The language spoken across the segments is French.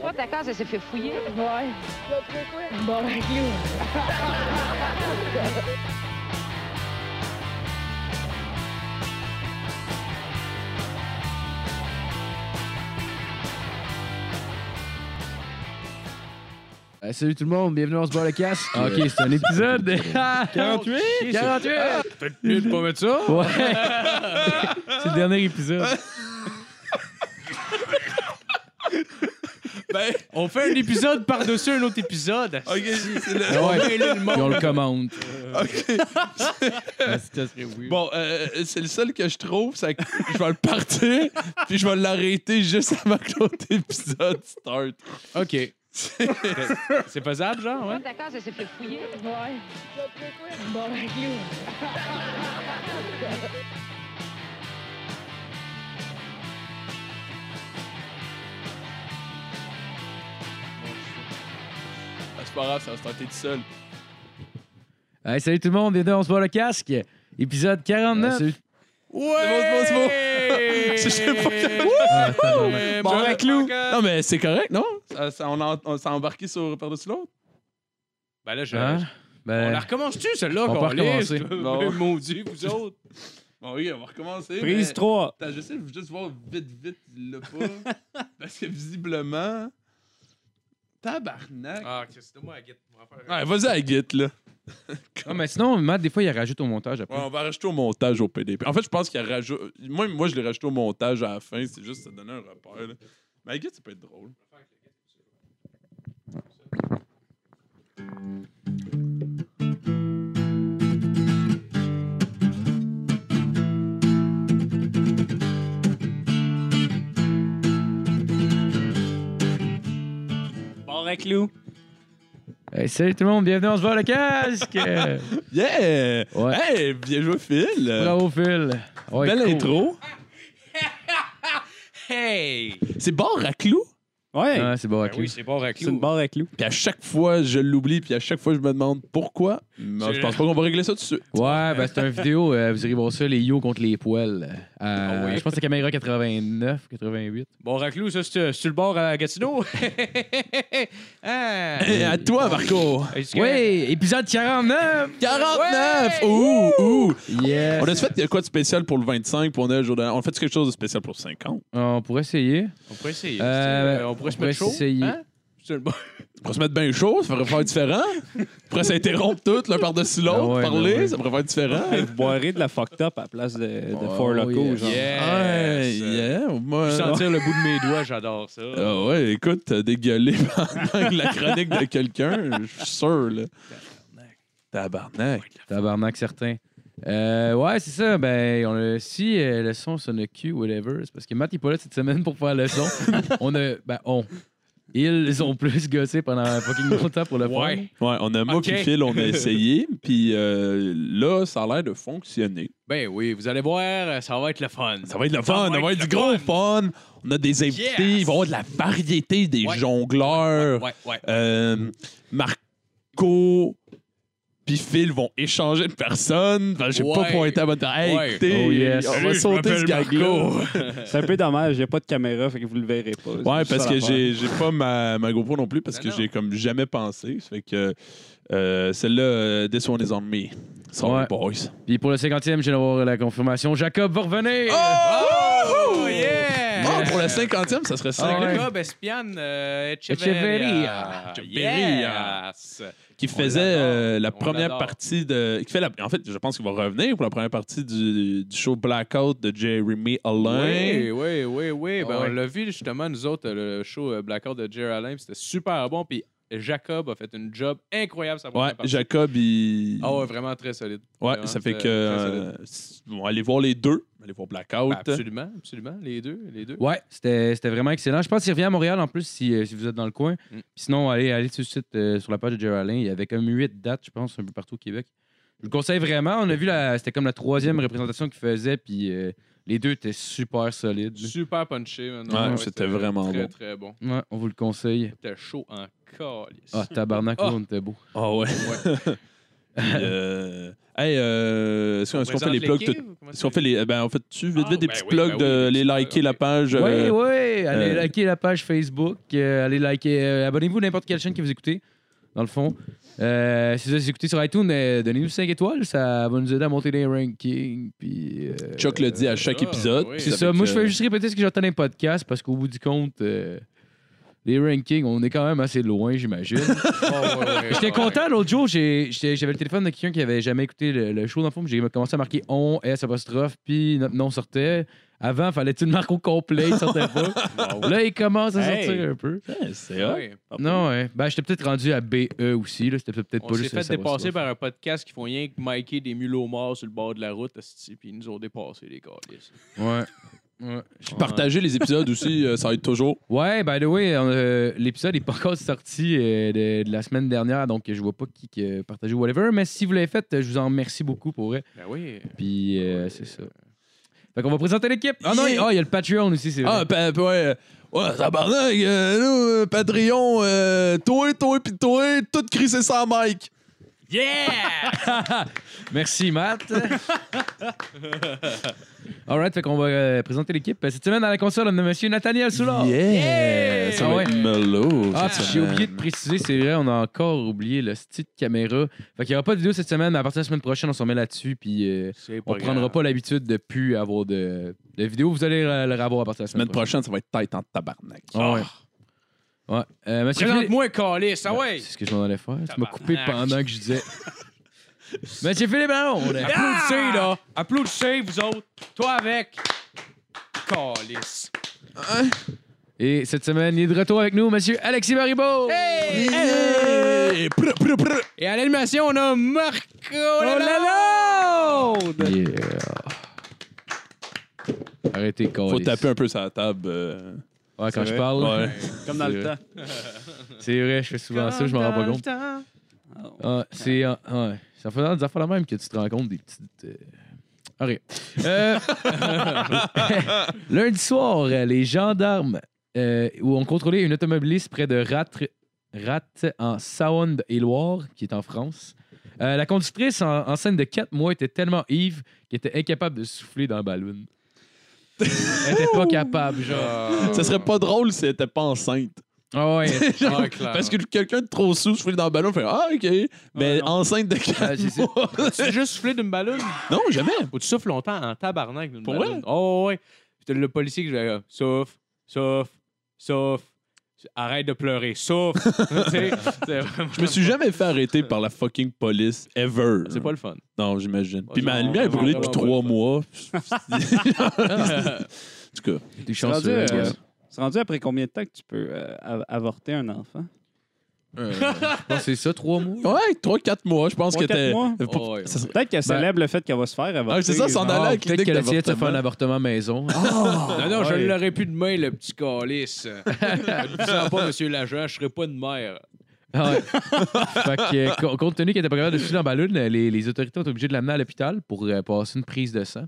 Toi, ta case, elle s'est fait fouiller. Ouais. Bon, avec. Euh, salut tout le monde, bienvenue dans ce bar le casque. Ok, c'est un épisode. 48? 48! Faites mieux de pas mettre ça. Ouais. c'est le dernier épisode. Ben, on fait un épisode par-dessus un autre épisode. Ok, c'est le- Ah ouais. Mêler le Puis monde. on le commente. ok. Ah, ça serait weird. Bon, euh, c'est le seul que je trouve, c'est que je vais le partir, puis je vais l'arrêter juste avant que l'autre épisode start. OK. C'est faisable, genre, ouais? case, elle s'est fait fouiller. Ouais. Bon, c'est pas grave, ça va starter tout seul. Hey, salut tout le monde, bienvenue dans ce bar le casque. Épisode 49. Ah, salut. Ouais! C'est bon, c'est bon. Je sais Ah. Ouais, Bon, John avec Lou. Podcast. Non, mais c'est correct, non? Ça, ça- on, a, on s'est embarqué sur par-dessus l'autre? Ben là, je... Hein? On Ben, la recommence-tu, celle-là, On qu'on recommencer. Bon. Maudit, vous autres. Bon, oui, on va recommencer. Prise mais- 3. Attends, j'essaie de juste voir vite, vite, il l'a pas. parce que visiblement. Tabarnak. Ah, ok, c'est moi à guette. On va faire... Ouais, vas-y à guite, là. non, mais sinon, Matt, des fois, il rajoute au montage après. Ouais, on va rajouter au montage au PDP. En fait, je pense qu'il rajoute. Moi, moi, je l'ai rajouté au montage à la fin. C'est juste ça donner un repère. Là. Mais la guite, ça peut être drôle. Lou. Hey, salut tout le monde, bienvenue dans ce bar le casque. Yeah! Ouais. Hey, bien joué, Phil! Bravo, Phil. Ouais, Belle cool. intro. Hey! C'est bar à clous. Ouais. Ah, c'est bon, Ben avec oui, c'est C'est une barre à clous. Puis à chaque fois, je l'oublie. Puis à chaque fois, je me demande pourquoi. Mais je pense pas qu'on va régler ça tout de suite. Ouais, ben c'est une vidéo, euh, vous irez voir ça, les yo contre les poils. Euh, Ah oui. Je pense que c'est caméra 89, 88. Bon, Raclou, ça, c'est c'est le bord à Gatineau? ah. Et à toi, Marco! Que- Oui, épisode 49! 49! Ouh, ouh! Yes! On a fait quoi de spécial pour le 25 pour on a jour de- On a fait quelque chose de spécial pour le 50. On pourrait essayer. On pourrait essayer. Euh, on pourrait on se mettre pourrait chaud. essayer. Hein? C'est le bon. On pourrait se mettre bien chaud, ça pourrait faire différent. On pourrait s'interrompre tout l'un par-dessus l'autre, Ah ouais, parler, ben ouais. ça pourrait faire différent. Hey, vous boirez de la fucked up à la place de, de Oh, Four Loco, yeah. genre. Ouais, Yes. yeah, moi- Sentir le bout de mes doigts, j'adore ça. Ah ouais, écoute, t'as dégueulé pendant la chronique de quelqu'un, je suis sûr, là. Tabarnak. Tabarnak certain. Euh, ouais, c'est ça. Ben, on a, si euh, le son sonne cul, whatever, c'est parce que Matt n'est pas là cette semaine pour faire le son. on a, ben, on. Ils ont plus gossé pendant fucking longtemps pour le Ouais. faire. Ouais, on a moi Ok. puis Phil, on a essayé, puis euh, là, ça a l'air de fonctionner. Ben oui, vous allez voir, ça va être le fun. Ça va être le Ça fun, va on va être du gros fun. fun. On a des invités, Yes. il va y avoir de la variété, des Ouais. jongleurs. Ouais, ouais. Euh, Marco puis Phil vont échanger de personnes. Enfin, J'ai pas Ouais. pointé à bonne Hey, Ouais. écoutez, Oh, yes. on va je sauter ce m'appelle gag-là. C'est un peu dommage, il n'y a pas de caméra, fait que vous le verrez pas. Ouais, parce ça que l'affaire. j'ai j'ai pas ma, ma GoPro non plus parce Ben que non. j'ai comme jamais pensé. Ça fait que euh, celle-là, euh, This one is on me. Sorry, Ouais. boys. Puis pour le 50e, je viens d'avoir la confirmation. Jacob va revenir! Oh, 50e, ça serait ça. Ah. Jacob Espian euh, Echeverria. Echeverria. Yes. Qui faisait euh, la on première l'adore. partie de. Qui fait la, en fait, je pense qu'il va revenir pour la première partie du, du show Blackout de Jeremy Alain. Oui, oui, oui, oui. Ben, Ah. On l'a vu justement, nous autres, le show euh, Blackout de Jerry Allen, puis c'était super bon. Puis Jacob a fait une job incroyable. Sa Ouais. Jacob, il. Ah ouais, vraiment très solide. Ouais, Vraiment ça fait que. euh, on va aller voir les deux. On va aller voir Blackout. Ben, absolument, absolument. Les deux, les deux. Ouais, c'était c'était vraiment excellent. Je pense qu'il revient à Montréal en plus si, euh, si vous êtes dans le coin. Mm. Puis Sinon, allez, allez sur le site, euh, sur la page de Jerry Alain. Il y avait comme 8 dates, je pense, un peu partout au Québec. Je vous le conseille vraiment. On a vu, la, c'était comme la troisième représentation qu'il faisait. Puis euh, les deux étaient super solides. Super punché. man. Ouais, c'était vraiment très, bon. Très bon. Ouais, on vous le conseille. C'était chaud en calice. Ah, tabarnak, Ah. on était beau. Ah ouais. Puis, euh, hey, euh, est-ce qu'on est-ce qu'on fait les plugs? tout- Est-ce qu'on fait les. Ben, en fait, tu vite, Ah, vite des ben petits oui, plugs ben de oui, les liker la ok. page. Oui, euh, oui. Allez euh, liker la page Facebook. euh, allez liker. euh, Abonnez-vous à n'importe quelle chaîne que vous écoutez, dans le fond. Euh, si vous écoutez sur iTunes, euh, donnez-nous 5 étoiles. Ça va nous aider à monter les rankings. Puis, euh, Chuck le dit à chaque Ah, épisode. oui. C'est ça. Moi, je fais juste répéter ce que j'entends dans les podcasts parce qu'au bout du compte, euh, les rankings, on est quand même assez loin, j'imagine. J'étais content l'autre jour, j'ai- j'étais- j'avais le téléphone de quelqu'un qui avait jamais écouté le, le show dans le fond. puis J'ai commencé à marquer on, S apostrophe, puis notre nom sortait. Avant, fallait tu le marques au complet, il sortait pas. Là, il commence à Hey. sortir un peu. Ouais, C'est hot. Ouais. Non, ouais. Ben, j'étais peut-être rendu à BE aussi. là. C'était peut-être On pas s'est juste fait S dépasser apostrophe. par un podcast qui font rien que miker des mulots morts sur le bord de la route, asti, puis ils nous ont dépassé, les gars. Ouais. Ouais. Partagez les épisodes aussi, euh, ça aide toujours. Ouais, by the way, euh, l'épisode n'est pas encore sorti euh, de, de la semaine dernière, donc je vois pas qui, qui a partagé ou whatever. Mais si vous l'avez fait, je vous en remercie beaucoup pour vrai. Ben oui. Puis euh, c'est ça. Fait qu'on va présenter l'équipe. Ah non, il Yeah. ah, il y a le Patreon aussi, c'est vrai. Ah, ben, ben, ouais. Ouais, tabarnak, euh, nous, euh, Patreon, euh, toi, toi, pis toi, tout crisser sans mic. Yeah! Merci, Matt. Alright, fait qu'on va euh, présenter l'équipe. Cette semaine, à la console, on a Monsieur Nathaniel Soulard. Yeah! Ça Ah va ouais. être mellow. Ah, cette puis j'ai semaine. oublié de préciser, c'est vrai, on a encore oublié le style de caméra. Fait qu'il n'y aura pas de vidéo cette semaine, mais à partir de la semaine prochaine, on s'en met là-dessus. Puis euh, C'est on prendra pas l'habitude de plus avoir de, de vidéos. Vous allez euh, le revoir à partir de la Semaine semaine prochaine. prochaine, ça va être tête en tabarnak. Ah ouais. Ouais. Euh, monsieur Philippe- Présente-moi un calice, ah ouais! C'est ce que je m'en allais faire. Tu m'as coupé pendant que je disais. Monsieur Philippe Baron, on est- Applaudissez, là! Applaudissez, vous autres! Toi avec! Calice! Et cette semaine, il est de retour avec nous, monsieur Alexis Baribeau. Hey! Prr, prr, prr. Et à l'animation, on a Marco Oh Lalonde! Yeah. Arrêtez, Faut câlisse. taper un peu sur la table. euh. Ouais, quand je vrai? parle. Ouais. Comme dans C'est le vrai. temps. C'est vrai, je fais souvent ça, je m'en rends pas compte. Ah, c'est. ah, ouais. Ça fait des affaires la même que tu te rends compte des petites. euh, Ok. Euh, Lundi soir, euh, les gendarmes euh, où ont contrôlé une automobiliste près de Rat, Rat en Saône-et-Loire, qui est en France. Euh, la conductrice en- enceinte de 4 mois était tellement ivre qu'elle était incapable de souffler dans le ballon. Elle était pas capable, genre. Ça serait pas drôle si elle était pas enceinte. Ah ouais. Genre, Ah, clairement. parce que quelqu'un de trop sous souffle dans le ballon, fait Ah, OK. Mais non. enceinte de Ah, 4 c'est ça. mois. Tu juste soufflé d'une ballonne? Non, jamais. Ou tu souffles longtemps en tabarnak d'une Pour ballonne? vrai? Oh, ouais. Puis t'as le policier qui dit souffle, souffle, souffle. Arrête de pleurer, souffle. Je me suis jamais fait arrêter par la fucking police, ever. C'est pas le fun. Non, j'imagine. Puis ma lumière est brûlée depuis trois mois. en tout cas, T'es C'est chanceux, euh, c'est rendu après combien de temps que tu peux euh, av- avorter un enfant? Euh, je c'est ça, trois mois. ouais, trois, quatre mois, je pense Trois, que t'es. quatre mois? Oh, ouais. serait- Peut-être qu'elle célèbre le fait qu'elle va se faire avorter. Ah, c'est ça, s'en Ah, à la Peut-être qu'elle essayait de se faire un d'avortement. avortement maison. non, non, je ouais. ne l'aurais plus demain, le petit calice. ne le sens pas, monsieur l'agent, je serai pas de mère. Ah ouais. fait que, euh, co- compte tenu qu'elle était pas capable de suivre dans la ballon, euh, les, les autorités ont été obligées de l'amener à l'hôpital pour euh, passer une prise de sang.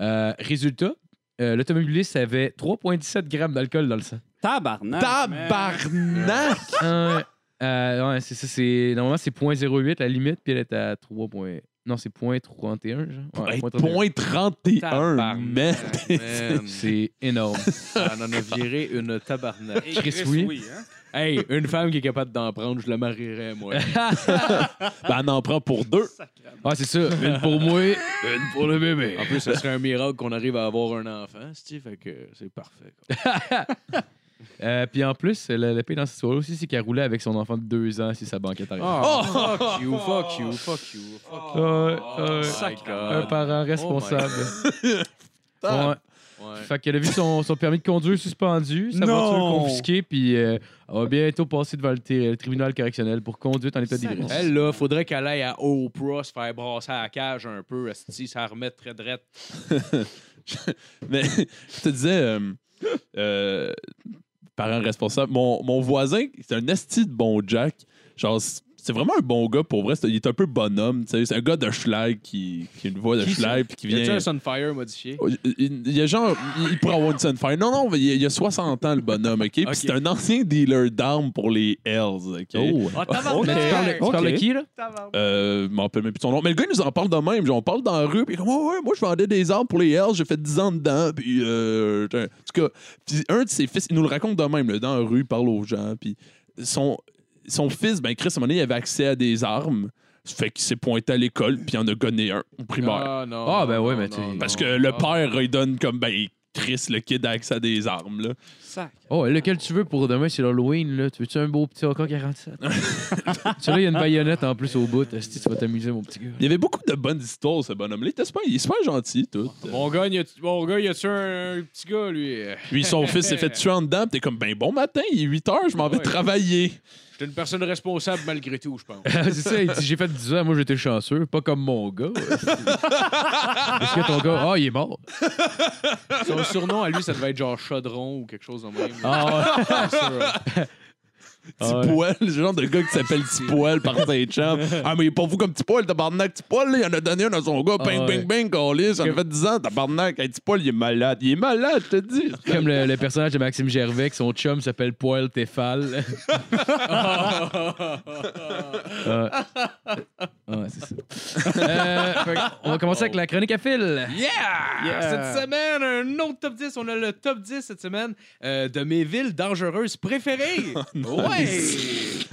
Euh, résultat, euh, l'automobiliste avait 3,17 grammes d'alcool dans le sang. Tabarnak! Tabarnak! Euh, euh, ouais, c'est ça. C'est, normalement, c'est 0.08 la limite, puis elle était à 3. point- Non, c'est 0.31, genre. Ouais, Hey, 0.31. Point 31, Tabarnak, man. C'est énorme. On en a viré une tabarnak. Chris, oui. hein? Hey, une femme qui est capable d'en prendre, je la marierais, moi. Ben, on en prend pour deux. Ah, c'est ça. Une pour moi, une pour le bébé. En plus, ce serait un miracle qu'on arrive à avoir un enfant, Steve, fait que c'est parfait. Euh, puis en plus, le, le pire dans cette histoire aussi, c'est qu'elle roulait avec son enfant de deux ans si sa banquette arrive. Oh, fuck you, fuck you, fuck you, fuck you. Ouais, ouais. Oh my Un parent responsable. Ah. ouais. Ouais. Fait qu'elle a vu son, son permis de conduire suspendu, sa Non. voiture confisquée, puis euh, elle va bientôt passer devant le, tri- le tribunal correctionnel pour conduite en état d'ivresse. Elle, là, faudrait qu'elle aille à Oprah se faire brasser à la cage un peu, esti, ça remettrait drette. Mais je te disais, euh, euh, parent responsable, mon, mon voisin, c'est un esti de bon Jack. Genre, c'est vraiment un bon gars pour vrai. Il est un peu bonhomme. C'est un gars de Schlag qui, qui a une voix de? Schlag puis qui Y a-tu vient. un Sunfire modifié? Oh, Il, il- il y a genre, il, pourrait avoir une Sunfire. Non, non, mais il, il a 60 ans, le bonhomme, OK? Puis c'est un ancien dealer d'armes pour les Hells, OK? Oh. Ah, Ok. Mais tu parles, tu parles de qui, là? Euh, je m'en rappelle même plus son nom. Mais le gars, il nous en parle de même. Genre, on parle dans la rue, puis il est comme, ouais, ouais, moi, je vendais des armes pour les Hells, j'ai fait 10 ans dedans, puis, euh, en tout cas, puis un de ses fils, il nous le raconte de même, là, dans la rue, il parle aux gens, puis son, son fils, ben, Chris, à un moment donné, il avait accès à des armes, fait qu'il s'est pointé à l'école, puis il en a gonné un au primaire. Ah, non. Ah, ben non, mais tu- Parce non. que le père, il donne comme, ben, Chris, le kid a accès à des armes, là. Sac. Oh, lequel tu veux pour demain, c'est l'Halloween, là. Tu veux-tu un beau petit AK-47? Celui-là, il y a une baïonnette en plus au bout. Esti, tu vas t'amuser, mon petit gars. Il y avait beaucoup de bonnes histoires, ce bonhomme-là. Il super, il est super gentil, tout. Mon gars, y a- mon gars, y a-tu un, un petit gars, lui? Puis son fils s'est fait tuer en dedans, t'es comme, ben bon matin, il est 8 heures, je m'en vais Ouais. travailler. J'étais une personne responsable malgré tout, je pense. c'est ça, il dit j'ai fait 10 ans, moi j'étais chanceux, pas comme mon gars. Est-ce que ton gars, ah, il est mort? Son surnom à lui, ça devait être genre Chaudron ou quelque chose de même. Ah, Ah ouais. poil, le genre de gars qui s'appelle Petit poil par ses chums. Ah, mais il est pas fou comme Petit poil, tabarnak. Petit poil, là, il en a donné un à son gars. Ah ouais. bang, bang, câlisse. Ça fait 10 ans, tabarnak. Hey, petit poil, il est malade. Il est malade, je te dis. Comme le, le personnage de Maxime Gervais, que son chum s'appelle Poil Tefal. Ouais. Ouais, c'est ça. Euh, on va commencer avec la chronique à fil. Yeah! Yeah! Cette semaine, un autre top 10. On a le top 10 cette semaine euh, de mes villes dangereuses préférées. Ouais! Yes!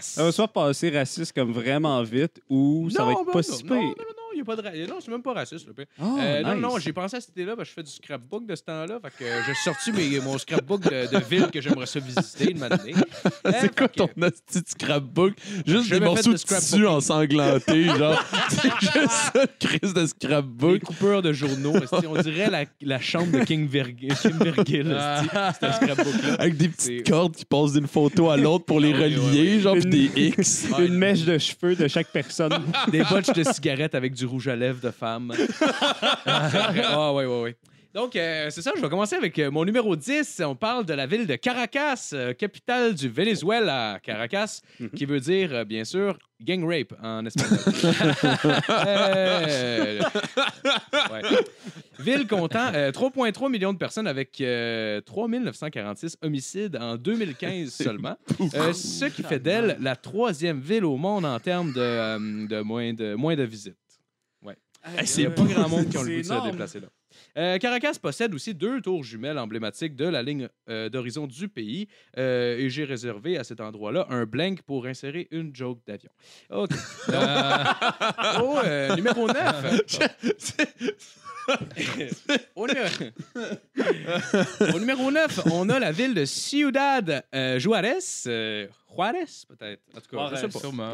Ça va soit passer raciste comme vraiment vite ou ça va être pas si pire. Non, non, non, il y a pas de ra- Non, c'est même pas raciste. Là. Oh, Euh, Non, nice. non, j'ai pensé à cette idée-là parce que je fais du scrapbook de ce temps-là. Fait que euh, j'ai sorti mes- mon scrapbook de, de villes que j'aimerais ça visiter une matinée. Euh, C'est quoi fait que- ton de scrapbook? Juste J'ai des morceaux de de tissu ensanglantés, genre. C'est juste ça, le crise de Des scrapbook. coupeurs de journaux. On dirait la, la chambre de King, Virgil. esti, C'était un scrapbook-là. Avec des C'est- petites cordes qui passent d'une photo à l'autre pour les Ah relier, genre, pis Une- des X. Une mèche de cheveux de chaque personne. Des botches de cigarettes avec du rouge à lèvres de femme. Ah, ouais, ouais, ouais. Donc, euh, c'est ça, je vais commencer avec euh, mon numéro 10. On parle de la ville de Caracas, euh, capitale du Venezuela. Caracas, qui veut dire, bien sûr, gang rape en espagnol. Ouais. Ville comptant euh, 3,3 millions de personnes avec euh, 3 946 homicides en 2015 seulement. Ce qui fait d'elle la troisième ville au monde en termes de, de, moins, de moins de visites. Hey, Il n'y a pas grand monde qui ont le C'est goût de se déplacer là. Euh, Caracas possède aussi deux tours jumelles emblématiques de la ligne euh, d'horizon du pays euh, et j'ai réservé à cet endroit-là un blank pour insérer une joke d'avion. OK. Au euh, numéro 9. au, numéro... au numéro 9, on a la ville de Ciudad euh, Juárez. Juárez, peut-être? En tout cas, je sais pas. Sûrement.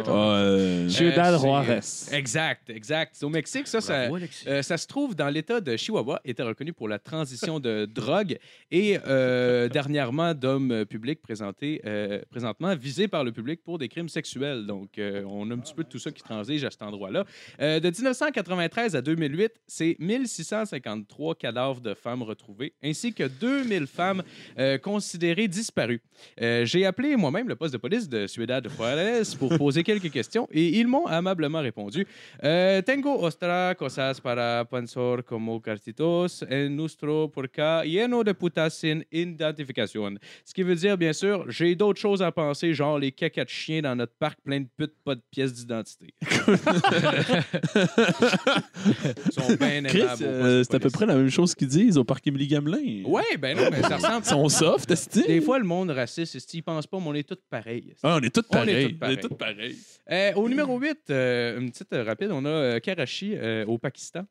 Ciudad Euh, c'est- Juárez. Exact, exact. C'est au Mexique, ça. ça Bravo, Alexis. euh, ça se trouve dans l'État de Chihuahua, était reconnu pour la transition de drogue et euh, dernièrement d'hommes publics présentés, euh, présentement visés par le public pour des crimes sexuels. Donc, euh, on a un petit peu de tout ça qui transige à cet endroit-là. Euh, de 1993 à 2008, c'est 1653 cadavres de femmes retrouvés, ainsi que 2000 femmes euh, considérées disparues. Euh, J'ai appelé moi-même le poste de police de Ciudad Juárez pour poser quelques questions et ils m'ont amablement répondu euh, Tengo otra cosas para pensar como cartitos en nuestro porca lleno de putas sin identification. Ce qui veut dire, bien sûr, j'ai d'autres choses à penser, genre les caca de chiens dans notre parc plein de putes, pas de pièces d'identité. Ils sont bien Chris, aimables euh, c'est à peu police. près la même chose qu'ils disent au parc Émilie Gamelin. Ouais, ben non, mais ça ressemble. Ils sont soft, Des fois, le monde raciste, ils pensent pas, mais on est tous pareils. Ah, on est tous pareils. tous On pareils. est tous pareils. Euh, au numéro 8, euh, une petite euh, rapide, on a Karachi au Pakistan.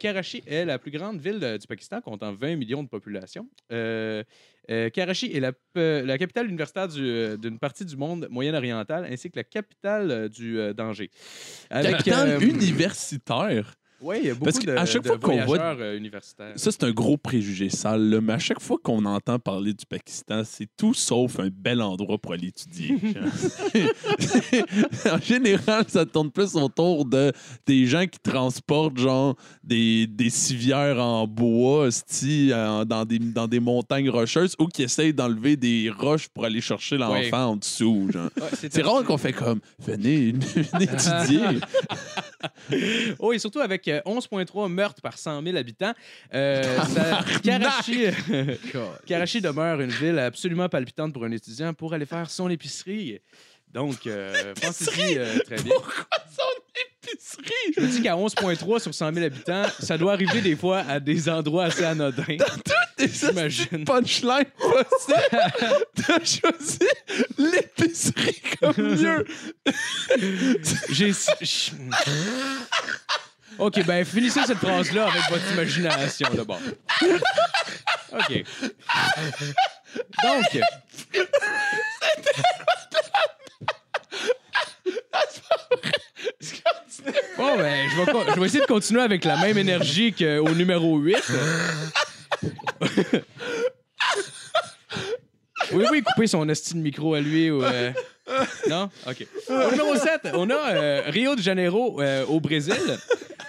Karachi est la plus grande ville de- du Pakistan, comptant 20 millions de population. Karachi est la, capitale universitaire du, d'une partie du monde moyen-oriental, ainsi que la capitale du danger. Avec, Capitale universitaire? Oui, il y a beaucoup Parce de, à chaque de fois qu'on voit- euh, universitaires. Ça, c'est un gros préjugé sale, là, mais à chaque fois qu'on entend parler du Pakistan, c'est tout sauf un bel endroit pour aller étudier. en général, ça tourne plus autour de des gens qui transportent genre des, des civières en bois euh, dans, des, dans des montagnes rocheuses ou qui essayent d'enlever des roches pour aller chercher l'enfant Ouais. en dessous. genre. Ouais, C'est rare qu'on fait comme venez, venez étudier. Oh, et surtout avec euh, 11,3 meurtres par 100 000 habitants. Euh, ça- Karachi, Karachi demeure une ville absolument palpitante pour un étudiant pour aller faire son épicerie. Donc, euh, pensez-y euh, très bien. Épicerie! Je me dis qu'à 11,3 sur 100 000 habitants, ça doit arriver des fois à des endroits assez anodins. Des J'imagine. punchline possible. T'as choisi l'épicerie comme mieux. J'ai. OK, ben finissez cette phrase-là avec votre imagination d'abord. OK. Donc. Bon, ben, je vais, je vais essayer de continuer avec la même énergie qu'au numéro 8. Oui, oui, couper son esti de micro à lui. Ou, Non? OK. Au numéro 7, on a euh, Rio de Janeiro euh, au Brésil.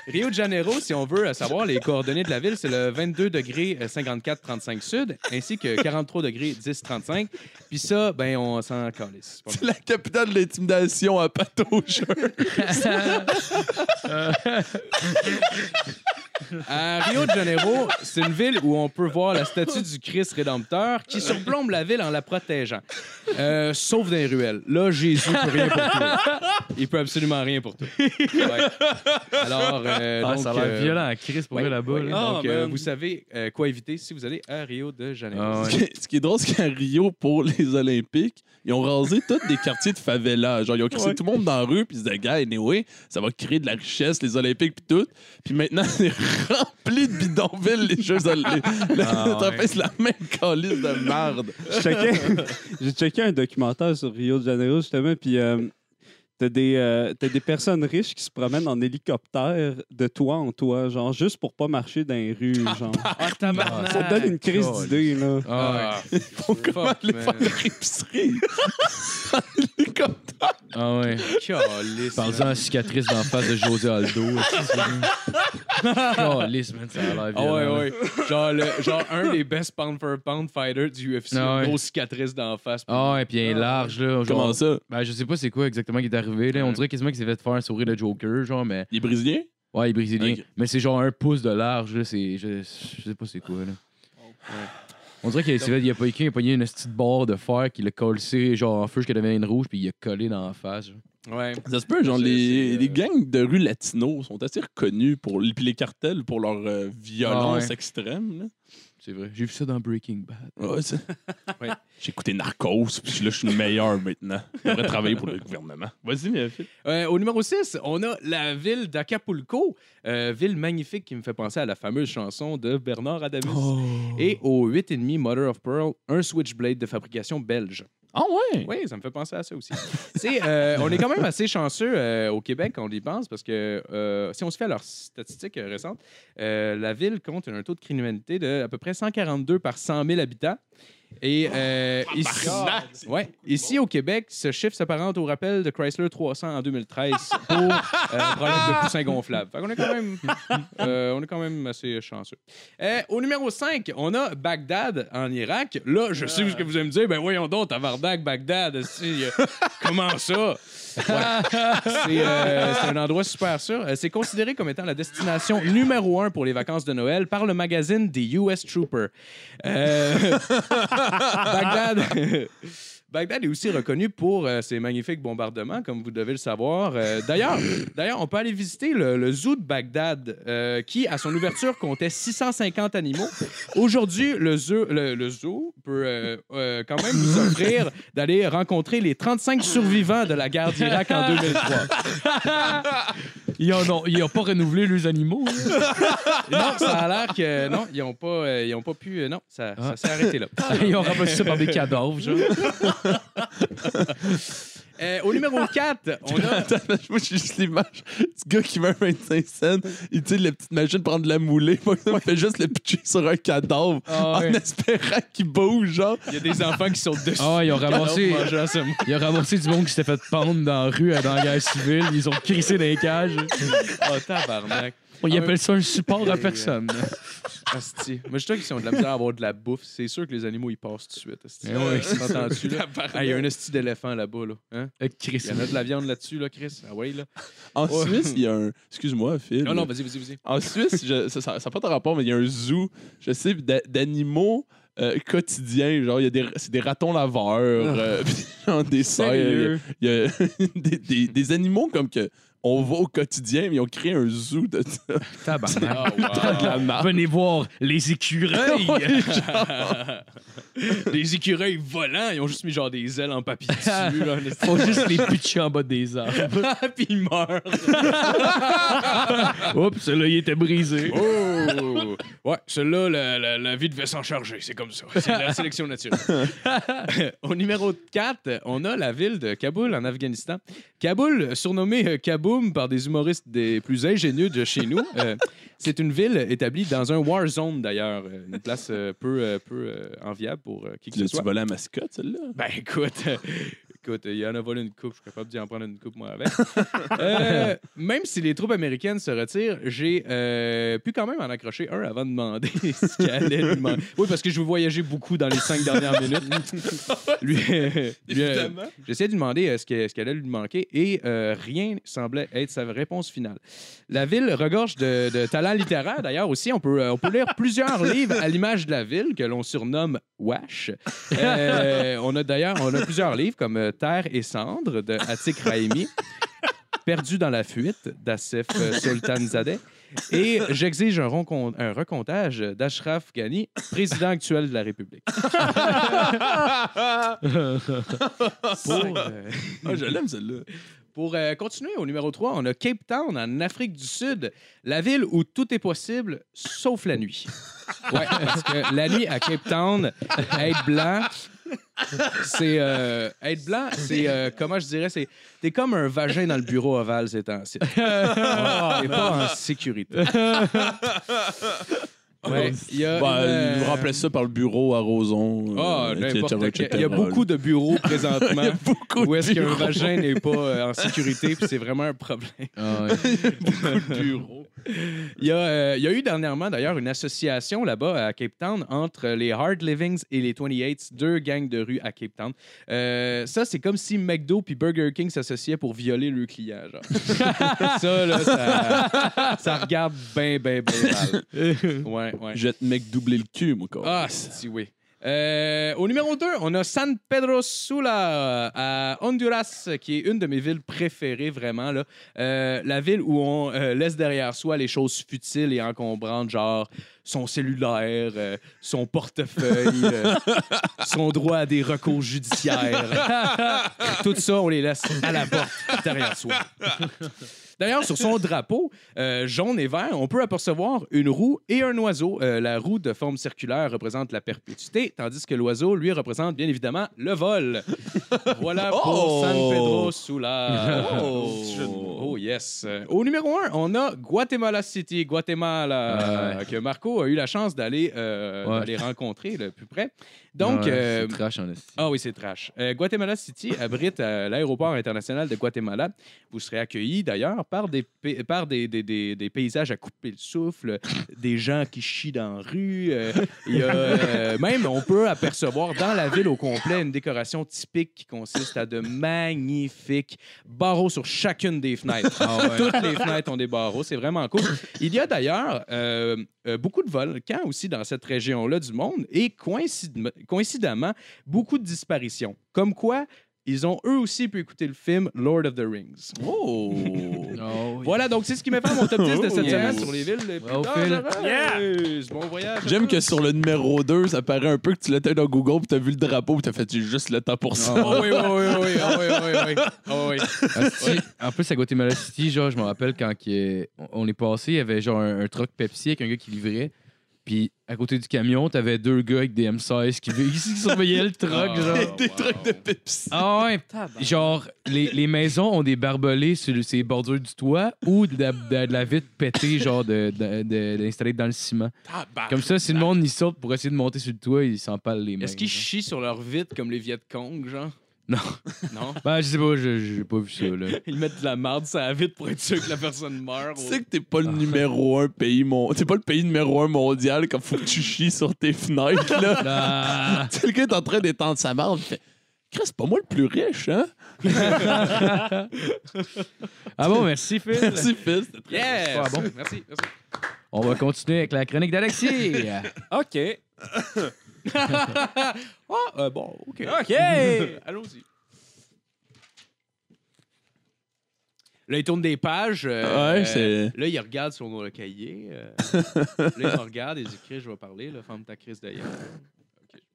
Rio de Janeiro, si on veut euh, savoir les coordonnées de la ville, c'est le 22 degrés euh, 54 35 sud, ainsi que 43 degrés 10 35. Puis ça, ben, on s'en calisse. C'est la capitale de l'intimidation à pâte au jeu. À Rio de Janeiro, c'est une ville où on peut voir la statue du Christ rédempteur qui surplombe la ville en la protégeant. Euh, sauf dans les ruelles. Là, Jésus peut rien pour toi. Il peut absolument rien pour toi. Ouais. Alors, euh, Ah, donc, ça a l'air euh, violent, Chris, pour ouais, là-bas. ouais. là. Ah, donc, euh, man. vous savez euh, quoi éviter si vous allez à Rio de Janeiro. Ah, ouais. Ce qui est- Ce qui est drôle, c'est qu'à Rio, pour les Olympiques, ils ont rasé tous des quartiers de favela. Genre, ils ont crissé Ouais. tout le monde dans la rue, puis ils se disaient, gars, anyway, ça va créer de la richesse, les Olympiques, puis tout. Puis maintenant, c'est rempli de bidonvilles, les Jeux Olympiques. Ah, ouais. fait c'est la même calice de merde. J'ai checké un documentaire sur Rio de Janeiro, justement, puis euh, t'as des, euh, t'as des personnes riches qui se promènent en hélicoptère de toit en toit, genre, juste pour pas marcher dans les rues, genre. Ah, tabarnak! Ça te donne une crise God. d'idée, là. Ah, Comment fuck, aller man. faire leur épicerie? En hélicoptère. Ah ouais. Calisse, Parle-en à man. la cicatrice d'en face de José Aldo. Calice, man, ça a l'air Ah ouais, violent. ouais. Genre, le- genre un des best pound for pound fighters du UFC. Ah une ouais. grosse cicatrice d'en face. Ah ouais, puis il est large, là. Genre, Comment ça? Ben, je sais pas c'est quoi exactement qui est arrivé, là. On dirait quasiment qu'il s'est fait faire un sourire de Joker, genre, mais... Il est brésilien? Ouais, il est brésilien. Mais c'est genre un pouce de large, là. C'est... Je... je sais pas c'est quoi, là. On dirait qu'il s'est fait... Il a pas il a pogné une petite barre de fer qu'il a collé, genre, en feu jusqu'à devenir une rouge, puis il a collé dans la face, genre. Ouais. Ça se peut, genre, les, euh, les gangs de rue latino sont assez reconnus pour. Puis les cartels pour leur euh, violence Ah ouais. extrême. là. C'est vrai. J'ai vu ça dans Breaking Bad. Ouais. J'ai écouté Narcos, puis là, je suis le meilleur maintenant. Je devrais travailler pour le gouvernement. Vas-y, mais. Euh, au numéro 6, on a la ville d'Acapulco, euh, ville magnifique qui me fait penser à la fameuse chanson de Bernard Adamus. Oh. Et au 8,5 Mother of Pearl, un Switchblade de fabrication belge. Ah? Oui, ça me fait penser à ça aussi. Euh, on est quand même assez chanceux euh, au Québec quand on y pense parce que euh, si on se fait à leurs statistiques récentes, la ville compte un taux de criminalité de à peu près 142 par 100 000 habitants. Et euh, ici, ouais, ici, au Québec, ce chiffre s'apparente au rappel de Chrysler 300 en 2013 pour euh, problème de poussin gonflable. Fait qu'on est quand même, euh, on est quand même assez chanceux. Euh, au numéro 5, on a Bagdad en Irak. Là, je sais ce que vous allez me dire. Ben voyons donc, Tavardak, Bagdad. euh, comment ça? Ouais. C'est un endroit super sûr. C'est considéré comme étant la destination numéro un pour les vacances de Noël par le magazine The US Trooper. Bagdad. Bagdad est aussi reconnu pour euh, ses magnifiques bombardements, comme vous devez le savoir. Euh, D'ailleurs, d'ailleurs, on peut aller visiter le, zoo de Bagdad, euh, qui, à son ouverture, comptait 650 animaux. Aujourd'hui, le zoo, le, zoo peut quand même vous offrir d'aller rencontrer les 35 survivants de la guerre d'Irak en 2003. Ils ont, ils ont pas renouvelé les animaux, là. Non, ça a l'air que non, ils n'ont pas, euh, ils ont pas pu. euh, non, ça, ça s'est arrêté là. Ils ont remplacé ça par des cadavres, genre. Euh, au numéro 4, on a. Attends, moi, j'ai juste l'image du gars qui un 25 cents, il tire la petite machine pour prendre de la moulée, il fait juste le pitcher sur un cadavre Ah, en ouais. espérant qu'il bouge, genre. Il y a des enfants qui sautent dessus. Ah, ils ont ramassé, Mangeant ils ont ramassé du monde qui s'était fait pendre dans la rue euh, dans la guerre civile. Ils ont crissé dans les cages. Oh, tabarnak. Ils Ah, appellent ça un support à personne. Asti. Moi, je trouve qu'ils ont de la misère à avoir de la bouffe. C'est sûr que les animaux, ils passent tout de suite. asti. Eh oui. T'entends-tu, là? Il y a un esti d'éléphant là-bas, là. Hein? Euh, Il y Chris. en a de la viande là-dessus, là, Chris. Ah oui, là. En Ouais. Suisse, il y a un. Excuse-moi, Phil. Non, non, vas-y, vas-y, vas-y. En Suisse, je- ça n'a pas de rapport, mais il y a un zoo, je sais, d'a- d'animaux euh, quotidiens. Genre, il y a des, c'est des ratons laveurs, euh, des cerfs. Sérieux? Il y a des, des- des animaux comme que on va au quotidien, mais ils ont créé un zoo de ça. Tabarnak. Ah, wow. marde. Venez voir les écureuils. Les écureuils volants, ils ont juste mis genre des ailes en papier dessus. là. Faut juste les pitcher en bas des arbres. Puis ils meurent. Oups, celui-là, il était brisé. Oh! Ouais, celui-là, la, la- la vie devait s'en charger. C'est comme ça. C'est la sélection naturelle. Au numéro 4, on a la ville de Kaboul, en Afghanistan. Kaboul, surnommée euh, Par des humoristes des plus ingénieux de chez nous. euh, c'est une ville établie dans un war zone, d'ailleurs. Euh, Une place euh, peu, euh, peu enviable pour qui que Tu ce soit. volé la mascotte, celle-là? Ben écoute, écoute, il y en a volé une coupe, je suis capable d'y en prendre une coupe moi avec. Euh, même si les troupes américaines se retirent, j'ai euh, pu quand même en accrocher un avant de demander ce qu'elle allait lui demander. Oui, parce que je veux voyager beaucoup dans les cinq dernières minutes. lui, euh, lui, J'essayais de lui demander ce que- ce qu'elle allait lui manquer et rien semblait être sa réponse finale. La ville regorge de, de talents littéraires. D'ailleurs, aussi, on peut, on peut lire plusieurs livres à l'image de la ville que l'on surnomme Wash. On a d'ailleurs on a plusieurs livres comme Terre et cendres de Atik Raimi, Perdu dans la fuite d'Assef Sultanzadeh et J'exige un, un recomptage d'Ashraf Ghani, président actuel de la République. Pour, euh, Ah, je l'aime, celle-là. pour euh, continuer au numéro 3, on a Cape Town en Afrique du Sud, la ville où tout est possible sauf la nuit. Ouais, parce que la nuit à Cape Town, être blanc, c'est euh, être blanc, c'est euh, comment je dirais, c'est t'es comme un vagin dans le bureau ovale ces temps-ci. T'es pas en sécurité. Ouais, il y a une, il euh, remplace ça par le bureau à Roson. Ah, euh, n'importe quel. Il y a beaucoup de bureaux présentement beaucoup où est-ce qu'un vagin n'est pas euh, en sécurité, puis c'est vraiment un problème. Ah, ouais. beaucoup de bureaux. Il y, a, euh, il y a eu dernièrement, d'ailleurs, une association là-bas à Cape Town entre les Hard Livings et les 28, deux gangs de rue à Cape Town. Euh, ça, c'est comme si McDo puis Burger King s'associaient pour violer leurs clients. Genre. ça, là, ça, ça regarde bien, bien, bien mal. Ouais, ouais. Je vais te mec doubler le cul, moi, quoi. Ah, si, oui. Euh, au numéro 2, on a San Pedro Sula à Honduras, qui est une de mes villes préférées, vraiment. Là. Euh, la ville où on euh, laisse derrière soi les choses futiles et encombrantes, genre son cellulaire, euh, son portefeuille, euh, son droit à des recours judiciaires. Tout ça, on les laisse à la porte derrière soi. D'ailleurs, sur son drapeau euh, jaune et vert, on peut apercevoir une roue et un oiseau. Euh, la roue de forme circulaire représente la perpétuité, tandis que l'oiseau, lui, représente bien évidemment le vol. Voilà pour Oh! San Pedro Sula. Oh! Oh yes. Au numéro 1, on a Guatemala City, Guatemala, que Marco a eu la chance d'aller euh, Ouais. rencontrer le plus près. Donc, Ouais, euh, c'est trash en ah oui, c'est trash. Euh, Guatemala City abrite euh, l'aéroport international de Guatemala. Vous serez accueillis d'ailleurs par des, pa- par des, des- des- des paysages à couper le souffle, des gens qui chient dans la rue. il y a, même, on peut apercevoir dans la ville au complet une décoration typique qui consiste à de magnifiques barreaux sur chacune des fenêtres. Toutes les fenêtres ont des barreaux. C'est vraiment cool. Il y a d'ailleurs beaucoup de volcans aussi dans cette région-là du monde et coïncide- coïncidemment, beaucoup de disparitions. Comme quoi, ils ont eux aussi pu écouter le film Lord of the Rings. Oh! Oh, oui. Voilà, donc c'est ce qui m'a fait mon top 10 de cette Oh. semaine sur les villes les plus Phil. dangereuses. Bon voyage. J'aime que sur le numéro 2, ça paraît un peu que tu l'étais dans Google puis t'as vu le drapeau puis t'as fait juste le temps pour ça. Oh oui, oui, oui, oui, ah oui, oui, oui. Ah oui. En plus, à Guatemala City, genre, je me rappelle quand on est passé, il y avait genre un, un truck Pepsi avec un gars qui livrait. Puis à côté du camion, t'avais deux gars avec des M16 qui, qui surveillaient le truck, Ah. genre. Des trucs de Pepsi. Ah ouais, genre, les, les maisons ont des barbelés sur ces bordures du toit ou de la, de- de la vitre pétée, genre, de, de, de- d'installer dans le ciment. Comme ça, si le monde y saute pour essayer de monter sur le toit, ils s'empalent les mains. Est-ce qu'ils chient sur leur vitre comme les Viet Cong, genre? Non. Non? Ben, je sais pas, je- j'ai pas vu ça, là. Ils mettent de la merde sur la vitre pour être sûr que la personne meurt. Tu sais que t'es pas le numéro un pays mon... T'es pas le pays numéro un mondial quand faut que tu chies sur tes fenêtres, là. Ah, tu sais, le gars est en train d'étendre sa marde, il fait Chris, c'est pas moi le plus riche, hein? Ah bon, merci, Phil. Merci, Phil. c'était très- Yeah! Ah bon? Merci, merci. On va continuer avec la chronique d'Alexis. OK. Ah, euh, bon, OK. OK. Allons-y. Là, il tourne des pages. euh, Ouais, c'est- Là, il regarde son euh, cahier. euh. là, il regarde et il écrit Je vais parler, là, ferme ta crise d'ailleurs.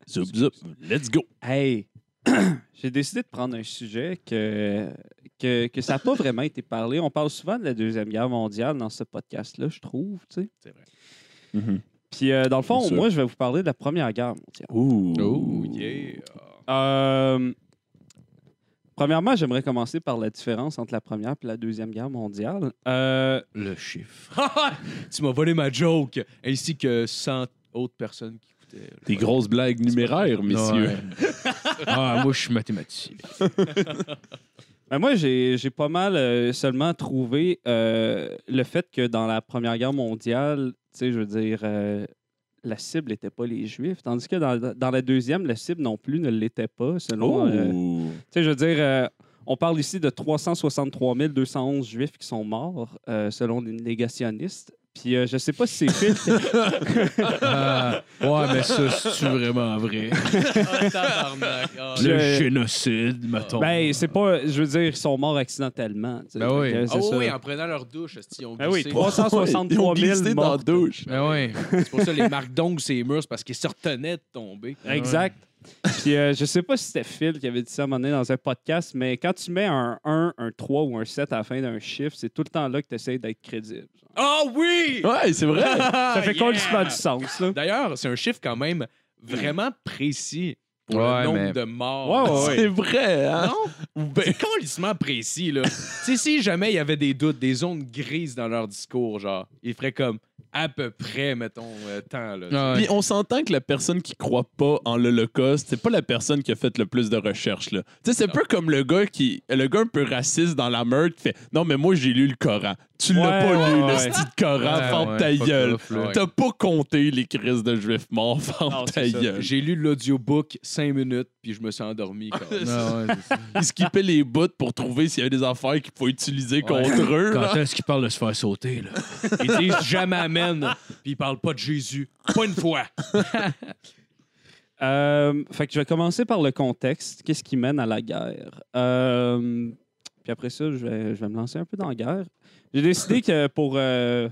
Zoup, zoup. Let's go. Hey, j'ai décidé de prendre un sujet que, que, que ça n'a pas vraiment été parlé. On parle souvent de la Deuxième Guerre mondiale dans ce podcast-là, je trouve. tu sais. C'est vrai. Puis, euh, dans le fond, moi, je vais vous parler de la Première Guerre mondiale. Ouh. Oh, Yeah. Euh, premièrement, j'aimerais commencer par la différence entre la Première et la Deuxième Guerre mondiale. Euh, Le chiffre. tu m'as volé ma joke, ainsi que 100 autres personnes qui écoutaient. Des grosses blagues numéraires, messieurs. Ouais. ah, moi, je suis mathématicien. Ben moi, j'ai j'ai pas mal euh, seulement trouvé euh, le fait que dans la Première Guerre mondiale, sais, je veux dire, euh, la cible n'était pas les Juifs, tandis que dans, dans la deuxième, la cible non plus ne l'était pas, selon... Oh. euh, tu sais, je veux dire, euh, on parle ici de 363 211 Juifs qui sont morts, euh, selon les négationnistes. Puis euh, je sais pas si c'est Phil... Ah, ouais, mais ça, c'est vraiment vrai? Ah, tabarnak. Ah, Le génocide, mettons. ben, c'est pas... Je veux dire, ils sont morts accidentellement. tu sais. Ben oui. Fait que Ah c'est oui, ça. oui, en prenant leur douche, esti, ils ont Ben oui, glissé? 363 Ils ont 000 glissé dans la morts. douche. Ben ouais. C'est pour ça les marques d'ongles, c'est murs, c'est parce qu'ils se retenaient de tomber. Exact. Puis euh, je sais pas si c'était Phil qui avait dit ça à un moment donné dans un podcast, mais quand tu mets un 1, un 3 ou un 7 à la fin d'un chiffre, c'est tout le temps là que tu essaies d'être crédible. Ah oui! Ouais, c'est vrai. Ça fait yeah! complètement du sens, là. D'ailleurs, c'est un chiffre quand même vraiment précis pour Ouais, le nombre mais- de morts. Ouais, ouais, ouais. C'est vrai, hein? Non? C'est complètement précis, là. tu sais, si jamais il y avait des doutes, des zones grises dans leur discours, genre, ils feraient comme à peu près, mettons, euh, temps, là. Ah, Puis on s'entend que la personne qui croit pas en l'Holocauste, c'est pas la personne qui a fait le plus de recherches. là. Tu sais, c'est un peu comme le gars qui. Le gars un peu raciste dans la meurtre qui fait Non, mais moi, j'ai lu le Coran. Tu l'as Ouais, pas ouais, lu, ouais. le style Coran, Ouais, ferme ouais, ta gueule. T'as pas compté les crises de juifs morts, ferme Non, ta gueule. J'ai lu l'audiobook cinq minutes, puis je me suis endormi. quand même. Ah ça. Ils skippaient les bouts pour trouver s'il y avait des affaires qu'il faut utiliser contre eux. Quand est-ce qu'il parle de se faire sauter, là? Ils disent jamais Amen, puis ils parlent pas de Jésus. Pas une fois. Euh, fait que je vais commencer par le contexte. Qu'est-ce qui mène à la guerre? Euh, puis après ça, je vais, je vais me lancer un peu dans la guerre. J'ai décidé que pour, euh,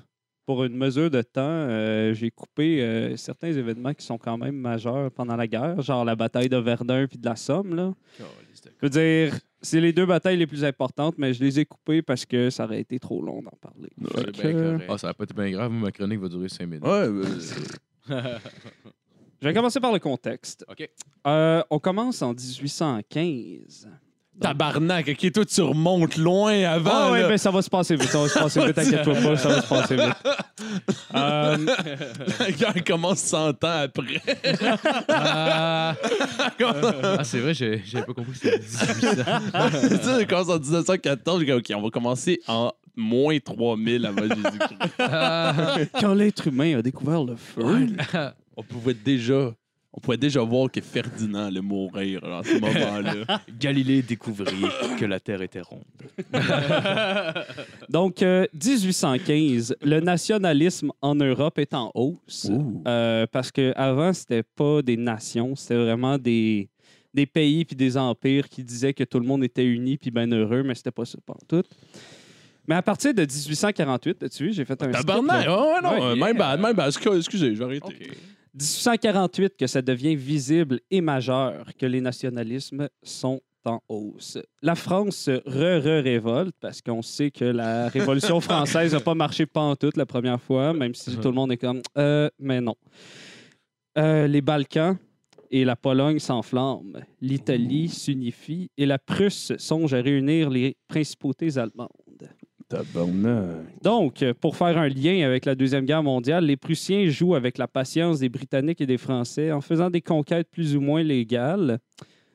pour une mesure de temps, euh, j'ai coupé euh, certains événements qui sont quand même majeurs pendant la guerre, genre la bataille de Verdun puis de la Somme. Là. Je veux dire, c'est les deux batailles les plus importantes, mais je les ai coupées parce que ça aurait été trop long d'en parler. C'est Fait bien que- correct. Ah, ça va pas être bien grave. Ma chronique va durer 5 minutes. Ouais, ben, Je vais commencer par le contexte. OK. Euh, on commence en 1815. Tabarnak, ok, toi, tu remontes loin avant. Ah ouais, là. ben ça va se passer vite. Ça va se passer vite, inquiète-toi pas, ça va se passer vite. Euh, commence 100 ans après. Ah, Ah, c'est vrai, j'ai- j'avais pas compris que c'était 1800. tu sais, commence en 1914. j'ai dit, OK, on va commencer en moins 3000 avant Jésus-Christ. Ah, quand l'être humain a découvert le feu, on pouvait déjà. On pouvait déjà voir que Ferdinand allait mourir à ce moment-là. Galilée découvrit que la Terre était ronde. donc euh, 1815, le nationalisme en Europe est en hausse. Euh, parce qu'avant, c'était pas des nations, c'était vraiment des, des pays puis des empires qui disaient que tout le monde était uni puis bien heureux, mais c'était pas ça, pas tout. Mais à partir de 1848, as-tu vu, j'ai fait un skip, Tabarnak! Oh, non, Ouais, euh, yeah. même bad, même bad. Excusez, excusez, je vais arrêter. 1848 que ça devient visible et majeur que les nationalismes sont en hausse. La France se re-re-révolte parce qu'on sait que la Révolution française n'a pas marché pantoute la première fois, même si tout le monde est comme euh, mais non. Euh, les Balkans et la Pologne s'enflamment. L'Italie s'unifie et la Prusse songe à réunir les principautés allemandes. Donc, euh, pour faire un lien avec la Deuxième Guerre mondiale, les Prussiens jouent avec la patience des Britanniques et des Français en faisant des conquêtes plus ou moins légales.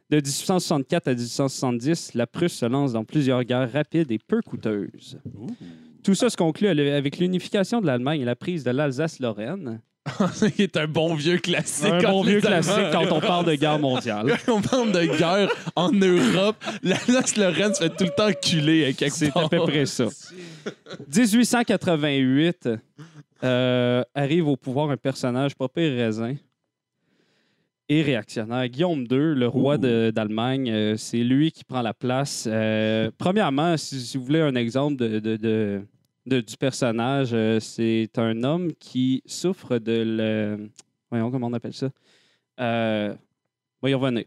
De 1864 à 1870, la Prusse se lance dans plusieurs guerres rapides et peu coûteuses. Tout ça se conclut avec l'unification de l'Allemagne et la prise de l'Alsace-Lorraine. C'est un bon vieux classique. Un quand bon vieux classique quand on parle de guerre mondiale. on parle de guerre en Europe. L'Alsace-Lorraine se fait tout le temps culer à quelque C'est à peu près ça. 1888, euh, arrive au pouvoir un personnage pas pire raisin et réactionnaire. Guillaume II, le roi d'Allemagne, euh, c'est lui qui prend la place. Euh, premièrement, si, si vous voulez un exemple de, de- de- de- du personnage, euh, c'est un homme qui souffre de le... Voyons, comment on appelle ça? Euh, on va y revenir.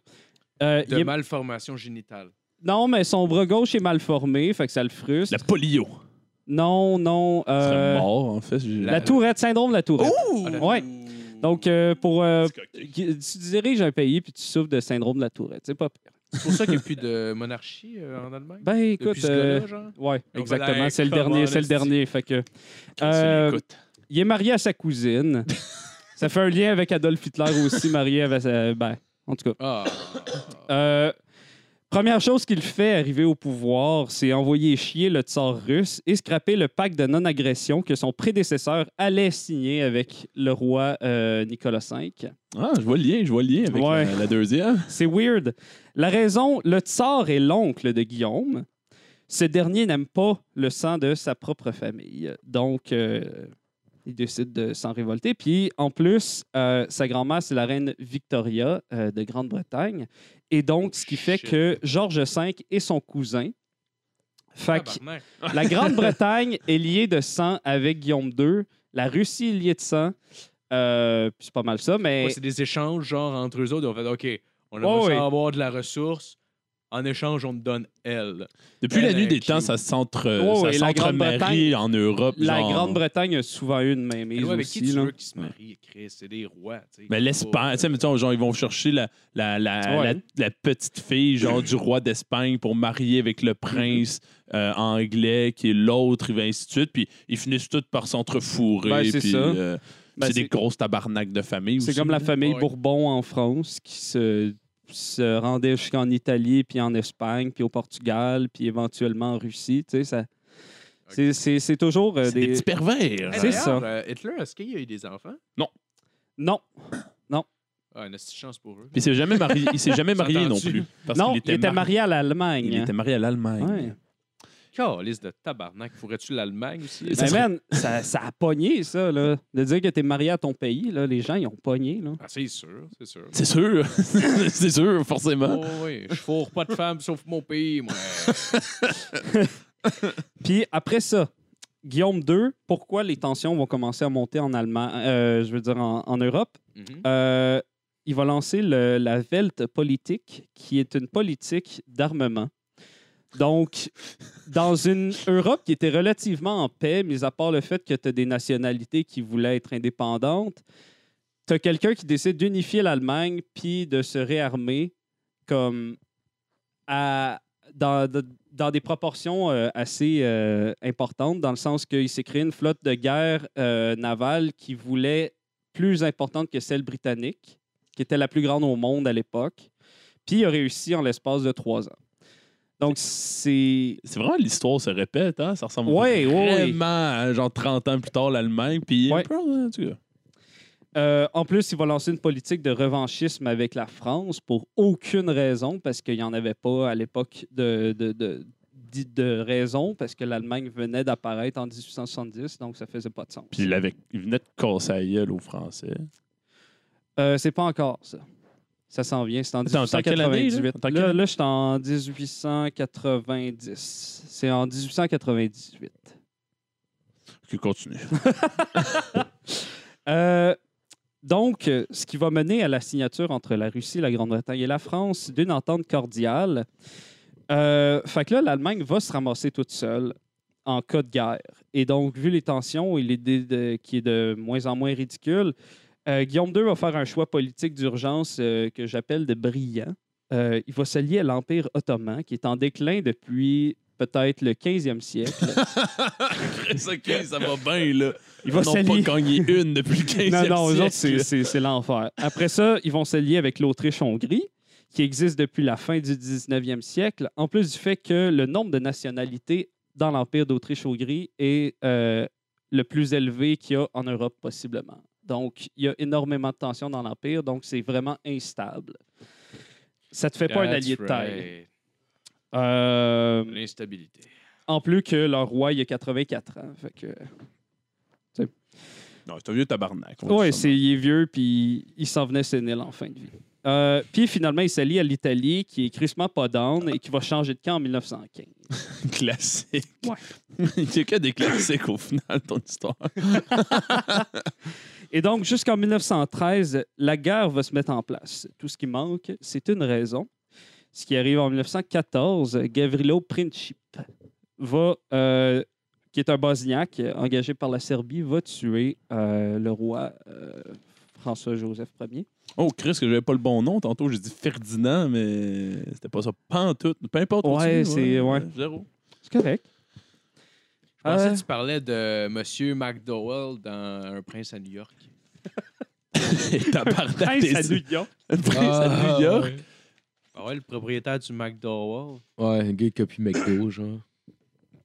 Euh, il De est- malformation génitale. Non, mais son bras gauche est mal formé, fait que ça le frustre. La polio. Non, non. Il euh, mort, en fait. j'ai- la tourette, syndrome de la tourette. Ah, la- Ouais. Donc, euh, pour. euh, tu diriges un pays puis tu souffres de syndrome de la tourette, c'est pas pire. C'est pour ça qu'il n'y a plus de monarchie euh, en Allemagne? Ben, écoute. Depuis ce euh, gars-là, genre? ouais, Donc, exactement. C'est le dernier. C'est le dernier. Fait que. Euh, il est marié à sa cousine. ça fait un lien avec Adolf Hitler aussi, marié avec sa. Ben, en tout cas. Ah. Euh, première chose qu'il fait arriver au pouvoir, c'est envoyer chier le tsar russe et scraper le pacte de non-agression que son prédécesseur allait signer avec le roi euh, Nicolas V. Ah, je vois le lien, je vois le lien avec Ouais. la, la deuxième. C'est weird. La raison, le tsar est l'oncle de Guillaume. Ce dernier n'aime pas le sang de sa propre famille. Donc, euh, il décide de s'en révolter. Puis, en plus, euh, sa grand-mère, c'est la reine Victoria euh, de Grande-Bretagne. Et donc, ce qui fait Shit. que George V est son cousin. Fait que la Grande-Bretagne est liée de sang avec Guillaume II. La Russie est liée de sang. Euh, c'est pas mal ça, mais... Ouais, c'est des échanges, genre, entre eux autres. On fait, OK, on ouais. ça avoir de la ressource. En écéchange, on te donne elle. Depuis Elle la nuit des temps, ça s'entre, Ouais, ça s'entremarie Grande-Bretagne- en Europe. La genre. Grande-Bretagne a souvent eu une Mais mainmise ouais, avec qui tu là. veux qu'ils se marient, Chris? C'est des rois. Mais l'Espagne, tu sais, mettons, genre, ils vont chercher la, la, la, Ouais. la, la petite fille, genre, du roi d'Espagne pour marier avec le prince euh, anglais, qui est l'autre, et ainsi de suite. Puis ils finissent tous par s'entrefourrer. Ben, c'est euh, Ben, c'est des grosses tabarnaks de famille C'est comme la famille Ouais. Bourbon en France qui se, se rendait jusqu'en Italie, puis en Espagne, puis au Portugal, puis éventuellement en Russie. Tu sais, ça, c'est, c'est- toujours euh, C'est des des... petits pervers. C'est ça. euh, Hitler, est-ce qu'il y a eu des enfants? Non, Ah, une petite chance pour eux. Puis il s'est jamais marié, il s'est jamais marié non plus. Parce non, il était marié à l'Allemagne. Il était marié à l'Allemagne. Ouais. Calice de tabarnak. Faudrait-tu l'Allemagne aussi? Ça Ben, man, ça, ça a pogné, ça, là. De dire que t'es marié à ton pays, là, les gens, ils ont pogné, là. Ah, c'est sûr, c'est sûr. C'est sûr. c'est sûr, forcément. Oh, oui, je fourre pas de femmes sauf mon pays, moi. Puis après ça, Guillaume II, pourquoi les tensions vont commencer à monter en Allemagne, euh, je veux dire en, en Europe? Mhm. Euh, il va lancer le- la Weltpolitik, qui est une politique d'armement. Donc, dans une Europe qui était relativement en paix, mis à part le fait que tu as des nationalités qui voulaient être indépendantes, tu as quelqu'un qui décide d'unifier l'Allemagne puis de se réarmer comme à, dans, dans des proportions euh, assez euh, importantes, dans le sens qu'il s'est créé une flotte de guerre euh, navale qui voulait plus importante que celle britannique, qui était la plus grande au monde à l'époque. Puis il a réussi en l'espace de trois ans. Donc, c'est. C'est vraiment l'histoire se répète, hein? Ça ressemble Ouais, ouais, ouais. vraiment à genre 30 ans plus tard l'Allemagne. Puis un peu, en tout cas. Euh, en plus, il va lancer une politique de revanchisme avec la France pour aucune raison, parce qu'il n'y en avait pas à l'époque de, de, de, de- de raison, parce que l'Allemagne venait d'apparaître en 1870, donc ça faisait pas de sens. Puis il, avait, il venait de casser la gueule aux Français. Euh, c'est pas encore ça. Ça s'en vient, c'est en Attends, t'es en quelle année, là? 1898. T'es en Là, là, je suis en 1890. C'est en 1898. Ok, continue. Euh, donc, ce qui va mener à la signature entre la Russie, la Grande-Bretagne et la France d'une entente cordiale. Euh, fait que là, l'Allemagne va se ramasser toute seule en cas de guerre. Et donc, vu les tensions et l'idée qui est de moins en moins ridicule, euh, Guillaume II va faire un choix politique d'urgence euh, que j'appelle de brillant. Euh, il va s'allier à l'Empire ottoman, qui est en déclin depuis peut-être le 15e siècle. Chris, OK, ça va bien, là. Il va Ils s'allier. pas gagné une depuis le 15e Non, non, eux autres, siècle. c'est- l'enfer. Après ça, ils vont se lier avec l'Autriche-Hongrie, qui existe depuis la fin du 19e siècle, en plus du fait que le nombre de nationalités dans l'Empire d'Autriche-Hongrie est le plus élevé qu'il y a en Europe, possiblement. Donc, il y a énormément de tensions dans l'Empire, donc c'est vraiment instable. Ça te fait pas un allié de taille. right. Euh, L'instabilité. en plus que leur roi, il a 84 ans. Fait que... Non, c'est un vieux tabarnak. Oui, c'est, il est vieux, puis il s'en venait sénile en fin de vie. Euh, puis finalement, il s'allie à l'Italie, qui est crissement pas down et qui va changer de camp en 1915. de classique. Ouais. Il y a que des classiques au final, ton histoire. Et donc, jusqu'en 1913, la guerre va se mettre en place. Tout ce qui manque, c'est une raison. Ce qui arrive en 1914, Gavrilo Princip va, euh, qui est un bosniaque engagé par la Serbie, va tuer euh, le roi euh, François-Joseph Ier. Oh, Chris, que j'avais pas le bon nom. Tantôt, j'ai dit Ferdinand, mais c'était pas ça. Pantoute. Peu importe. Ouais, c'est- ouais. Zéro. C'est correct. Je pensais Euh, que tu parlais de Monsieur McDowell dans Un prince à New York. Tabarnak, Prince à New York. Prince à New York? Ah ouais, le propriétaire du McDowell. Ouais, un gars qui copie McDo, genre.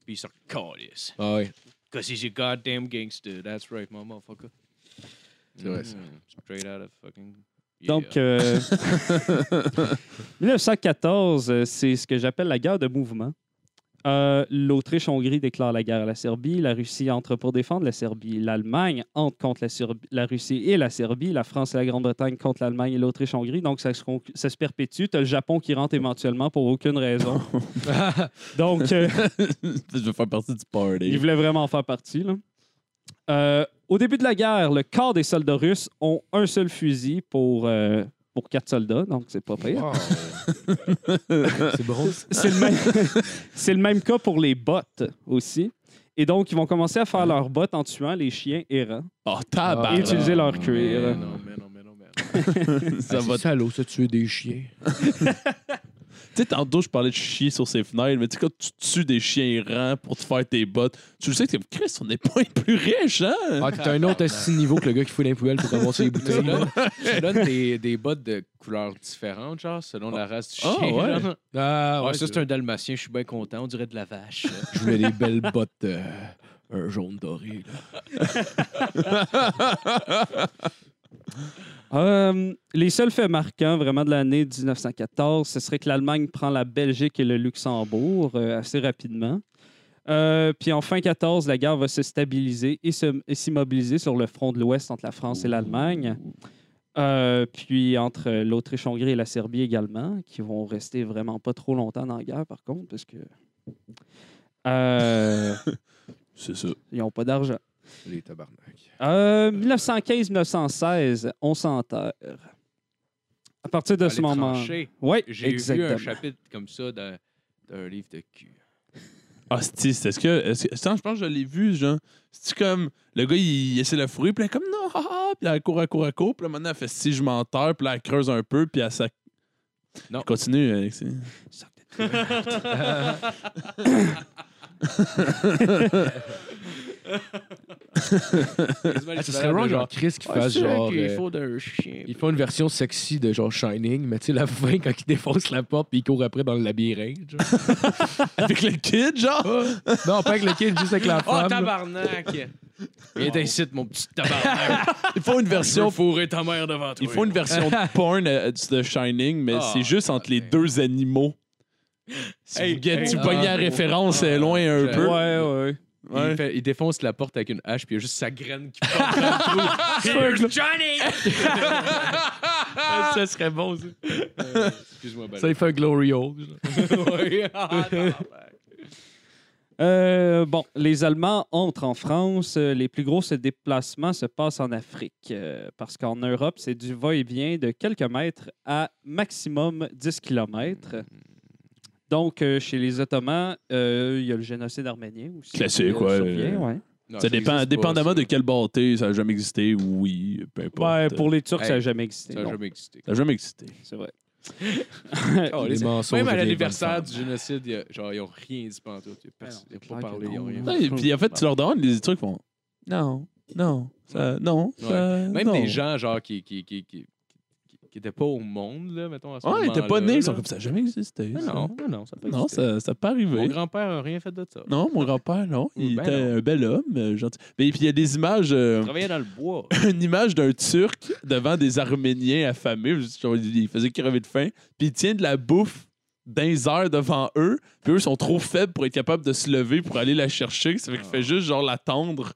Puis il sort calisse. Ah ouais. Cause he's a goddamn gangster. That's right, my motherfucker. C'est vrai, ça. Mm, Straight out of fucking. Yeah. Donc, euh, 1914, euh, c'est ce que j'appelle la guerre de mouvement. Euh, L'Autriche-Hongrie déclare la guerre à la Serbie. La Russie entre pour défendre la Serbie. L'Allemagne entre contre la, la Russie et la Serbie. La France et la Grande-Bretagne contre l'Allemagne et l'Autriche-Hongrie. Donc, ça se, conc- ça se perpétue. Tu as le Japon qui rentre éventuellement pour aucune raison. Donc, euh, Je veux faire partie du party. il voulait vraiment en faire partie. là. Euh, au début de la guerre, le quart des soldats russes ont un seul fusil pour, pour quatre soldats, donc c'est pas pire. c'est bon. C'est le, même... c'est le même cas pour les bottes aussi. Et donc, ils vont commencer à faire leurs bottes en tuant les chiens errants Oh, et tabarnak. utiliser leur Mais cuir. non, mais non, mais non, mais non. Ça Ça va va salaud, ça tuer des chiens. Tu sais, tantôt, je parlais de chier sur ses fenêtres, mais tu sais, quand tu tues des chiens errants pour te faire tes bottes, tu le sais que Chris, on n'est pas les plus riches, hein? Ah, t'as un autre assis niveau que le gars qui fout dans les poubelles pour avoir ses Tu bouteilles. donnes, tu donnes des, des bottes de couleurs différentes, genre, selon la race du Ah, chien. ouais. genre. Ah, Ouais, ouais, ça, c'est un dalmatien, je suis bien content. On dirait de la vache. Je voulais des belles bottes, euh, un jaune doré. Là. Euh, les seuls faits marquants vraiment de l'année 1914, ce serait que l'Allemagne prend la Belgique et le Luxembourg euh, assez rapidement. Euh, puis en fin 14, la guerre va se stabiliser et se- et s'immobiliser sur le front de l'Ouest entre la France et l'Allemagne. Puis entre l'Autriche-Hongrie et la Serbie également, qui vont rester vraiment pas trop longtemps dans la guerre, par contre, parce que C'est ça. ils n'ont pas d'argent. Les tabarnak. Euh, 1915-1916, on s'enterre. À partir de Aller ce moment. trancher. J'ai vu un chapitre comme ça dans, dans un livre de cul. Ah, c'est est-ce que. Est-ce que attends, je pense que je l'ai vu, genre. C'est comme. Le gars, il, il essaie de fourrer, puis elle est comme non, ah, ah, puis elle court, elle court, elle court, puis là, maintenant, elle fait si je m'enterre, puis là, elle creuse un peu, puis elle ça. Non. Continue, Alexis. Ah, ce serait wrong, genre Chris qui fasse genre. Il euh, faut d'un chien. il fait une version sexy de genre Shining, mais tu sais, la fin, quand il défonce la porte puis il court après dans le labyrinthe. genre. Avec le kid, genre? non, pas avec le kid, juste avec la Oh, femme. là. tabarnak! Viens d'ici, mon petit tabarnak. Il faut une version. fourrer ta mère devant toi. Il faut une version de porn euh, de Shining, mais Ah, c'est juste entre les deux animaux. Si Hey, vous- tu ah, pognes la oh, référence ah, euh, loin un peu. Ouais, ouais. Ouais. Il, fait- il défonce la porte avec une hache, puis il y a juste sa graine qui porte dans le trou. Here's Johnny! ça serait bon, ça. Excuse-moi, ben. Ça, il fait un glory hole. ah. Euh, bon, les Allemands entrent en France. Euh, Les plus gros déplacements se passent en Afrique. euh, parce qu'en Europe, c'est du va-et-vient de quelques mètres à maximum 10 kilomètres. Donc, euh, chez les Ottomans, euh, il y a le génocide arménien aussi. Classique, euh, ouais. survient, ouais. Non, Ça dépend, pas, dépendamment ça. de quel bâté, ça n'a jamais existé, oui, peu importe. Ouais, pour les Turcs, Hey, ça n'a jamais existé. Ça n'a jamais existé. Ça n'a jamais existé. C'est vrai. Oh, Les les- mensonges Même à les l'anniversaire du génocide, il y a- genre, ils n'ont rien dit pendant tout. Ils Ben non, n'ont pas parlé, ils n'ont non. rien Ouais, puis en fait, tu leur demandes des trucs, ils font Non, non, ça, non. ça- Même non. des gens, genre, qui qui, qui, qui, qui étaient pas au monde, là, mettons, à ce Ouais, ils étaient pas nés, ils sont comme ça, n'a jamais existé. Mais ça. Non, non, non, ça n'a pas Non, ça n'a pas arrivé. Mon grand-père n'a rien fait de ça. Non, mon grand-père, non. Il Ben était non. un bel homme, euh, gentil. Mais puis il y a des images, euh, Il travaillait dans le bois. une image d'un Turc devant des Arméniens affamés. Genre, il faisait crever de faim. Puis il tient de la bouffe d'un heures devant eux. Puis eux sont trop faibles pour être capables de se lever pour aller la chercher. Ça fait qu'il fait juste genre l'attendre.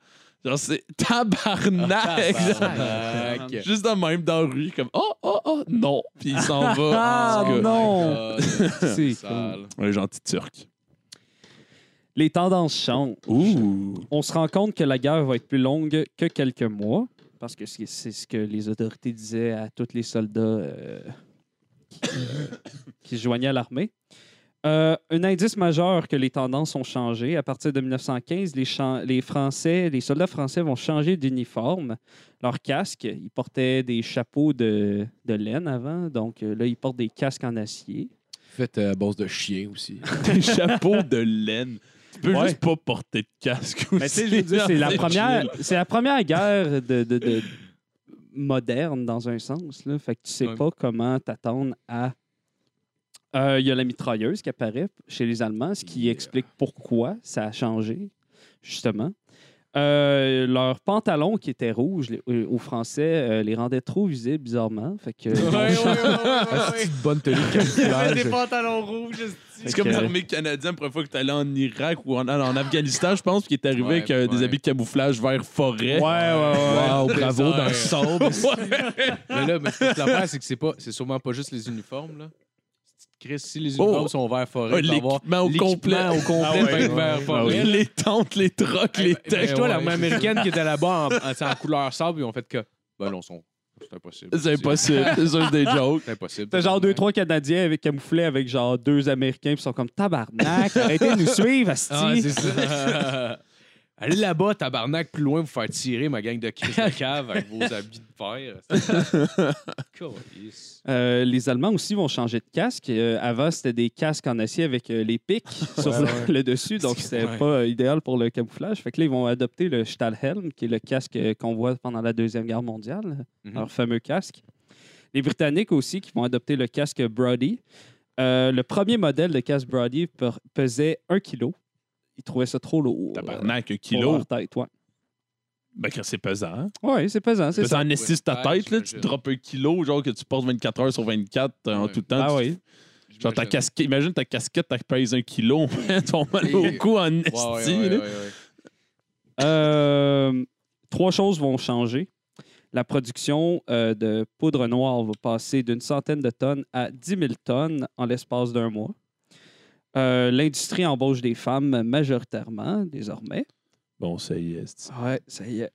Genre, c'est tabarnak! Tabarnak. Juste de même dans la rue, comme oh, oh, oh, non. Puis il s'en va. Ah, non. God, C'est sale. Un gentil Turc. Les tendances changent. Ouh! On se rend compte que la guerre va être plus longue que quelques mois, parce que c'est c'est ce que les autorités disaient à tous les soldats euh, qui, euh, qui se joignaient à l'armée. Euh, un indice majeur que les tendances ont changé. À partir de 1915, les, Français, les soldats français vont changer d'uniforme. Leur casque, ils portaient des chapeaux de, de laine avant, donc euh, là, ils portent des casques en acier. Fait euh, à base de chien aussi. Des chapeaux de laine. Tu peux Ouais. juste pas porter de casque aussi. Mais tu sais, c'est la première, la première guerre de, de- de- moderne dans un sens. Là. Fait que tu sais Ouais. pas comment t'attendre à. Euh, Il y a la mitrailleuse qui apparaît chez les Allemands, ce qui Yeah. explique pourquoi ça a changé, justement. Euh, leurs pantalons qui étaient rouges les- euh, aux Français euh, les rendaient trop visibles, bizarrement. Fait que, Ouais, ouais, ouais, ouais, ouais. Petite bonne tenue camouflage? des pantalons rouges. C'est comme que- l'armée canadienne, la première fois que tu allé en Irak ou en, en Afghanistan, je pense, qui est arrivé Ouais, avec euh, des ouais. habits de camouflage vert forêt. Ouais, ouais, ouais. Wow, bravo dans le sable. Mais là, mais toute l'affaire, c'est que c'est pas, c'est sûrement pas juste les uniformes, là. Chris, si les uniformes Oh. sont vert forêt, avoir l'équipement au complet. au complet Ah ouais, ouais, vert ouais. forêt. les tentes, les trocs, les Eh ben, têtes. toi, ouais, l'armée américaine qui était là-bas en, en, en couleur sable, ils ont fait que. Ben non, sont- c'est impossible. C'est impossible. C'est juste des jokes. C'est impossible. T'as genre deux, trois Canadiens avec camouflés avec genre deux Américains qui sont comme tabarnak, arrêtez de nous suivre, asti. Ah, c'est ça. Allez là-bas, tabarnak, plus loin, vous faire tirer ma gang de Chris de cave avec vos habits de fer. Euh, les Allemands aussi vont changer de casque. Euh, avant, c'était des casques en acier avec euh, les pics sur le, le dessus, donc c'était Ouais. pas euh, idéal pour le camouflage. Fait que là, ils vont adopter le Stahlhelm, qui est le casque euh, qu'on voit pendant la Deuxième Guerre mondiale, Mhm. leur fameux casque. Les Britanniques aussi, qui vont adopter le casque Brody. Euh, le premier modèle de casque Brody pe- pesait 1 kg. Ils trouvaient ça trop lourd. euh, Tabarnak, un pour kilo. leur tête, ouais. Ben, quand c'est pesant. hein? Ouais, c'est pesant, c'est ça. en ta Ouais, tête, là. Tu droppes un kilo, genre que tu portes 24 heures sur 24 euh, en tout temps. Ah Tu- oui. Genre ta casquette, imagine ta casquette, elle pèse un kilo, tu vas mal au cou en esti. Ouais, ouais, ouais, là. ouais, ouais. Euh, trois choses vont changer. La production euh, de poudre noire va passer d'une centaine de tonnes à 10 000 tonnes en l'espace d'un mois. Euh, L'industrie embauche des femmes majoritairement désormais. Bon, ça y est. Ouais, ça y est.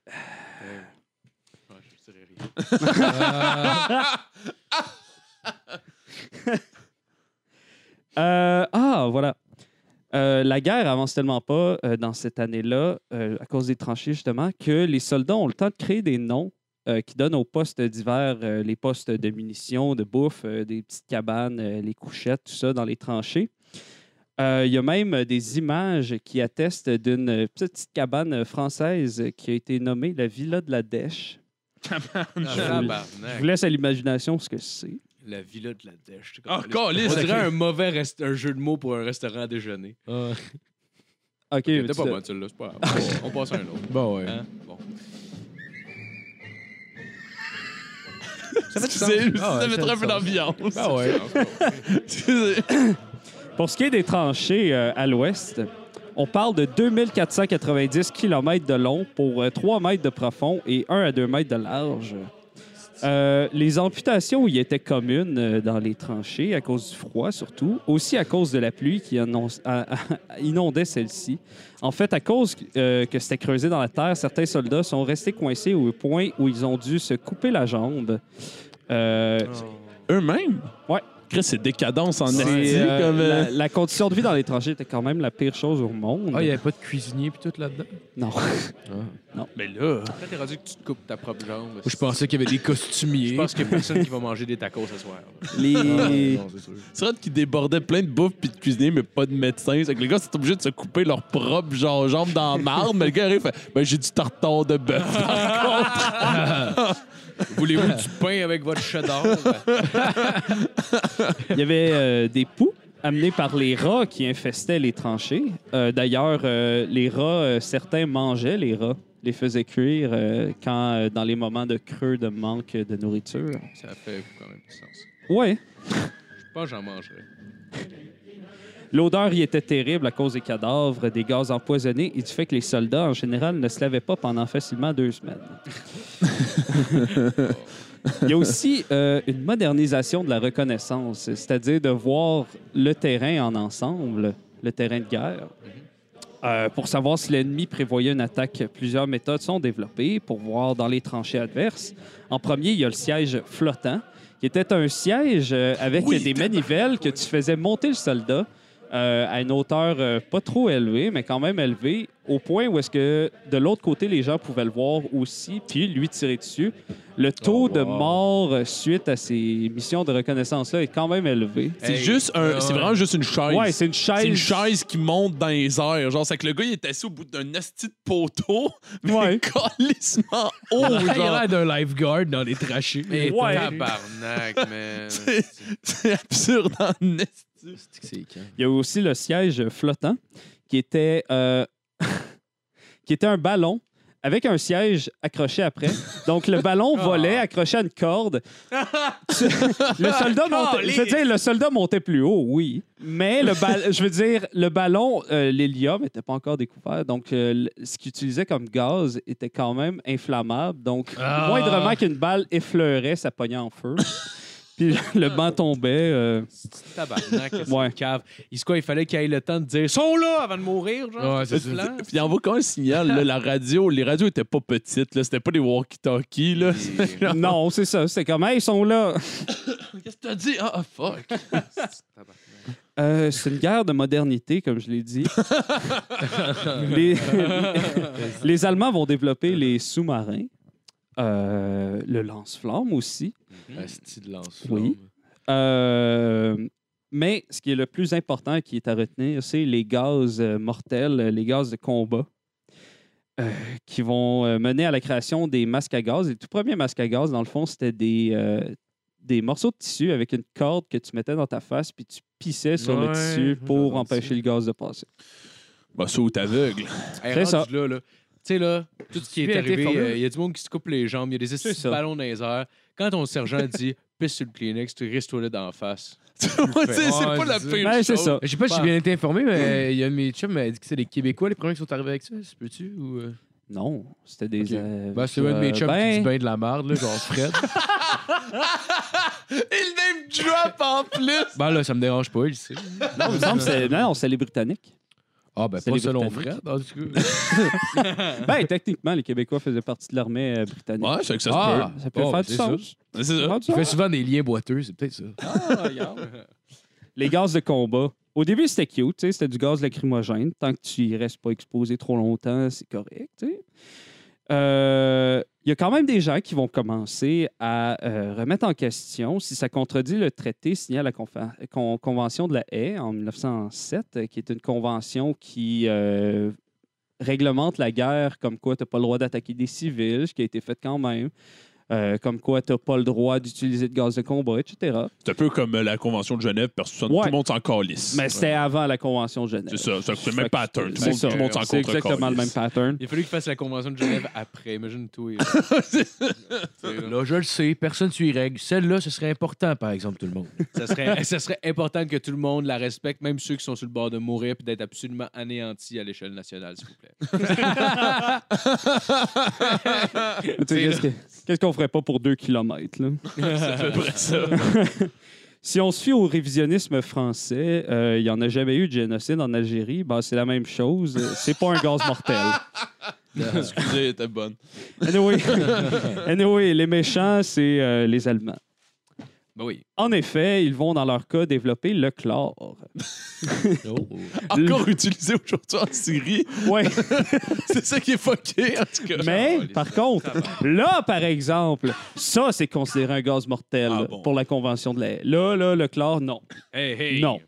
Ouais, je dirais rien. Euh, ah, voilà. Euh, la guerre avance tellement pas euh, dans cette année-là, euh, à cause des tranchées justement, que les soldats ont le temps de créer des noms euh, qui donnent aux postes divers, euh, les postes de munitions, de bouffe, des petites cabanes, les couchettes, tout ça dans les tranchées. Euh, Il y a même des images qui attestent d'une petite cabane française qui a été nommée la Villa de la Dèche. Je vous laisse à l'imagination ce que c'est. La villa de la dèche. Ah, On câlisse, dirait ok. un mauvais rest- un jeu de mots pour un restaurant à déjeuner. OK, T'es tu- pas bonne, celle-là, c'est pas grave. On passe à un autre. Bon, ouais. Hein? Bon. Ça fait ça, fait Ah un peu du d'ambiance. Ah ouais. Pour ce qui est des tranchées euh, à l'ouest, on parle de 2490 km de long pour euh, 3 mètres de profond et 1 à 2 mètres de large. Euh, les amputations y étaient communes euh, dans les tranchées à cause du froid surtout, aussi à cause de la pluie qui inondait celle-ci. En fait, à cause euh, que c'était creusé dans la terre, certains soldats sont restés coincés au point où ils ont dû se couper la jambe. Euh, Eux-mêmes? Ouais. Chris, c'est décadence en esti, euh, comme... euh, la, la condition de vie dans les tranchées était quand même la pire chose au monde. Ah, il n'y avait pas de cuisinier puis tout là-dedans? Non. Mais là... Quand t'es rendu que tu te coupes ta propre jambe. Je pensais qu'il y avait des costumiers. Je pense qu'il y a personne qui va manger des tacos ce soir. là. Les... Non, c'est vrai qu'ils débordaient plein de bouffe puis de cuisiniers, mais pas de médecins. C'est que les gars sont obligés de se couper leur propre genre, jambe dans la marde. mais le gars arrive fait Ben, j'ai du tartare de bœuf. Voulez-vous du pain avec votre cheddar? Il y avait euh, des poux amenés par les rats qui infestaient les tranchées. Euh, D'ailleurs, euh, les rats, certains mangeaient les rats, les faisaient cuire quand, dans les moments de creux, de manque de nourriture. Ça fait quand même du sens. Ouais. Je pense que j'en mangerais. L'odeur y était terrible à cause des cadavres, des gaz empoisonnés et du fait que les soldats, en général, ne se lavaient pas pendant facilement deux semaines. Il y a aussi euh, une modernisation de la reconnaissance, c'est-à-dire de voir le terrain en ensemble, le terrain de guerre. Euh, pour savoir si l'ennemi prévoyait une attaque, plusieurs méthodes sont développées pour voir dans les tranchées adverses. En premier, il y a le siège flottant, qui était un siège euh, avec Oui, des manivelles que tu faisais monter le soldat euh, à une hauteur euh, pas trop élevée, mais quand même élevée, au point où est-ce que de l'autre côté, les gens pouvaient le voir aussi, puis lui tirer dessus. Le taux de mort euh, suite à ces missions de reconnaissance-là est quand même élevé. C'est Hey, juste un, ouais. c'est vraiment juste une chaise. Ouais, c'est une chaise. C'est une chaise qui monte dans les airs. Genre, c'est que le gars, il est assis au bout d'un asti de poteau, mais Ouais. calissement haut. Il a genre. l'air d'un lifeguard dans les trachées. Mais Ouais. tabarnak, man. C'est- C'est absurde en esti. Il y a aussi le siège flottant qui était, euh, qui était un ballon avec un siège accroché après. Donc, le ballon volait accroché à une corde. le, soldat montait, je veux dire, le soldat montait plus haut, oui. Mais le bal- je veux dire, le ballon, euh, l'hélium n'était pas encore découvert. Donc, euh, ce qu'il utilisait comme gaz était quand même inflammable. Donc, Ah. moindrement qu'une balle effleurait, ça pognait en feu. Puis le banc tombait. euh, Tabarnak, c'est Ouais. cave. Il, se quoi, il fallait qu'il ait le temps de dire « Sont là! » avant de mourir, genre. Ouais, c'est. Puis il envoie quand un signal, là, la radio, les radios étaient pas petites, là, c'était pas des walkie-talkies, là. Et- Non, c'est ça. C'est comme, hey, ils sont là. Qu'est-ce que t'as dit? Ah, ah, fuck. Euh, c'est une guerre de modernité, comme je l'ai dit. les, les Allemands vont développer les sous-marins, euh, le lance-flamme aussi. Un style de lance Oui. Euh, mais ce qui est le plus important qui est à retenir, c'est les gaz euh, mortels, les gaz de combat, euh, qui vont euh, mener à la création des masques à gaz. Les tout premiers masques à gaz, dans le fond, c'était des, euh, des morceaux de tissu avec une corde que tu mettais dans ta face, puis tu pissais sur le tissu pour empêcher ça. le gaz de passer. Bah, ça, ou t'aveugle. Hey, C'est ça. là, là. Tu sais, là, tout ce qui est arrivé, formé. euh, il y a du monde qui se coupe les jambes, il y a des C'est estis de ballons dans les airs. Quand ton sergent dit « Pisse sur le Kleenex, tu risques toi là d'en face. C'est c'est pas la c'est pire Ouais, c'est ça. Je sais pas si j'ai bien été informé, mais il y a un de mes chums qui m'a dit que c'est les Québécois les premiers qui sont arrivés avec ça. Ça peux-tu? Ou... euh? Non, c'était des. Euh, Ben, c'est un de mes chums ben, qui dit bien de la merde, là, genre Fred. Il name drop en plus. ben là, ça me dérange pas, il sait. Non, il me semble que c'est- non, non, c'est les Britanniques. Ah, ben C'est pas selon. Fred, en tout cas. Ben, techniquement, les Québécois faisaient partie de l'armée euh, britannique. Ouais, je sais que ça se Ah. Ça peut Oh, faire c'est du ça. sens. peut. C'est Ça peut ça. faire du Il fait souvent des liens boiteux, c'est peut-être ça. Ah, regarde. Les gaz de combat. Au début, c'était cute, tu sais, c'était du gaz lacrymogène. Tant que tu y restes pas exposé trop longtemps, c'est correct. tu sais. Euh, Il y a quand même des gens qui vont commencer à euh, remettre en question si ça contredit le traité signé à la Convention de la Haye en 1907, euh, qui est une convention qui euh, réglemente la guerre comme quoi tu n'as pas le droit d'attaquer des civils, ce qui a été fait quand même. Euh, comme quoi tu n'as pas le droit d'utiliser de gaz de combat, etc. C'est un peu comme euh, la Convention de Genève, parce que tout le monde s'en calisse. Mais c'était avant la Convention de Genève. C'est ça, c'est le même pattern. Tout le monde, ça. tout le monde s'en C'est exactement le même pattern. Il a fallu qu'il fasse la convention de Genève après. Imagine-toi. là. Je le sais, personne suit les règles. Celle-là, ce serait important, par exemple, tout le monde. ça, serait, ça serait important que tout le monde la respecte, même ceux qui sont sur le bord de mourir, puis d'être absolument anéantis à l'échelle nationale, s'il vous plaît. Qu'est-ce que- qu'est-ce qu'on on ferait pas pour deux kilomètres. là. C'est à peu près ça. Si on se fie au révisionnisme français, euh, il n'y en a jamais eu de génocide en Algérie. Ben, c'est la même chose. C'est pas un gaz mortel. Excusez, t'es bonne. Anyway, Anyway, les méchants, c'est euh, les Allemands. Ben oui. En effet, ils vont, dans leur cas, développer le chlore. Oh. Encore utilisé aujourd'hui en Syrie. Ouais. C'est ça qui est fucké, en tout cas. Mais, les- par contre, là, par exemple, ça, c'est considéré un gaz mortel Ah bon. pour la Convention de la haie. Là, là, le chlore, non. Hey, hey. Non.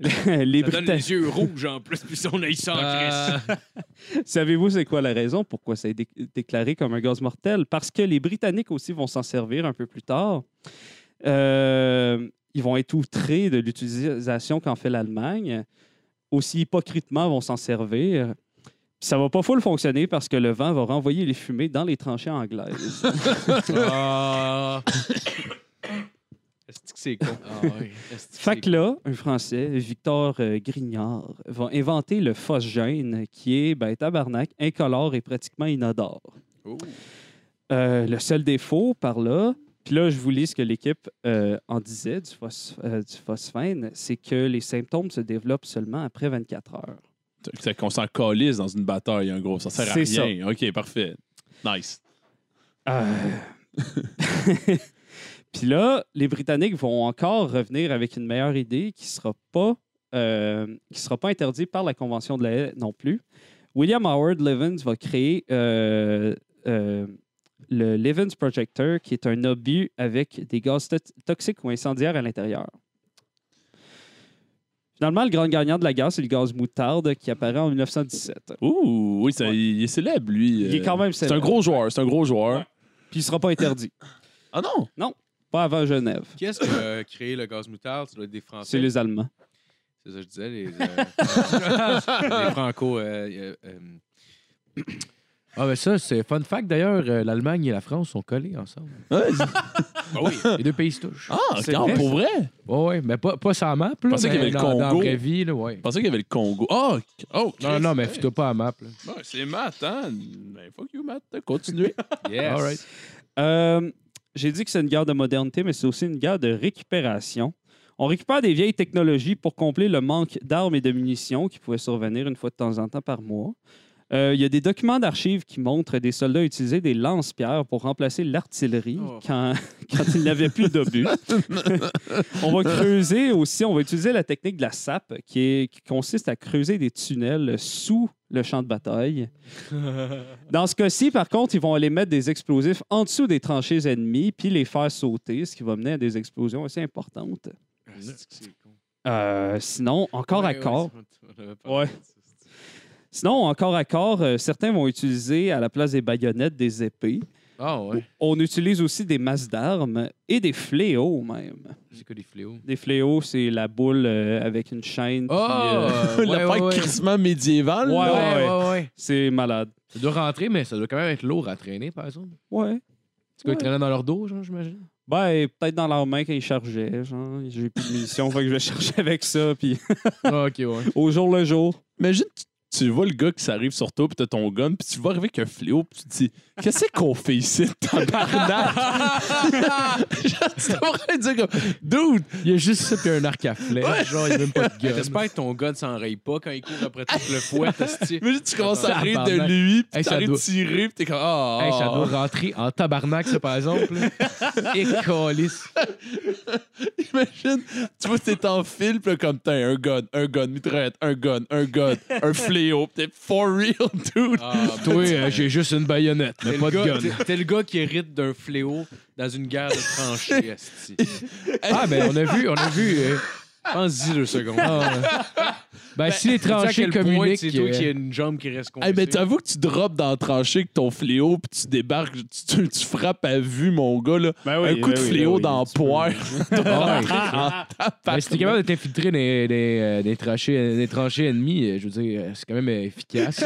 les Ça donne Britanniques. les yeux rouges en plus, puis on a eu ça en Euh, crise. Savez-vous c'est quoi la raison pourquoi ça est dé- déclaré comme un gaz mortel? Parce que les Britanniques aussi vont s'en servir un peu plus tard. Euh, ils vont être outrés de l'utilisation qu'en fait l'Allemagne. Aussi hypocritement vont s'en servir. Puis Ça va pas full fonctionner parce que le vent va renvoyer les fumées dans les tranchées anglaises. Ah. Est-ce que c'est con? Ah, Fait que là, un Français, Victor euh, Grignard, va inventer le phosgène qui est, ben, tabarnak, incolore et pratiquement inodore. Oh. Euh, le seul défaut par là, puis là, je vous lis ce que l'équipe euh, en disait du, phos- euh, du phosphène, c'est que les symptômes se développent seulement après 24 heures. C'est qu'on s'en calisse dans une bataille, en gros. Ça sert à rien. OK, parfait. Nice. Euh. Puis là, les Britanniques vont encore revenir avec une meilleure idée qui ne sera pas euh, qui sera pas interdite par la Convention de la haie non plus. William Howard Levins va créer le Levins Projector, qui est un obus avec des gaz to- toxiques ou incendiaires à l'intérieur. Finalement, le grand gagnant de la guerre, c'est le gaz moutarde qui apparaît en 1917. Ouh, oui, ça- Ouais. il est célèbre, lui. Il est Euh, quand même C'est un célèbre. gros joueur, c'est un gros joueur. Puis il ne sera pas interdit. Ah non? Pas avant Genève. Qui est-ce qui a créé le gaz moutarde? Ça doit être des Français. C'est les Allemands. C'est ça que je disais, les, euh, les Franco. euh, euh, euh, Ah, ben ça, c'est fun fact d'ailleurs, euh, l'Allemagne et la France sont collés ensemble. Ouais, ah oui. Les deux pays se touchent. ah, C'est vrai, pour vrai? Ouais, ouais, mais pas, pas sur la map. Là, Je pensais qu'il y mais avait le dans, dans Congo. la vraie vie, là, ouais. Je pensais qu'il y avait le Congo. Ah, oh, Non, non, mais fais-toi pas à la map. Là. C'est Matt, hein? Ben, fuck you, Matt. Continuez. Yes. All right. Euh, J'ai dit que c'est une guerre de modernité, mais c'est aussi une guerre de récupération. On récupère des vieilles technologies pour combler le manque d'armes et de munitions qui pouvait survenir une fois de temps en temps par mois. Euh, Il y a des documents d'archives qui montrent des soldats utiliser des lance-pierres pour remplacer l'artillerie Oh. quand, quand ils n'avaient plus d'obus. on va creuser aussi, on va utiliser la technique de la sape qui, est- qui consiste à creuser des tunnels sous le champ de bataille. Dans ce cas-ci, par contre, ils vont aller mettre des explosifs en dessous des tranchées ennemies puis les faire sauter, ce qui va mener à des explosions assez importantes. Con? Euh, sinon, encore Ouais, à corps, Ouais. Sinon, encore à corps, euh, certains vont utiliser à la place des baïonnettes des épées. Ah, ouais. On utilise aussi des masses d'armes et des fléaux même. C'est quoi des fléaux? Des fléaux, c'est la boule euh, avec une chaîne. Ah! euh, ouais, L'affaire ouais, ouais. crissement médiéval. Ouais. Ouais, ouais, ouais. c'est malade. Ça doit rentrer, mais ça doit quand même être lourd à traîner, par exemple. Ouais. Qu'ils Ouais. traînaient dans leur dos, genre, j'imagine? Ben, peut-être dans leurs mains quand ils chargeaient. Genre, j'ai plus de munitions, fait que je vais chercher avec ça. Puis Ah, ok, ouais. au jour le jour. Imagine, tu, tu vois le gars qui s'arrive sur toi, puis t'as ton gun, puis tu vas arriver avec un fléau, puis tu te dis Qu'est-ce qu'on fait ici, tabarnak? Genre, Tu devrais dire comme Dude, Il y a juste ça, puis un arc à flèche. Genre, il n'y a même pas de gun. J'espère que ton ne s'enraye pas quand il court après tout le fouet. imagine, tu commences à rire de lui, puis Hey, ça t'arrives doit- tirer, puis t'es comme Ah Hey, ça doit rentrer en tabarnak, ça, par exemple. Et calice. Imagine, tu vois, t'es en fil, puis là, comme t'as un gun, un gun, mitraillette, un gun, un gun, un fléau, puis t'es for real, dude. Ah, Toi, euh, j'ai juste une baïonnette, mais T'es pas le, de gars- gun. t'es- t'es le gars qui hérite d'un fléau dans une guerre de tranchées. esti. Ah, ben, on a vu, on a vu. euh, Pense-y deux secondes. ah, euh, ben, si les tranchées communiquent. C'est toi euh, qui as une jambe qui reste coincée. Hey, mais t'avoues que tu drops dans la tranchée avec ton fléau, puis tu débarques, tu, tu- tu frappes à vue, mon gars, là. Ben un coup de fléau dans la poire. ah, ouais. Ben, si t'es capable de t'infiltrer dans des, des, euh, des tranchées, des tranchées ennemies, euh, je veux dire, euh, c'est quand même euh, efficace.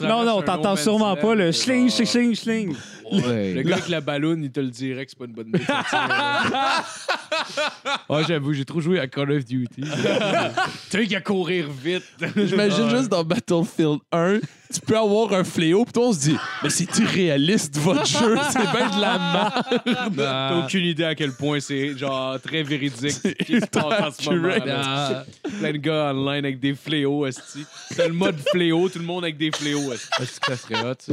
Non, non, t'entends sûrement pas le schling, schling, schling. Ouais. Le gars avec la balloune, il te le dirait que c'est pas une bonne idée. Ah, j'avoue, j'ai trop joué à Call of Duty. T'as qu'à courir vite. J'imagine juste dans Battlefield 1, tu peux avoir un fléau, puis toi, on se dit, mais c'est irréaliste, votre jeu, c'est bien de la merde. T'as aucune idée à quel point c'est genre très véridique. qui se passe en ce moment, là. Plein de gars online avec des fléaux, esti. T'as le mode fléau, tout le monde avec des fléaux, esti. Est-ce que ça serait hot, ça?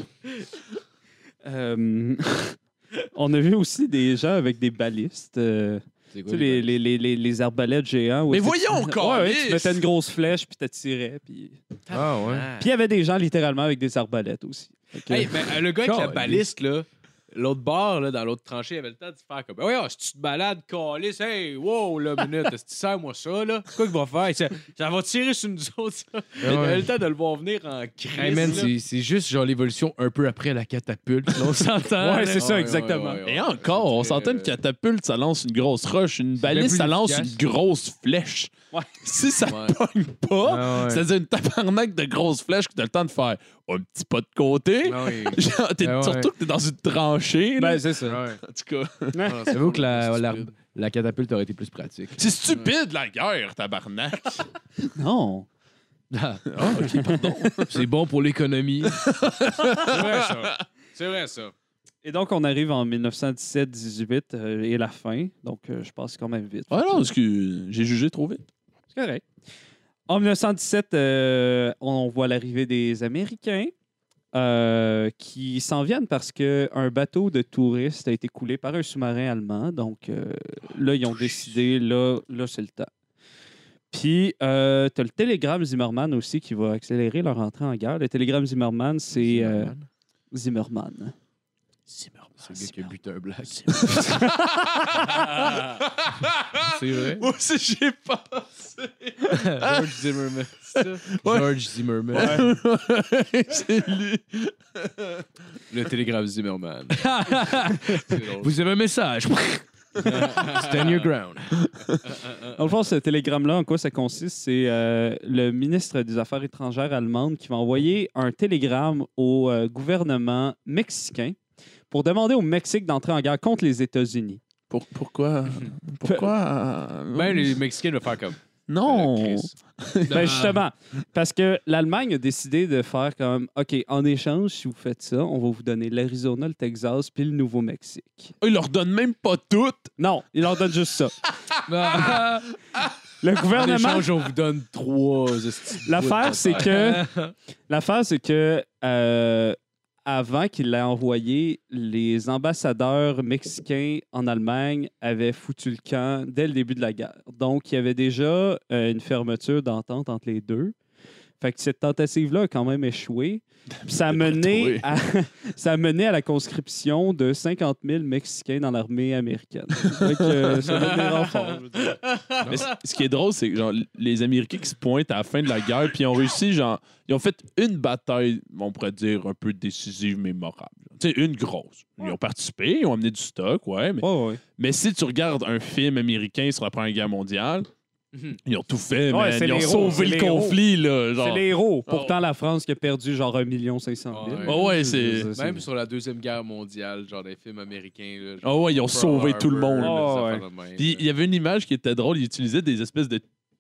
Euh, on a vu aussi des gens avec des balistes. euh, C'est tu sais, les, les, les, les, les arbalètes géants. où Mais est-ce que voyons, tu... ouais, ouais, tu mettais une grosse flèche, puis t'attirais. Puis Ah, ouais. puis il y avait des gens littéralement avec des arbalètes aussi. Fait que- Hey, ben, euh, le gars avec la Caliste. baliste, là, l'autre bord, là, dans l'autre tranchée, il avait le temps de se faire comme. Ben, ouais, si tu te balades, calice, hey, wow, là, minute, si tu sers moi ça, là, quoi qu'il va faire? Ça, ça va tirer sur nous autres, ça. Il avait le temps de le voir venir en crise. Hey c'est c'est juste genre l'évolution un peu après la catapulte. là, On s'entend. Ouais, c'est ça, Ouais, exactement. ouais, ouais, ouais. Et encore, on s'entend une catapulte, ça lance une grosse roche. Une baliste, plus ça lance efficace. une grosse flèche. Ouais. Si ça Ouais. pogne pas, Ah, ouais. c'est-à-dire une tabarnak de grosses flèches que t'as le temps de faire un petit pas de côté. Ah, oui. Genre, t'es- Ah, ouais. Surtout que t'es dans une tranchée. là. Ben, c'est ça. Ouais. en tout cas, Ah, c'est J'avoue que la, la, catapulte aurait été plus pratique. c'est stupide la guerre, tabarnak. Non. Ah, ok, pardon. C'est bon pour l'économie. C'est vrai, ça. C'est vrai, ça. Et donc, on arrive en 1917-18 euh, et la fin. Donc, euh, je passe quand même vite. Ah non, parce que j'ai jugé trop vite. C'est correct. En 1917, euh, on voit l'arrivée des Américains euh, qui s'en viennent parce qu'un bateau de touristes a été coulé par un sous-marin allemand. Donc euh, là, ils ont décidé, là, là c'est le temps. Puis, tu as le télégramme Zimmerman aussi qui va accélérer leur entrée en guerre. Le télégramme Zimmerman, c'est euh, Zimmerman. C'est le gars qui a buté un black. C'est vrai? Moi aussi, j'ai pas. George Zimmerman. George Zimmerman. c'est lui. Le télégramme Zimmerman. Vous avez un message. Stand your ground. Dans le fond, ce télégramme-là, en quoi ça consiste? C'est euh, le ministre des Affaires étrangères allemande qui va envoyer un télégramme au euh, gouvernement mexicain pour demander au Mexique d'entrer en guerre contre les États-Unis. Pour- pourquoi? Pourquoi? Ben, les Mexicains vont faire comme. Non! Euh, Chris. Ben justement, parce que l'Allemagne a décidé de faire comme OK, en échange, si vous faites ça, on va vous donner l'Arizona, le Texas puis le Nouveau-Mexique. Ils leur donnent même pas toutes? Non, ils leur donnent juste ça. Le En gouvernement. échange, on vous donne trois. L'affaire, c'est que l'affaire, c'est que euh, avant qu'il l'ait envoyé, les ambassadeurs mexicains en Allemagne avaient foutu le camp dès le début de la guerre. Donc, il y avait déjà euh, une fermeture d'entente entre les deux. Fait que cette tentative-là a quand même échoué. Puis ça a, mené à, ça a mené à la conscription de 50 000 Mexicains dans l'armée américaine. Fait que, euh, ça donne des renforts, je veux dire. Mais c- ce qui est drôle, c'est que genre, les Américains qui se pointent à la fin de la guerre, puis ils ont réussi, genre, ils ont fait une bataille, on pourrait dire, un peu décisive, mémorable. Tu sais, une grosse. Ils ont participé, ils ont amené du stock, ouais, mais, Ouais, ouais. mais si tu regardes un film américain sur la Première Guerre mondiale. Ils ont tout fait, Ouais, man. Ils ont les sauvé le les conflit, là. Genre. C'est les héros. Pourtant, la France qui a perdu genre 1 500 000. Ouais. Ah ouais, c'est- Même sur la Deuxième Guerre mondiale, genre des films américains. Là, Ah ouais, ils ont sauvé tout le monde. Ouais, Puis il y avait une image qui était drôle. Ils utilisaient des espèces de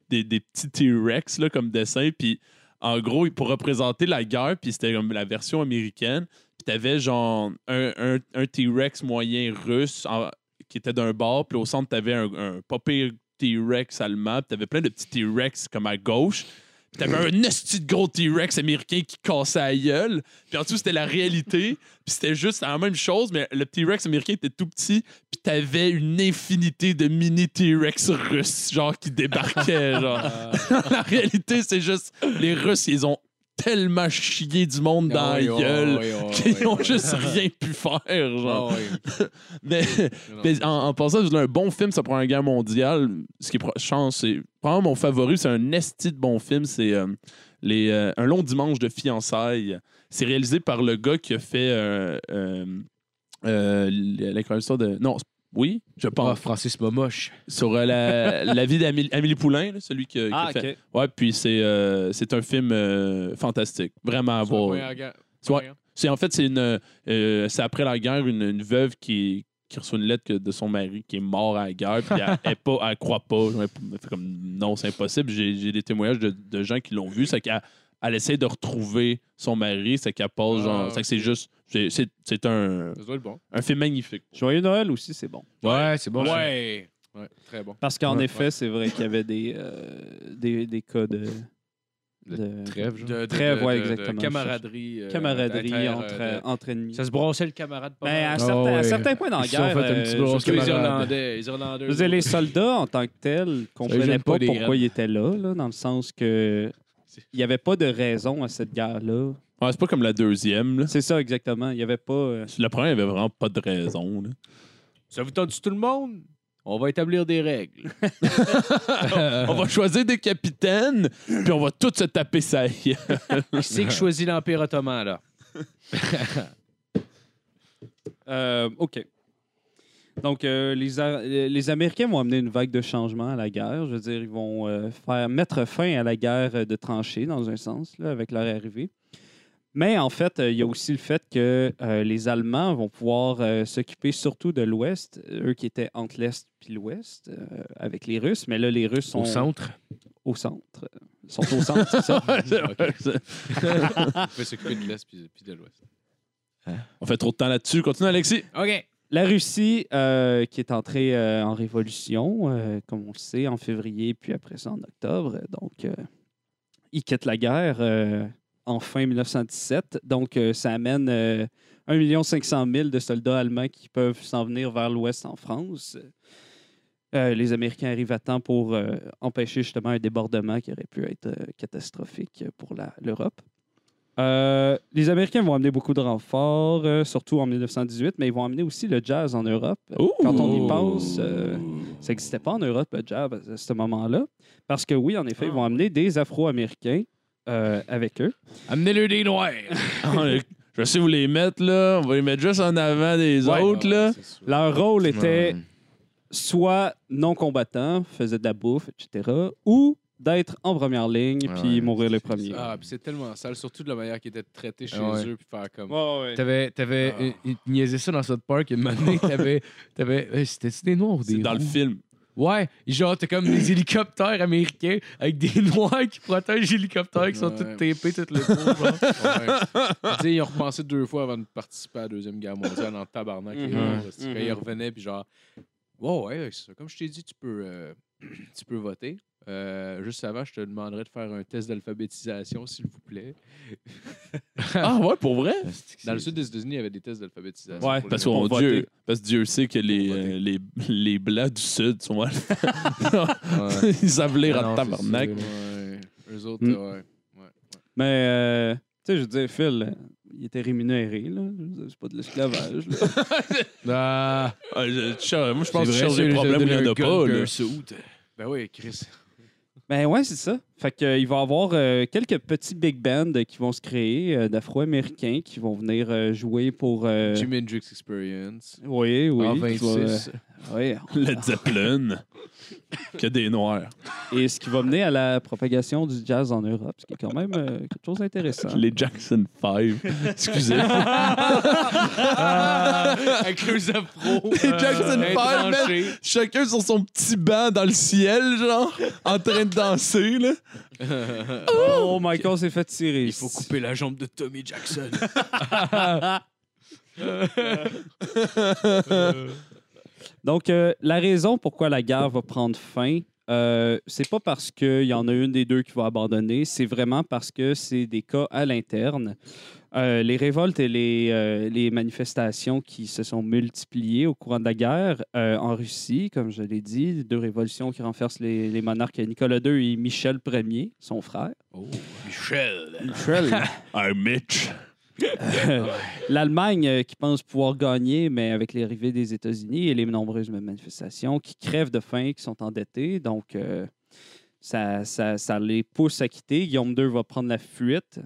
des, des petits T-Rex là, comme dessin. Puis en gros, pour représenter la guerre, puis c'était comme la version américaine. Puis t'avais genre un, un, un T-Rex moyen russe en- qui était d'un bord. Puis au centre, t'avais un, un pas pire T-Rex allemand. Puis t'avais plein de petits T-Rex comme à gauche. Puis t'avais un esti de gros T-Rex américain qui cassait la gueule. Puis en dessous, c'était la réalité. Puis c'était juste la même chose, mais le T-Rex américain était tout petit. Puis t'avais une infinité de mini T-Rex russes, genre, qui débarquaient. genre. la réalité, c'est juste, les Russes, ils ont tellement chié du monde dans la gueule qu'ils ont juste rien pu faire. Genre. Mais, mais en, en passant, un bon film sur la Première Guerre mondiale. Ce qui est, pense, c'est probablement mon favori. C'est un esti de bon film. C'est euh, les, euh, Un long dimanche de fiançailles. C'est réalisé par le gars qui a fait euh, euh, euh, de. Non, oui, je Ah, pense. Francis Momoche. Sur euh, la, la vie d'Amélie Amélie Poulain, là, celui qui, a- Ah, fait. Ouais, puis c'est euh, c'est un film euh, fantastique. Vraiment à voir. C'est en fait, c'est une. euh, c'est après la guerre, une, une veuve qui, qui reçoit une lettre que- de son mari qui est mort à la guerre, puis elle, elle, pas, elle croit pas. Elle fait comme non, c'est impossible. J'ai j'ai des témoignages de, de gens qui l'ont vu. C'est qu'elle elle essaie de retrouver son mari, c'est qu'elle passe Ah, genre. C'est que c'est juste. c'est- C'est c'est un, Ça doit être bon. un film magnifique. Joyeux Noël aussi, c'est bon. Ouais, c'est bon. Ouais. Ouais, très bon. Parce qu'en Ouais, effet, c'est vrai qu'il y avait des, euh, des, des cas de. de- Trêve, genre. De, de- ouais, de- de exactement. camaraderie. euh, camaraderie entre, euh, de- entre ennemis. Ça se brassait le camarade pas Mais à, mal? Ah certains, à ouais. certains points dans la Ils se sont guerre, fait un petit euh, brosse Surtout les camarade. Irlandais. Les Irlandais. je veux dire, les soldats en tant que tels comprenaient gêne pas, pas des pourquoi graines. ils étaient là, là, dans le sens que il n'y avait pas de raison à cette guerre-là. Ouais, c'est pas comme la deuxième. là. C'est ça exactement. Il n'y avait pas. euh, La première, il n'y avait vraiment pas de raison. là. Ça vous tente tout le monde? On va établir des règles. on va choisir des capitaines, puis on va tous se taper ça. Qui c'est qui choisit l'Empire ottoman, là? Euh, OK. Donc, euh, les, A- les Américains vont amener une vague de changement à la guerre. Je veux dire, ils vont euh, faire mettre fin à la guerre de tranchées, dans un sens, là, avec leur arrivée. Mais en fait, euh, il y a aussi le fait que euh, les Allemands vont pouvoir euh, s'occuper surtout de l'Ouest, eux qui étaient entre l'Est puis l'Ouest, euh, avec les Russes. Mais là, les Russes sont Au centre? au centre. Ils sont au centre, c'est ça? On peut s'occuper de l'Est puis puis de l'Ouest. on fait trop de temps là-dessus. Continue, Alexis. OK. La Russie, euh, qui est entrée euh, en révolution, euh, comme on le sait, en février, puis après ça en octobre. Donc, ils quittent la guerre en fin 1917. Donc, ça amène euh, 1 500 000 de soldats allemands qui peuvent s'en venir vers l'ouest en France. Les Américains arrivent à temps pour empêcher justement un débordement qui aurait pu être catastrophique pour l'Europe. Euh, les Américains vont amener beaucoup de renforts, euh, surtout en 1918, mais ils vont amener aussi le jazz en Europe. Quand on y pense, euh, ça n'existait pas en Europe, le jazz, à ce moment-là. Parce que oui, en effet, ils vont amener des Afro-Américains euh, avec eux. Amenez-le des noirs. Je sais vous les mettre, là. On va les mettre juste en avant des autres, là. Leur rôle était soit non combattant, faisait de la bouffe, etc., ou d'être en première ligne puis Ouais, mourir le c'est premier. Ah, puis c'est tellement sale, surtout de la manière qu'ils étaient traités chez Ouais. eux, puis faire comme. Ouais, ouais. T'avais, t'avais Ah. euh, ils niaisaient ça dans South Park. Une année, t'avais, t'avais, euh, c'était-tu des noirs ou des C'est dans le film. Ouais, genre, t'as comme des hélicoptères américains avec des noirs qui protègent les hélicoptères qui sont Ouais. tous tapés, tout le tour. genre. Ouais. Tu sais, ils ont repensé deux fois avant de participer à la Deuxième Guerre mondiale en tabarnak. les Mhm. Quand Mhm. ils revenaient, puis genre, ouais, ouais, c'est ça. Comme je t'ai dit, tu peux, euh, tu peux voter. Euh, juste avant, je te demanderais de faire un test d'alphabétisation, s'il vous plaît. Ah, ouais, pour vrai? Dans le sud des États-unis, il y avait des tests d'alphabétisation. Ouais, Parce Pour Dieu, parce que Dieu sait que les, euh, les, les Blancs du Sud sont Ouais. Ils savent lire Ah en tabarnak. Ouais, eux autres, Mm. ouais. ouais. Mais, euh, sais, je veux dire, Phil, euh, il était rémunéré, là. C'est pas de l'esclavage, là. Ah, Ah, moi, je pense que c'est vrai, je c'est le problème, il n'y en a un gun pas. là. Ben oui, Chris. Ben ouais, c'est ça. Fait que, euh, il va y avoir euh, quelques petits big bands euh, qui vont se créer euh, d'Afro-Américains qui vont venir euh, jouer pour. euh, Jimi Hendrix Experience. Oui, oui. En qui va, euh, 26. Oui. Led Zeppelin. que des Noirs. Et ce qui va mener à la propagation du jazz en Europe, ce qui est quand même euh, quelque chose d'intéressant. Les Jackson 5. Excusez. Avec leurs afros. Les Jackson 5, man. Intranchés. Chacun sur son petit banc dans le ciel, genre, en train de danser, là. Oh, Michael s'est fait tirer. Il faut couper la jambe de Tommy Jackson. Donc, euh, la raison pourquoi la guerre va prendre fin, euh, c'est pas parce qu'il y en a une des deux qui va abandonner, c'est vraiment parce que c'est des cas à l'interne. Euh, les révoltes et les, euh, les manifestations qui se sont multipliées au courant de la guerre euh, en Russie, comme je l'ai dit, deux révolutions qui renversent les, les monarques Nicolas II et Michel Ier, son frère. Oh, Michel. Michel. Un Mitch. L'Allemagne euh, qui pense pouvoir gagner, mais avec l'arrivée des États-Unis et les nombreuses manifestations qui crèvent de faim, qui sont endettés. Donc, euh, ça, ça, les pousse à quitter. Guillaume II va prendre la fuite.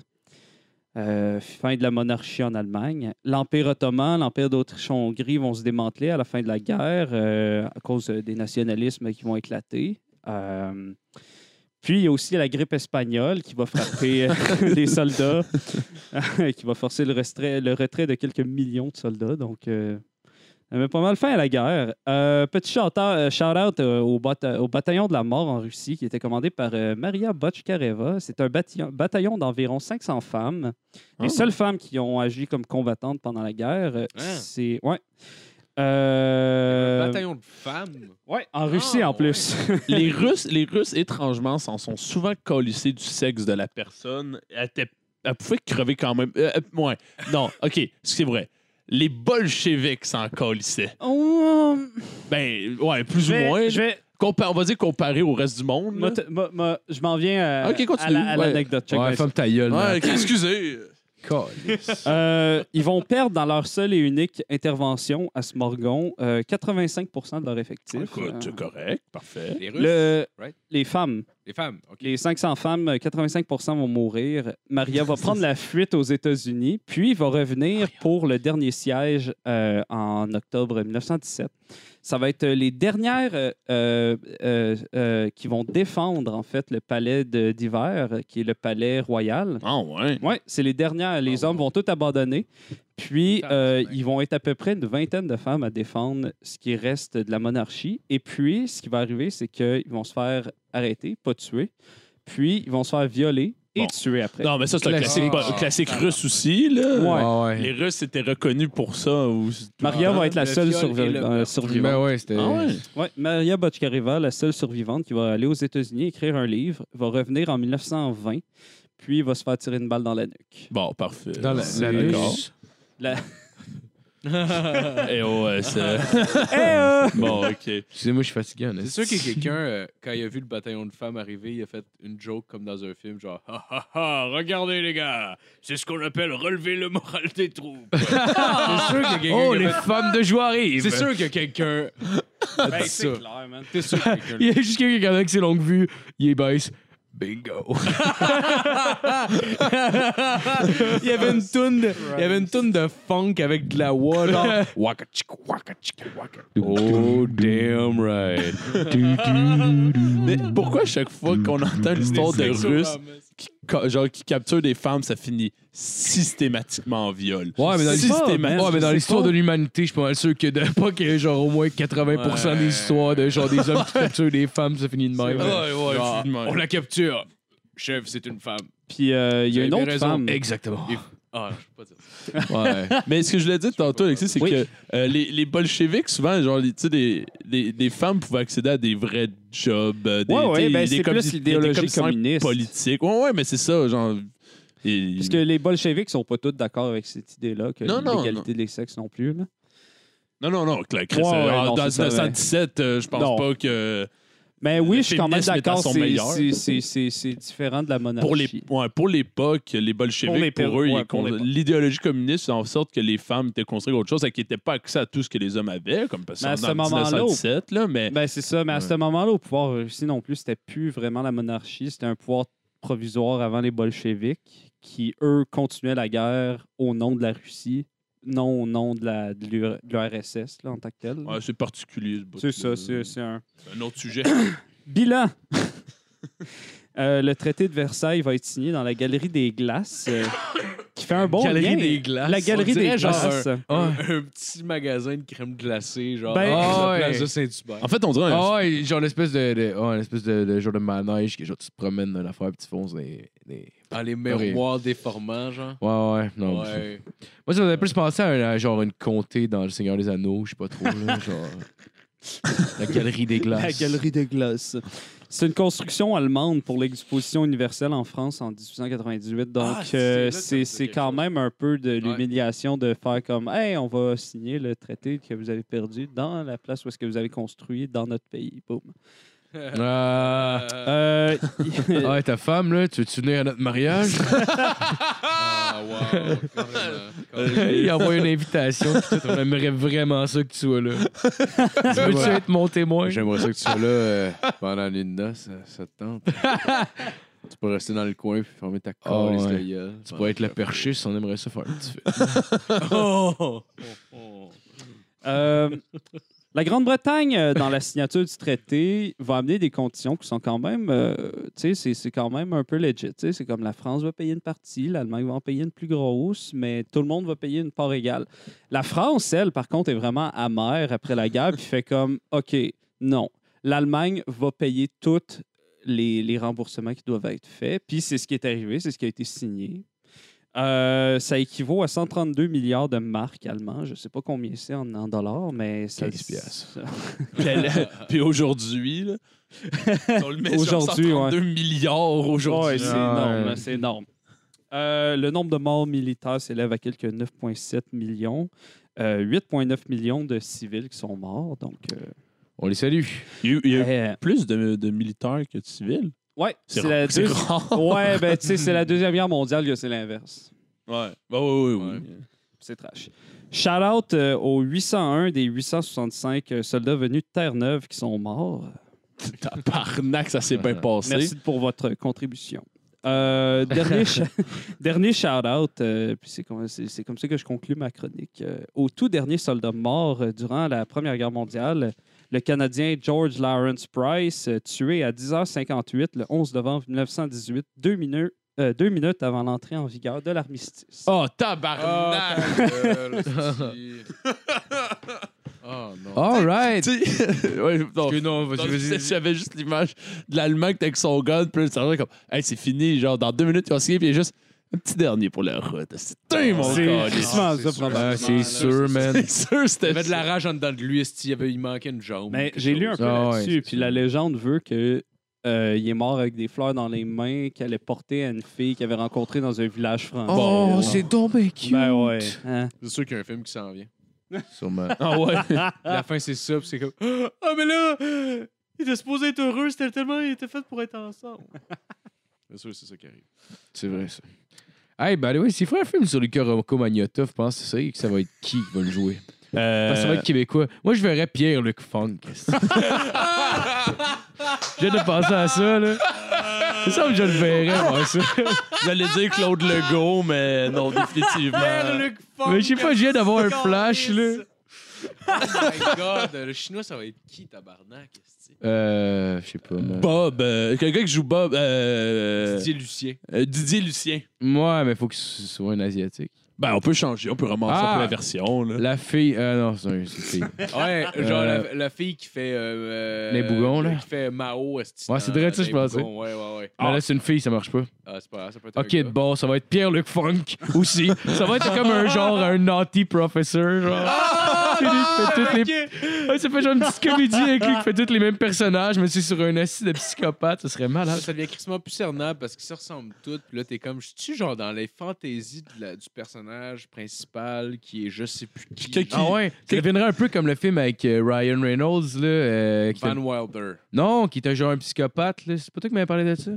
Euh, fin de la monarchie en Allemagne. L'Empire ottoman, l'Empire d'Autriche-Hongrie vont se démanteler à la fin de la guerre à cause des nationalismes qui vont éclater. Puis, il y a aussi la grippe espagnole qui va frapper euh, des soldats, qui va forcer le retrait, le retrait de quelques millions de soldats. Donc, euh, met pas mal fin à la guerre. Euh, petit shout-out euh, euh, au, bata- au bataillon de la mort en Russie qui était commandé par euh, Maria Botchkareva. C'est un bataillon, bataillon d'environ 500 femmes. Les Ah. seules femmes qui ont agi comme combattantes pendant la guerre, Hein? c'est... Ouais. Euh, Un bataillon de femmes. ouais, en Russie Ah, en plus. les Russes, les Russes, étrangement, s'en sont souvent colissés du sexe de la personne. Elle, était- elle pouvait crever quand même. Euh, euh, ouais. Non, OK, c'est vrai. Les bolcheviks s'en colissaient. Oh, Ben, ouais, plus je ou vais- moins. je vais- Compa- on va dire comparé au reste du monde. moi, moi- je m'en viens continue, à la- à ouais. l'anecdote. Ouais, ta gueule. Ouais, excusez. Euh, ils vont perdre dans leur seule et unique intervention à Smorgon euh, 85 de leur effectif. Écoute, Euh, c'est correct, parfait. Les Russes. le- right? les femmes, Les femmes. OK. les 500 femmes, euh, 85% vont mourir. Maria va prendre la fuite aux États-Unis, puis va revenir pour le dernier siège euh, en octobre 1917. Ça va être les dernières euh, euh, euh, euh, qui vont défendre en fait le palais de- d'hiver, euh, qui est le palais royal. Ah, ouais. Oui, c'est les dernières. Les hommes vont tout abandonner. Puis, euh, ils vont être à peu près une vingtaine de femmes à défendre ce qui reste de la monarchie. Et puis, ce qui va arriver, c'est qu'ils vont se faire arrêter, pas tuer. Puis, ils vont se faire violer et Bon. tuer après. Non, mais ça, c'est un Classique. classique, Ah. classique russe aussi. Là. Ouais. Ah ouais. Les Russes étaient reconnus pour ça. Ou... Maria va être la le seule survi- le euh, survivante. Ben ouais. Ah ouais? Ouais, Maria Botchkareva, la seule survivante qui va aller aux États-Unis écrire un livre, va revenir en 1920, puis va se faire tirer une balle dans la nuque. Bon, parfait. Dans la, C'est- la nuque. La... Eh ouais, c'est... Eh, euh! bon, OK. Excusez-moi, je suis fatigué. C'est sûr que quelqu'un, euh, quand il a vu le bataillon de femmes arriver, il a fait une joke comme dans un film, genre Ha ha ha, regardez les gars, c'est ce qu'on appelle relever le moral des troupes. c'est sûr que quelqu'un. Oh, les fait- femmes de joie arrivent! C'est sûr que quelqu'un. a Ben, dit c'est ça. clair, man. C'est sûr que quelqu'un. Il y a juste quelqu'un qui avec ses longues vues, il est baisse. Bingo! il y avait une toune de, il y avait une toune de funk avec de la voix, genre waka chika waka chika waka. Oh damn right. Mais pourquoi à chaque fois qu'on entend l'histoire de Russes qui, genre, qui capturent des femmes, ça finit systématiquement en viol? Ouais, mais dans l'histoire, Systématiquement. ouais, mais dans sais l'histoire pas. de l'humanité, je suis pas mal sûr que de pas qu'il y ait genre au moins 80% Ouais. des histoires de genre des hommes qui capturent des femmes, ça finit de même. Ouais, Genre, on la capture. Chef, c'est une femme. Puis, euh, il y a une autre raison. femme. Exactement. Et- Ah, je peux pas dire ça. Ouais. Mais ce que je voulais dire tantôt, Alexis, c'est Oui. que euh, les, les bolcheviks, souvent, genre, les, tu sais, des, les, les femmes pouvaient accéder à des vrais jobs. euh, Des, Ouais, ouais, des- ben, des c'est commis- plus des l'idéologie commissaires communiste. politiques. Ouais, ouais, mais c'est ça, genre. et- Parce que les bolcheviks sont pas tous d'accord avec cette idée-là, que Non, non, l'égalité des sexes non plus. Là. Non, non, non, Chris, Ouais, ouais, euh, non, dans c'est ça, 1917, euh, je pense Non. pas que. Mais oui, Le je suis quand même d'accord, c'est- c'est- c'est c'est- c'est différent de la monarchie. Pour, les, ouais, l'époque, les bolcheviks, Pour pour, les eux, ouais, ils pour l'époque. l'idéologie communiste fait en sorte que les femmes étaient construites autre chose, c'est qu'ils n'étaient pas accès à tout ce que les hommes avaient, comme parce 1917, là, mais Ben, c'est ça, mais à ce moment-là, au pouvoir russie non plus, c'était plus vraiment la monarchie, c'était un pouvoir provisoire avant les bolcheviks qui, eux, continuaient la guerre au nom de la Russie, non au nom de la l'URSS là, en tant que tel. ouais, c'est particulier. ce c'est ça, c'est c'est un... un autre sujet. Bilan! Euh, le traité de Versailles va être signé dans la Galerie des Glaces, euh, qui fait un bon Galerie lien. des glaces. La Galerie des Glaces. Ah. Un petit magasin de crème glacée, genre Ben- la Ah, place ouais. de Saint-Hubert. En fait, on dirait un, Ah ouais, genre l'espèce de, de, ouais, l'espèce de, de genre de manège que genre tu te promènes dans l'affaire puis tu fonces des, des... Dans les miroirs déformants, genre? Ouais, ouais, non. Ouais. Moi, ça faisait plus penser à, un- à genre une comté dans Le Seigneur des Anneaux, je sais pas trop, là, genre... La galerie des glaces. La Galerie des Glaces. C'est une construction allemande pour l'exposition universelle en France en 1898. Donc, Ah, c'est- euh, c'est quand chose. même un peu de l'humiliation de faire comme Hey, on va signer le traité que vous avez perdu dans la place où est-ce que vous avez construit dans notre pays. Boum. Ah. Euh, Ouais, ta femme, là, tu veux-tu venir à notre mariage? Ah, wow. carrément. Il envoie une invitation, tout, on aimerait vraiment ça que tu sois là. tu veux-tu être mon témoin? J'aimerais ça que tu sois là euh, pendant l'une de ça, ça te tente. tu peux rester dans le coin puis fermer ta Ah, calice ouais. de gueule. Tu pourrais être la perchiste, on aimerait ça faire un petit fait. Oh! euh, La Grande-Bretagne, euh, dans la signature du traité, va amener des conditions qui sont quand même, euh, tu sais, c'est- quand même un peu legit. C'est comme la France va payer une partie, l'Allemagne va en payer une plus grosse, mais tout le monde va payer une part égale. La France, elle, par contre, est vraiment amère après la guerre, puis fait comme, OK, non, l'Allemagne va payer tous les, les remboursements qui doivent être faits, puis c'est ce qui est arrivé, c'est ce qui a été signé. Euh, ça équivaut à 132 milliards de marques allemands. Je ne sais pas combien c'est en, en dollars, mais ça, 15 piastres. ça- Puis, aujourd'hui, là, on le met Aujourd'hui, sur ouais. 132 milliards aujourd'hui. Ouais, c'est Ah, énorme. ouais. C'est énorme. Euh, le nombre de morts militaires s'élève à quelques 9,7 millions. Euh, 8,9 millions de civils qui sont morts. Donc, euh, On les salue. Il y a eu, il y a eu euh, plus de, de militaires que de civils. Ouais, C'est la, rare. C'est deuxi- rare. ouais, ben, tu sais, c'est la Deuxième Guerre mondiale que c'est l'inverse. Ouais. Bah, oui, oui, oui. C'est trash. Shout out euh, aux 801 des 865 euh, soldats venus de Terre-Neuve qui sont morts. Tabarnak, ça s'est bien passé. Merci pour votre contribution. Euh, dernier, shout-out, euh, puis c'est comme, c'est- c'est comme ça que je conclue ma chronique. Euh, au tout dernier soldat mort euh, durant la Première Guerre mondiale, le Canadien George Lawrence Price, euh, tué à 10h58 le 11 novembre 1918, deux minutes, euh, deux minutes avant l'entrée en vigueur de l'armistice. Oh, tabarnak! c'est- Oh non. All right. Tu sais, ouais, non, Que non, vas-y, Non, vas-y. J'avais juste l'image de l'Allemand avec son gun, puis là, ça comme, hey, c'est fini, genre, dans deux minutes, il va signer, puis il a juste un petit dernier pour la route. C'est un, mon C'est gars. c'est ça, probablement. C'est sûr, c'est- man. C'est sûr, Il y c'était avait de la rage en dedans de lui, esti, il, avait, il manquait une jambe. Mais quelque j'ai lu un chose. peu Ah ouais, là-dessus, c'est puis la légende veut que euh, il est mort avec des fleurs dans les mains qu'il allait porter à une fille qu'il avait rencontrée dans un village français. Oh, Bon, c'est donc bien cute. Ben ouais. hein. C'est sûr qu'il y a un film qui s'en vient. Sûrement. Ah ouais. La fin, c'est ça, puis c'est comme Ah, mais là, il était supposé être heureux, c'était tellement, il était fait pour être ensemble. Bien sûr, c'est ça qui arrive. C'est vrai, ça. Hey, the way, s'il faut un film sur Luca Rocco Magnotta, je pense que c'est ça que ça va être qui qui va le jouer? Euh, Parce que ça va être québécois. Moi, je verrais Pierre-Luc Funk. J'ai de penser à ça, là. C'est ça que je le verrais, moi, ça. J'allais dire Claude Legault, mais non, définitivement. Mais je sais pas, je viens d'avoir un flash, là. Oh my god, le chinois, ça va être qui, tabarnak? Euh, je sais pas. Bob, euh, quelqu'un qui joue Bob. Euh, Didier Lucien. euh, Didier Lucien. Moi, mais faut que ce soit un Asiatique. Ben, on peut changer, on peut remonter Ah! un peu la version. Là. La fille. Ah non, c'est un- c'est une fille. Ouais, genre Euh, la, la fille qui fait. euh, Les bougons, là. Qui fait Mao, esti, Ouais, c'est dans- direct ça, dans je les pensais. bougons, Ouais, ouais, ouais. Mais là, c'est une fille, ça marche pas. Ah, c'est pas grave, ça peut être Ok, bon, ça va être Pierre-Luc Funk aussi. Ça va être comme un genre, un naughty professeur, genre. Qui fait toutes les- Ouais, ça fait genre une petite comédie avec lui qui fait tous les mêmes personnages, mais c'est sur un assis de psychopathe, ça serait malade. ça devient crissement plus cernable parce qu'ils se ressemblent tous. Puis là, t'es comme, je suis genre dans les fantaisies de la- du personnage principal qui est je sais plus qui. Ah ouais, ça deviendrait un peu comme le film avec euh, Ryan Reynolds, là. euh, qui Van fait- Wilder. Non, qui était genre un psychopathe, là. C'est pas toi qui m'avais parlé de ça?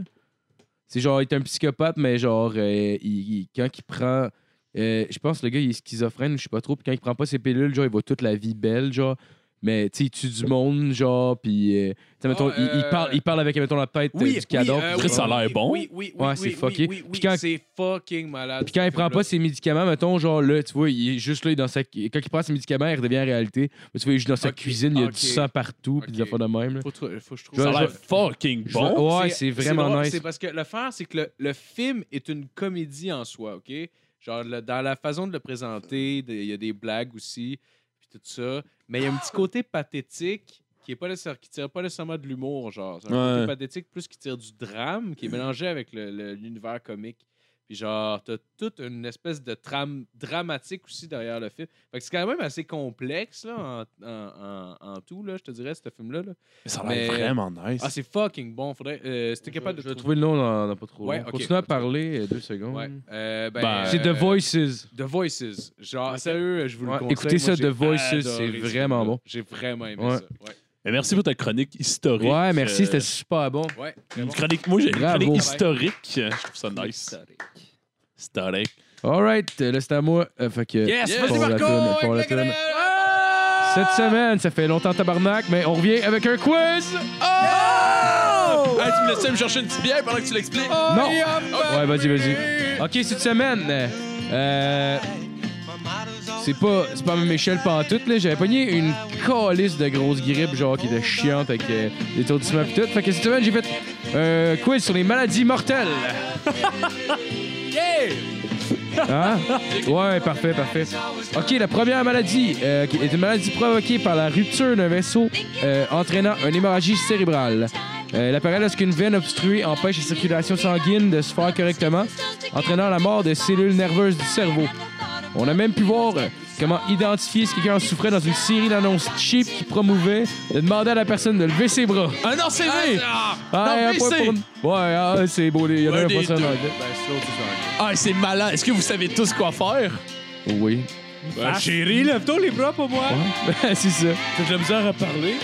C'est genre, il est un psychopathe, mais genre, euh, il- il- quand il prend. Euh, je pense que le gars, il est schizophrène, ou je sais pas trop. Puis quand il prend pas ses pilules, genre, il voit toute la vie belle, genre. Mais, tu sais, il tue du monde, genre, puis. euh, tu sais, mettons, Ah, il, il euh, parle, il parle avec, mettons, la tête euh, du cadavre. euh, Chris, genre- ça a l'air bon. Oui, oui, oui, Ouais, oui, c'est oui, fucké. Oui, oui, Puis quand- c'est fucking malade. Puis quand il prend pas ses médicaments, mettons, genre là, tu vois, il est juste là, dans sa... quand il prend ses médicaments, il redevient réalité. Mais tu vois, il est juste dans sa cuisine, il y a du sang partout, puis des affaires de même. là. Faut, tr- faut que je trouve Je Ça a l'air fucking bon. Ouais, c'est vraiment drôle, nice. C'est parce que le faire, c'est que le, le film est une comédie en soi, OK? Genre, le- dans la façon de le présenter, il y a des blagues aussi, puis tout ça. Mais il y a un petit côté pathétique qui est pas qui tire pas nécessairement de l'humour, genre. C'est un Ouais. côté pathétique plus qui tire du drame, qui est mélangé avec l'univers comique. Puis genre, t'as toute une espèce de trame dramatique aussi derrière le film. Fait que c'est quand même assez complexe, là, en, en- en- en tout, là, je te dirais, ce film-là. là. Ça a l'air Mais- vraiment nice. Ah, c'est fucking bon. Faudrait, euh, si t'es capable de Je trouver- trouver le nom dans, dans pas trop. Ouais. Continue à parler, euh, deux secondes. Ouais. Euh, ben, Ben, C'est The euh, Voices. The Voices. Genre, sérieux, je vous Ouais, le conseille. écoutez ça, Moi, The Voices, c'est ce vraiment bon. J'ai vraiment aimé Ouais. ça. Ouais. Mais merci pour ta chronique historique. Ouais, merci, Euh, c'était super bon. Ouais, très Une bon. chronique, moi, j'ai une Bravo. chronique historique. Je trouve ça nice. Historique. Alright, euh, là c'est à moi. Euh, fait que. Yes, vas-y, pour la Marco! toune, avec pour la la toune. grenade! Cette semaine, ça fait longtemps tabarnak, mais on revient avec un quiz! Oh! Hey, tu me laisses me chercher une petite bière pendant que tu l'expliques? Non! Ouais, vas-y, vas-y. Ok, cette semaine, euh, c'est pas, c'est pas à même échelle pantoute, là. J'avais pogné une calice de grosse grippe, genre, qui était chiante avec euh, des étourdissements pis tout. Fait que cette semaine, j'ai fait un quiz sur les maladies mortelles. Hein? Ouais, parfait, parfait. OK, la première maladie euh, est une maladie provoquée par la rupture d'un vaisseau euh, entraînant une hémorragie cérébrale. Euh, elle apparaît lorsqu'une veine obstruée empêche la circulation sanguine de se faire correctement, entraînant la mort de cellules nerveuses du cerveau. On a même pu voir euh, comment identifier si quelqu'un en souffrait dans une série d'annonces cheap qui promouvait de demander à la personne de lever ses bras. Un non CV! Ah, Non, un mais c'est- pour- Ouais, ah, c'est beau. Il y en a Un pas ça dans le- Ah, c'est malin. Est-ce que vous savez tous quoi faire? Oui. Ah, chérie, lève-toi les bras pour moi. c'est ça. T'as de la misère à parler?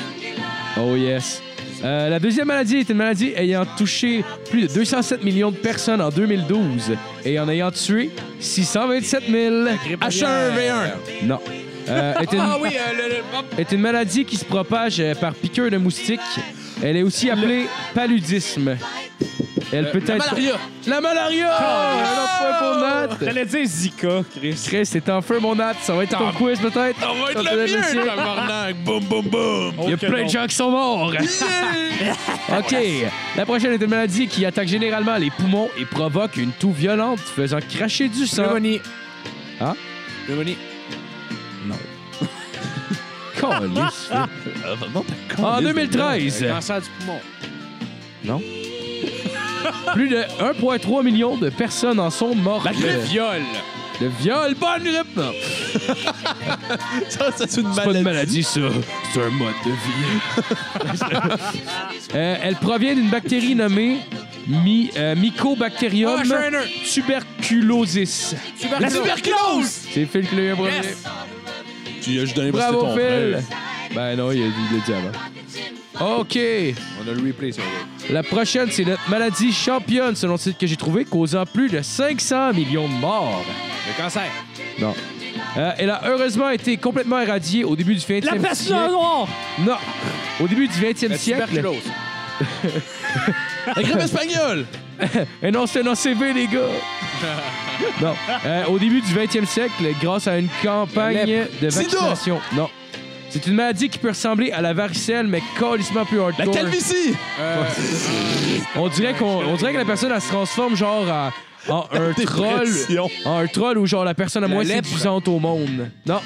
Oh yes. Euh, la deuxième maladie est une maladie ayant touché plus de 207 millions de personnes en 2012 et en ayant tué 627 000. H1V1. Non. Euh, est, une, Ah oui, euh, le, le- est une maladie qui se propage euh, par piqûre de moustique. Elle est aussi appelée paludisme. Elle peut La être. malaria. La malaria! Un autre point pour Nat. J'allais dire Zika, Chris. Chris, c'est en feu, mon Nat. Ça va être ton quiz, peut-être? Ça va être le mien, tabarnak. Boum, boum, boum. Il y a plein non. de gens qui sont morts. OK. La prochaine est une maladie qui attaque généralement les poumons et provoque une toux violente, faisant cracher du sang. Pneumonie. Hein? Pneumonie. Calisse. Ah, non, En con, 2013, Cancer du poumon. plus de 1,3 million de personnes en sont mortes. Le viol. Le viol, bonne grippe. Non, Ça, ça, c'est une c'est pas maladie. une maladie, ça. C'est un mode de vie. Euh, elle provient d'une bactérie nommée Mi- euh, Mycobacterium Oh, Shiner. tuberculosis. La tuberculose! C'est Phil qui l'a eu un premier. Tu lui as juste donné parce que Bravo, c'était ton Phil! frère. Ben non, il a dit, il l'a dit avant. OK. On a le replay sur le La prochaine, c'est notre maladie championne, selon le site que j'ai trouvé, causant plus de 500 millions de morts. Le cancer. Non. Euh, elle a heureusement été complètement éradiée au début du 20e La peste siècle. noire! Non. Au début du 20e La siècle. tuberculose. La grippe espagnole! Et non, c'est un ACV, les gars. non. Euh, au début du 20e siècle, grâce à une campagne de vaccination. Non. C'est une maladie qui peut ressembler à la varicelle, mais calissement plus La hardcore. calvitie! Euh, On dirait, qu'on, on dirait que la personne, elle se transforme genre en, en un troll. En un troll ou genre la personne la La moins lèpre. séduisante au monde. Non.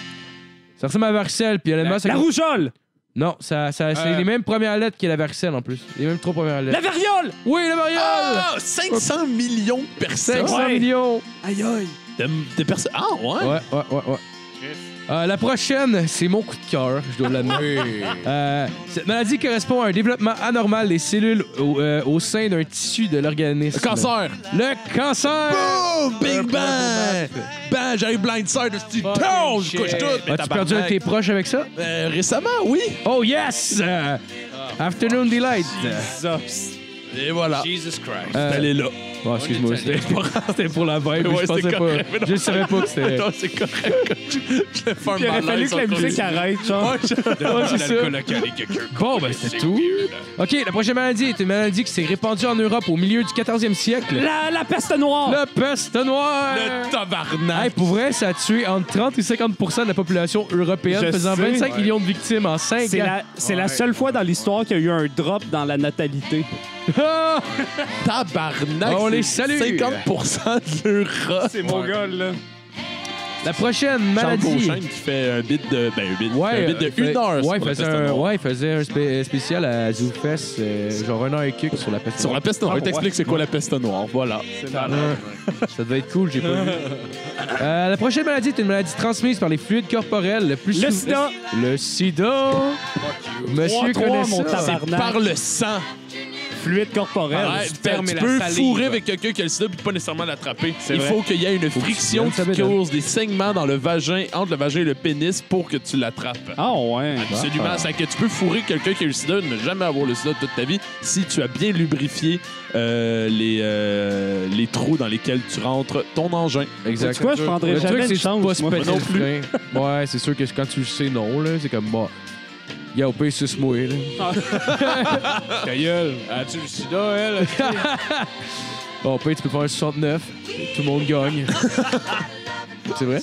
Ça ressemble à la varicelle, puis honnêtement, ça... La rougeole! Non, ça, ça, c'est Euh. les mêmes premières lettres que la varicelle en plus. Les mêmes trois premières lettres. La variole! Oui, la variole! Ah! 500 millions de personnes! 500 Ouais. millions! Aïe, aïe! De, de personnes. Ah, ouais? Ouais, ouais, ouais, ouais. Euh, la prochaine, c'est mon coup de cœur, je dois l'admettre. Euh, cette maladie correspond à un développement anormal des cellules au, euh, au sein d'un tissu de l'organisme. Le cancer! Le cancer! Boom! Big bang! Bang! J'arrive blindside de Steve Town! Je couche tout! As-tu perdu un de tes proches avec ça? Euh, récemment, oui. Oh yes! Euh, Afternoon Delight. Et voilà. Jesus Christ. Euh, Elle est là. Oh, excuse-moi, c'était pour la vibe. Ouais, je pensais c'est pas. correct, non. Je savais pas que c'était. Non, c'est correct. Je faire un Il aurait fallu que la musique arrête, genre. Ouais, je- Ouais, c'est ça. Bon, ben c'était tout. OK, la prochaine maladie est une maladie qui s'est répandue en Europe au milieu du 14e siècle. La, la peste noire! Le peste noir! Le tabarnak. Hey, pour vrai, ça a tué entre 30 et 50% de la population européenne, Je faisant sais. 25 Ouais. millions de victimes en 5 C'est ans. la, c'est la seule fois dans l'histoire qu'il y a eu un drop dans la natalité. Ah! Tabarnak. On les c'est salue. 50% de l'Europe. C'est mon gars, là. La prochaine Charles maladie. Beauchesne qui fait un bit de. Ben, un bit, Ouais, un bit de euh, fait- une heure Ouais, sur il la faisait peste un, noire. ouais, il faisait un spé- spécial à ZooFest, euh, genre un an et quelques sur la peste Sur la noire. peste noire. Ah, Il t'explique c'est quoi la peste noire. Voilà. Ça devait être cool, j'ai pas vu. Euh, la prochaine maladie est une maladie transmise par les fluides corporels. Le plus Le sou- sida. Le sida. Monsieur 3-3, connaît mon ça. tabarnak. Par le sang. Fluide corporel. Tu la peux salive. fourrer avec quelqu'un qui a le sida puis pas nécessairement l'attraper. Il vrai. faut qu'il y ait une friction qui cause des saignements dans le vagin, entre le vagin et le pénis pour que tu l'attrapes. Ah ouais. Absolument. C'est que tu peux fourrer quelqu'un qui a le sida, ne jamais avoir le sida toute ta vie, si tu as bien lubrifié euh, les, euh, les trous dans lesquels tu rentres ton engin. Exact. Tu vois, je prendrais Le jamais truc, de chance, pas moi. non plus. frein. Ouais, c'est sûr que quand tu le sais non, là, c'est comme, bon, Yo, paye suce moi là. Ta gueule. As-tu le sida, elle? Bon, paye, tu peux faire un 69. Tout le monde gagne. c'est vrai?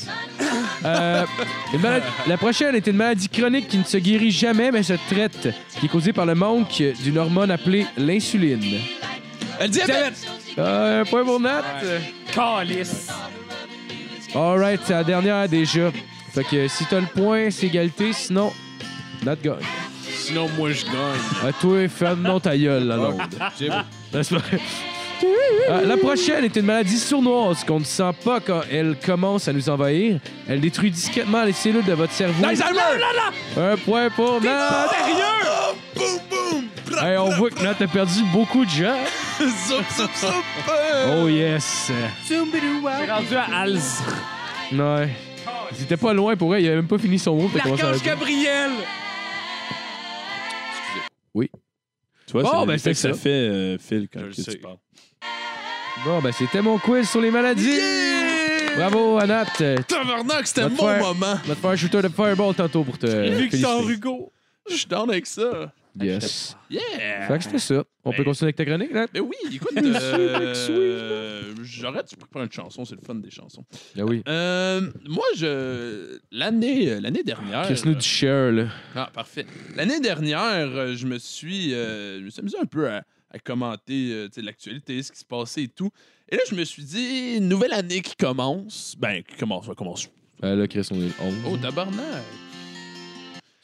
Euh, une La prochaine est une maladie chronique qui ne se guérit jamais, mais se traite, qui est causée par le manque d'une hormone appelée l'insuline. Elle dit Euh, un point pour Nat. Calice. Alright, c'est la dernière déjà. Fait que si t'as le point, c'est égalité. Sinon, Nat gagne. Sinon, moi, je gagne. À toi, ferme non ta gueule, la longue. J'ai beau. N'est-ce pas? Euh, la prochaine est une maladie sournoise qu'on ne sent pas quand elle commence à nous envahir. Elle détruit discrètement les cellules de votre cerveau. Un point pour Nat. Sérieux? Boum, boum! Hey, on voit que Nat a perdu beaucoup de gens. Zoup, zoup, zoup! Oh yes. C'est rendu à Alz. Ouais. C'était pas loin pour elle. Il avait même pas fini son mot. t'as commencé Gabriel. Tu vois, Bon, c'est ben, l'effet c'est que ça ça. fait, euh, Phil, quand Je le que tu sais. parles. Bon, ben c'était mon quiz sur les maladies. Bravo, Anat. Euh, Tabarnak, c'était Va te mon faire- moment. On va te faire un shooter de fireball tantôt pour te. Victor féliciter. Hugo. Je suis down avec ça. Yes. Yeah! Fait que c'était ça. On peut Ben- continuer avec ta chronique, là? Ben oui, écoute, euh, j'aurais dû prendre une chanson, c'est le fun des chansons. Ah oui. Euh, moi, je l'année l'année dernière. Chris nous du share, là. Ah, parfait. L'année dernière, euh, je me suis, euh, je me suis amusé un peu à, à commenter euh, tu sais, l'actualité, ce qui se passait et tout. Et là, je me suis dit, nouvelle année qui commence. Ben, qui commence, ça commence. Ah, là, Chris, on est le 11. Oh, tabarnak!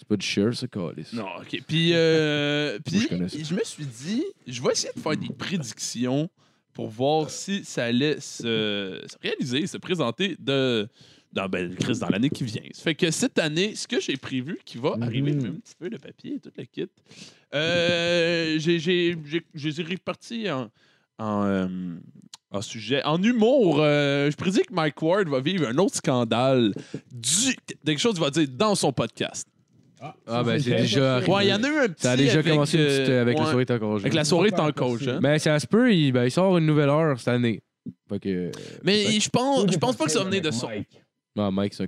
Pas du share, ça, Calis. Non, OK. Puis, euh, puis je me suis dit, je vais essayer de faire des prédictions pour voir si ça allait se, se réaliser, se présenter de, dans, ben, Chris, dans l'année qui vient. Ça fait que cette année, ce que j'ai prévu qui va Mhm. arriver, je mets un petit peu de papier et tout le kit, euh, j'ai- répartis en, en, euh, en sujet. En humour, euh, je prédis que Mike Ward va vivre un autre scandale du, quelque chose qu'il va dire dans son podcast. Ah, ben, c'est déjà. arrivé. Ouais, il y en a eu un petit. Ça a déjà avec, commencé une euh, petite, avec ouais, la soirée est encore. Avec la soirée est en coach. Hein? Ben, ça se peut, il, ben, il sort une nouvelle heure cette année. Fait que. Mais je pense, je pense pas que ça va venir de son. Ah, Mike, c'est un.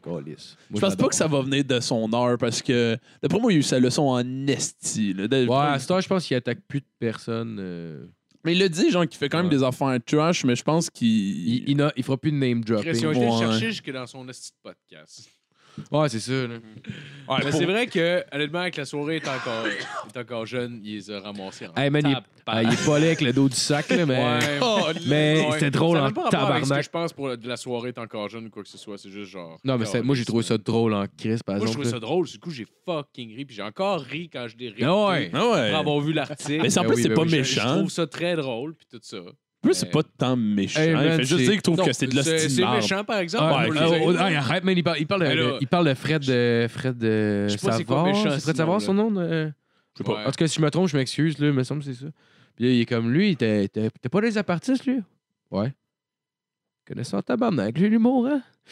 Je pense pas que ça va venir de son heure parce que d'après moi, il a eu sa leçon en esti. là. Ouais, à ce temps, je pense qu'il attaque plus de personnes. euh, Mais il le dit, genre, qu'il fait quand même Ouais. des affaires trash, mais je pense qu'il. Il, il, fera plus de name Chris, ils ont dropping. été le chercher jusque dans son esti de podcast. Ouais, c'est ça, là. Ouais, Mais pour- c'est vrai que, honnêtement, avec la soirée est encore, est encore jeune, il les a ramassés en Hey, man, il, tabarnak. ah, il est pas laid avec le dos du sac, là, mais. Ouais. Oh, Mais Ouais. c'était drôle Ça en même pas rapport avec ce que tabarnak. je pense pour la- de la soirée est encore jeune ou quoi que ce soit. C'est juste genre. Non, mais c'est- moi, j'ai trouvé ça drôle en crise, par Moi, je exemple. trouvais ça drôle. Du coup, j'ai fucking ri. Puis j'ai encore ri quand je l'ai ri. Ah ouais. Ah ouais. Pour avoir vu l'article. Mais c'est- en Ben plus, oui, c'est ben pas oui, Je- Je méchant. trouve ça très drôle. Puis tout ça. Plus, c'est pas tant méchant. Hey, man, il fait juste c'est- dire qu'il trouve Non, que c'est de la C'est c'est méchant, par exemple. Ah, Ouais, ah, oh, ah, arrête, man, il parle, il parle, de, Mais là- il parle de Fred de. Fred de. Je sais pas c'est quoi Savard. méchant, C'est Fred sinon, Savard, là. son nom? de- Je sais pas. Ouais. En tout cas, si je me trompe, je m'excuse, là, me semble que c'est ça. Puis là, il est comme lui, t'es t'es- t'es pas des apartistes, lui? Ouais. Connaissant tabarnak, lui, l'humour, hein?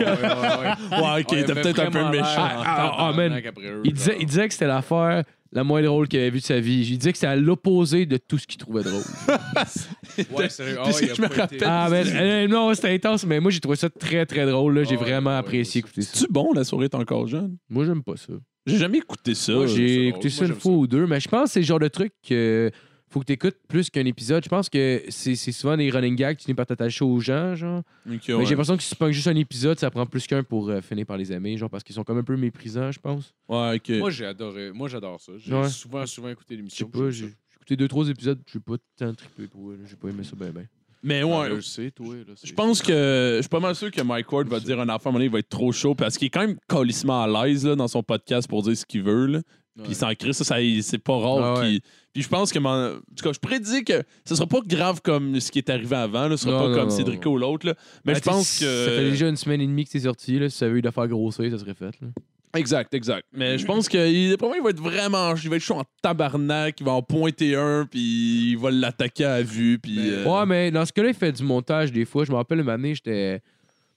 Ouais, ouais, ouais. Ouais, ok, il t'es fait peut-être un peu méchant. Ah, ah, ah, man. disait, il disait que c'était l'affaire la moins drôle qu'il avait vue de sa vie. Il disait que c'était à l'opposé de tout ce qu'il trouvait drôle. Ouais, sérieux. Ah, ouais, il a je me pas été- rappelle- ah, ben, euh, non, c'était intense, mais moi, j'ai trouvé ça très, très drôle. là. J'ai Ah vraiment ouais, apprécié ouais, écouter ça. C'est-tu bon, la soirée est encore jeune? Moi, j'aime pas ça. J'ai jamais écouté ça. Moi, J'ai c'est écouté ça une fois ça. ou deux, mais je pense que c'est le genre de truc que faut que tu écoutes plus qu'un épisode. Je pense que c'est souvent des running gags, tu finis par t'attacher aux gens, genre. Ok, Mais ouais. j'ai l'impression que si tu pognes juste un épisode, ça prend plus qu'un pour euh, finir par les aimer, genre parce qu'ils sont comme un peu méprisants, je pense. Ouais, ok. Moi, j'ai adoré. Moi, j'adore ça. J'ai Ouais. souvent, souvent écouté Je sais l'émission. pas, j'aime j'ai écouté deux, trois épisodes, j'ai pas tant trippé pour j'ai pas aimé ça bien, bien. Mais Ah, ouais, je sais, toi. là, Je pense que je suis pas mal sûr que Mike Ward va dire un affaire, à un moment donné, il va être trop chaud parce qu'il est quand même colissement à l'aise là, dans son podcast pour dire ce qu'il veut. Là. Puis s'en crée, ça, ça c'est pas rare. Ah ouais. Puis je pense que, en tout cas, je prédis que ce sera pas grave comme ce qui est arrivé avant, là. ce sera Non, pas non, comme non, Cédrico ou l'autre. Mais Ben, je pense que. Ça fait déjà une semaine et demie que c'est sorti, là. Si ça avait eu d'affaires grossir, ça serait fait, là. Exact, exact. Mais je pense que pour moi, il va être vraiment. Il va être chaud en tabarnak, il va en pointer un, puis il va l'attaquer à vue. Puis, Mais- euh, Ouais, mais dans ce cas-là, il fait du montage des fois. Je me rappelle une année, j'étais.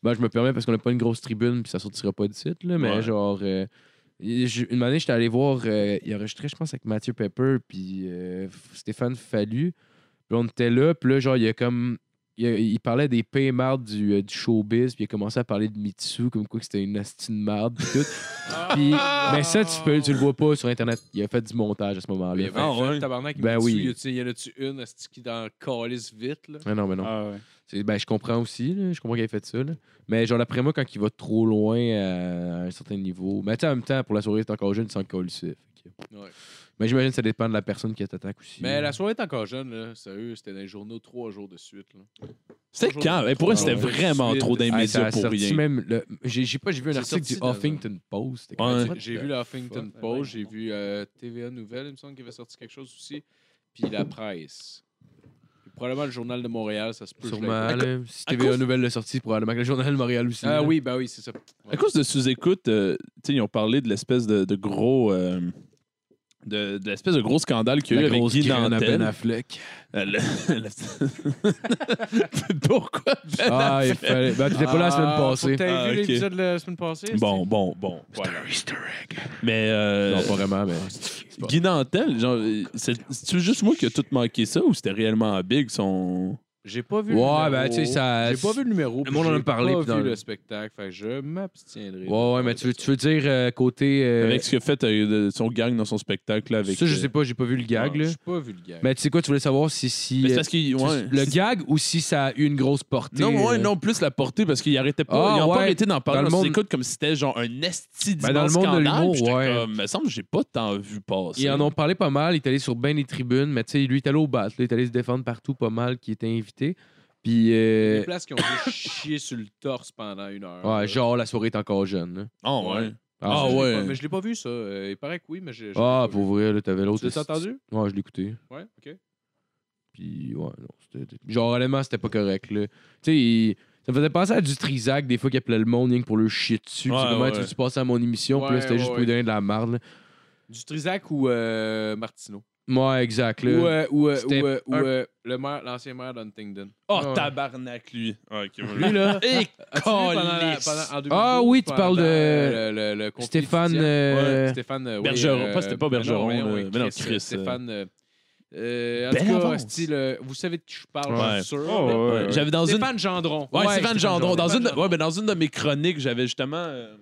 Ben, je me permets parce qu'on n'a pas une grosse tribune puis ça sortira pas du site, là. Mais Ouais. genre. euh, Une année, j'étais allé voir. euh, il enregistrait, je pense, avec Mathieu Pepper puis euh, Stéphane Fallu. Puis on était là, puis là, genre, il y a comme. Il, a- il parlait des pays mardes du, euh, du showbiz, puis il a commencé à parler de Mitsu, comme quoi que c'était une astine marde, puis tout. Puis, mais ça, tu, peux, tu le vois pas sur Internet. Il a fait du montage à ce Il y moment-là. avait Ah, un tabarnak. Ben Ben oui. oui. Il y en a-tu une esti, qui dans calice vite, là? Ah non, mais non. Ah ouais. C'est- Ben, je comprends aussi, là, je comprends qu'il ait fait ça. là. Mais genre, d'après moi, quand il va trop loin à un certain niveau. Mais tu en même temps, pour la soirée, est encore jeune, ça. fait que- Ouais. Mais j'imagine que ça dépend de la personne qui t'attaque aussi. Mais là. la soirée est encore jeune, là. Sérieux, c'était dans les journaux trois jours de suite. Là. C'était quand? Eh, pour eux, c'était vraiment Suite. trop a pour rien. même le- J'ai j'ai pas j'ai vu un C'est article du Huffington Post. Ouais. J'ai vu la Huffington Post, j'ai vu euh, TVA Nouvelle, il me semble qu'il avait sorti quelque chose aussi. Puis la presse. Probablement le Journal de Montréal, ça se peut. je Sûrement. l'ai- là, Si TVA cause- Nouvelle l'a sorti, probablement que le Journal de Montréal aussi. Ah là. oui, ben oui, c'est ça. À cause de sous-écoute, euh, tu sais, ils ont parlé de l'espèce de, de gros. euh, de, de l'espèce de gros scandale qu'il y a eu La avec Guy Nantel. Ben Affleck. Euh, le- le- Pourquoi Ben Ah, il Affleck? fallait. Ben, t'étais pas là la semaine Ah, passée. Ah, vu ok. l'épisode de la semaine passée? Bon, bon, bon. Voilà. Mais euh, Non, pas vraiment, mais. Guy Nantel, genre, euh, c'est c'est juste moi qui a tout manqué ça ou c'était réellement big son. J'ai pas vu Ouais, le numéro. ben, tu sais, ça- J'ai pas vu le numéro. Le monde en a j'ai parlé, pas puis dans vu le- le spectacle. Fait que je m'abstiendrai. Ouais, ouais, mais tu veux, tu veux dire euh, côté. euh, Avec ce qu'il a fait euh, de son gang dans son spectacle là, avec. ça, je sais pas, j'ai pas vu le gag, là. J'ai pas vu le gag. Mais tu sais quoi, tu voulais savoir si. si Mais c'est euh, parce qu'il. tu- ouais. Le gag ou si ça a eu une grosse portée. Non, ouais, euh, non, plus la portée parce qu'il arrêtait pas. Ah, ils ont pas ouais. arrêté d'en parler Dans le dans monde- écoute comme si c'était genre un esti Ben, dans le monde de scandale, l'humour, puis j'étais ouais. comme, me semble que j'ai pas tant vu passer. Ils en ont parlé pas mal. Il est allé sur bien des tribunes, mais tu sais, lui, il est allé au bat. là, il est allé se défendre partout pas mal, qui était invité. Puis, Des euh, places qui ont chier sur le torse pendant une heure. ouais, là. genre, la soirée est encore jeune. là. Ah, ouais. Ouais. Ah, je l'ai ouais. pas- mais je l'ai pas vu, ça. Euh, il paraît que oui, mais j'ai. Ah, pas pour vrai, là, t'avais l'autre. Tu l'as entendu? Ouais, je l'ai écouté. Ouais, ok. Puis, ouais, non, c'était. Genre, honnêtement, c'était pas correct, là. Tu sais, il- ça me faisait penser à du Trisac, des fois, qui appelait le monde rien que pour le chier dessus. Puis Ouais, comment ouais. tu veux-tu passer à mon émission, puis là, Ouais, c'était ouais, juste pour ouais. lui donner de la marde, là. Du Trisac ou euh, Martineau? Ouais, exact, là. Ou, ou, C'était ou, ou, un- le maire, l'ancien maire d'Huntingdon. Oh, Ouais. tabarnak, lui. Ah, ok, Lui, là. Et As-tu vu pendant la- calice. pendant- en 2012, Ah oui, tu parles de le, le conflit Stéphane. euh, Ouais, Stéphane. euh, oui, Bergeron. euh, Pas- c'était pas Bergeron, non, euh, oui, mais non, Chris, Chris, euh, Stéphane. euh, euh, en Ben tout cas, avance. style, euh, vous savez de qui je parle, Ouais. je suis sûr. Oh, là. ouais, Ouais, ouais. J'avais dans une. Stéphane Gendron. Ouais, Stéphane Gendron. Dans Stéphane une, Gendron. ouais, mais dans une de mes chroniques, j'avais justement. euh,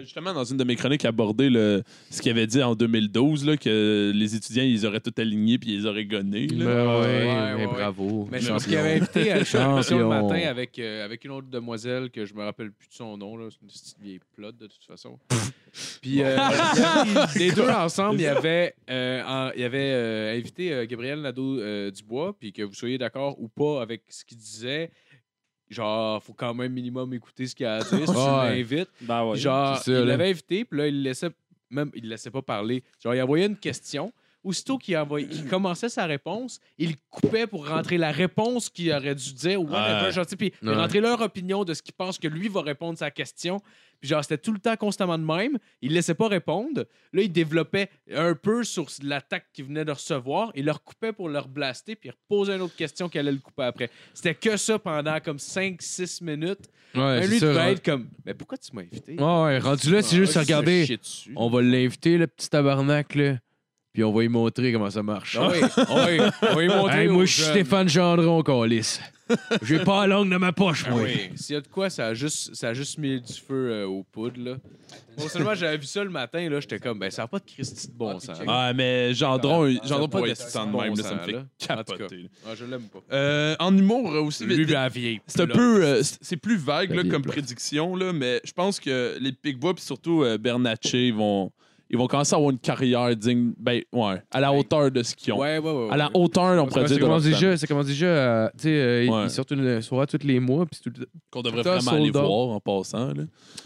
justement, dans une de mes chroniques, abordé le, ce qu'il avait dit en 2012, là, que les étudiants, ils auraient tout aligné puis ils auraient gonné. Ben là. ouais, Ouais, mais ouais, ouais. bravo. Mais Champion. parce qu'il avait invité à l'émission le matin avec, euh, avec une autre demoiselle que je me rappelle plus de son nom. là. C'est une petite vieille plotte de toute façon. Puis euh, les deux ensemble, il y avait, euh, en- il y avait euh, invité euh, Gabriel Nadeau-Dubois, puis que vous soyez d'accord ou pas avec ce qu'il disait. Genre, faut quand même minimum écouter ce qu'il a à dire si tu l'invites. Ben ouais. Genre, ça, il l'avait invité, puis là, il laissait même, il laissait pas parler. Genre, il envoyait une question. Aussitôt qu'il envoyait- qu'il commençait sa réponse, il coupait pour rentrer la réponse qu'il aurait dû dire. ou whatever, genre, tu sais, puis Ouais. rentrait leur opinion de ce qu'il pense que lui va répondre sa question. Puis genre, c'était tout le temps constamment de même. Il laissait pas répondre. Là, il développait un peu sur l'attaque qu'il venait de recevoir. Il leur coupait pour leur blaster, puis il reposait une autre question qu'il allait le couper après. C'était que ça pendant comme 5-6 minutes. Ouais, c'est lui, ça, devait être comme, mais pourquoi tu m'as invité? Ouais, ouais, rendu là, c'est Ah, juste se regarder. chier dessus. On va l'inviter, le petit tabarnak, là. Puis on va lui montrer comment ça marche. Ah oui, ah oui, on va lui montrer Hey, moi, je suis. Stéphane Gendron, calice. J'ai pas la langue dans ma poche, Ah moi. oui, s'il y a de quoi, ça a juste, ça a juste mis du feu euh, aux poudres, là. Bon, seulement, j'avais vu ça le matin, là, j'étais comme, ben, ça n'a pas de Christy de bon sens. Ah, mais Gendron, Gendron pas de être de bon même, là, ça me sens, fait capoter. Ah, je l'aime pas. Euh, en humour euh, aussi, Lui, mais- la vieille. c'est un peu, euh, c'est plus vague là, comme prédiction, là, mais je pense que les Picbois puis surtout euh, Bernatchez, ils vont, ils vont commencer à avoir une carrière digne, ben ouais, à la hauteur de ce qu'ils ont. Ouais, ouais, ouais. À la hauteur, on pourrait Ça dire, commence leur déjà, commence déjà à- Tu sais, euh, ils- sortent une soirée tous les mois. Puis c'est tout qu'on devrait Tout vraiment aller voir en passant. Là.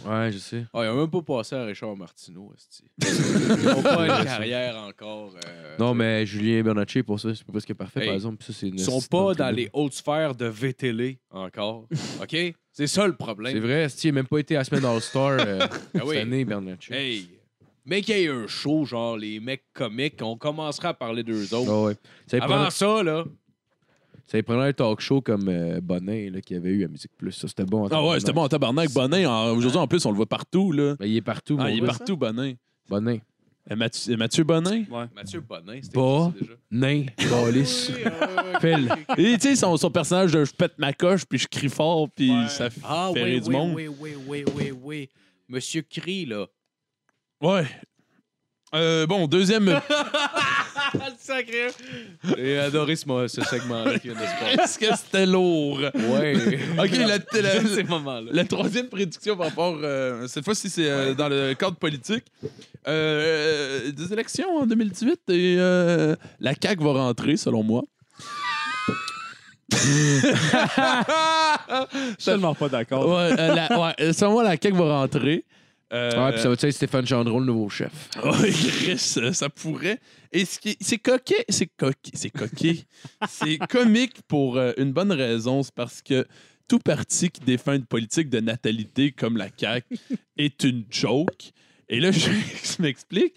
Ouais, je sais. Ah, ils ont même pas passé à Richard Martineau, esti. Ils n'ont pas une carrière encore. euh, Non, mais Julien Bernatchez, pour ça, c'est presque parfait, Hey, par exemple. Puis ça, c'est une- Ils sont c'est pas dans les hautes sphères de VTL encore. OK? C'est ça le problème. C'est vrai, il n'a même pas été à la semaine All-Star euh, Ah oui. cette année, Bernatchez. Hey! Mais qu'il y ait un show, genre les mecs comiques, on commencera à parler d'eux autres. Ah ouais. Ça y Avant ça, là, ça y prenait un talk show comme euh, Bonin là, qui avait eu à Musique Plus. Ça, c'était bon. en Ah ouais, tabarnak. c'était bon en tabarnak. Bonin, en- aujourd'hui en plus, on le voit partout. Là. Ben, il est partout. Ah, mon il est gars. partout, Bonin. Bonin. Euh, Mathieu, Mathieu Bonin? Ouais. Mathieu Bonin, c'était qui, ça, déjà? Nain. Ok, Phil. Et tu sais, son, son personnage de je pète ma coche puis je crie fort puis Ouais. ça fait Ah rire oui, du oui, monde. oui, oui, oui, oui, oui. Monsieur Cri, là. Ouais. Euh, bon, deuxième. sacré. J'ai adoré ce, ce segment-là qui vient de se passer. Est-ce que c'était lourd? Ouais. OK, la, troisième prédiction par rapport, euh, cette fois-ci, c'est euh, dans le cadre politique. Euh, des élections en 2018 et euh, la CAQ va rentrer, selon moi. Je suis tellement pas d'accord. Ouais, selon moi, la CAQ va rentrer. Euh, Ouais, puis ça va être Stéphane Chandron, le nouveau chef? Ouais, Chris, euh, ça pourrait. Et ce qui, c'est coquet, c'est coquet, c'est coquet. c'est comique pour euh, une bonne raison, c'est parce que tout parti qui défend une politique de natalité comme la CAQ est une joke. Et là, je, je m'explique.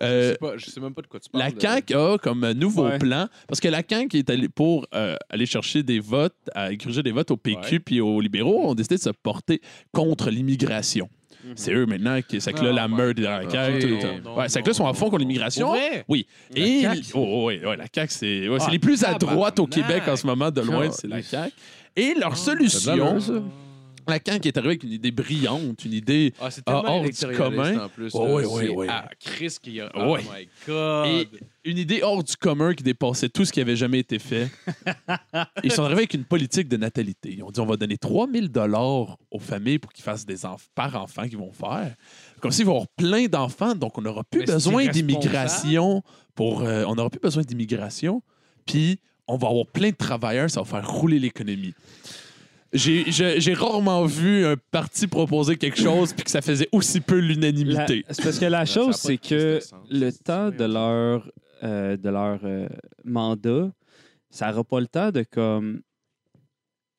Je Euh, sais pas- je sais même pas de quoi tu parles. la CAQ a comme nouveau Ouais. plan, parce que la CAQ est allée pour euh, aller chercher des votes, à gruger des votes au PQ puis aux libéraux, ont décidé de se porter contre l'immigration. C'est eux maintenant qui. C'est que là, la meurtre dans la CAQ. ok. tout le Non, temps. non, Ouais, c'est que là, ils sont à fond contre l'immigration. Oui. La Et CAQ, oh, ouais, la CAQ, c'est ouais, c'est Ah, les plus à droite au. Québec en ce moment, de loin, Ah, c'est la. CAQ. Et leur Ça a de l'allure, solution. La CAQ est arrivée avec une idée brillante, une idée. Ah, c'est Ah, tellement hors du commun. en plus. Oh, oui, oui, oui. à Chris qui a. Oh my God. Et une idée hors du commun qui dépassait tout ce qui avait jamais été fait. Ils sont arrivés avec une politique de natalité. Ils ont dit on va donner 3000 dollars aux familles pour qu'ils fassent des enf- par enfants qu'ils vont faire. Comme s'ils vont avoir plein d'enfants, donc on n'aura plus besoin d'immigration pour euh, on n'aura plus besoin d'immigration. Puis on va avoir plein de travailleurs, ça va faire rouler l'économie. J'ai rarement vu un parti proposer quelque chose puis que ça faisait aussi peu La- l'unanimité. C'est parce que la Ça a chose, pas c'est de que sens. le C'est temps de leur, euh, de leur euh, mandat, ça n'aura pas le temps de comme.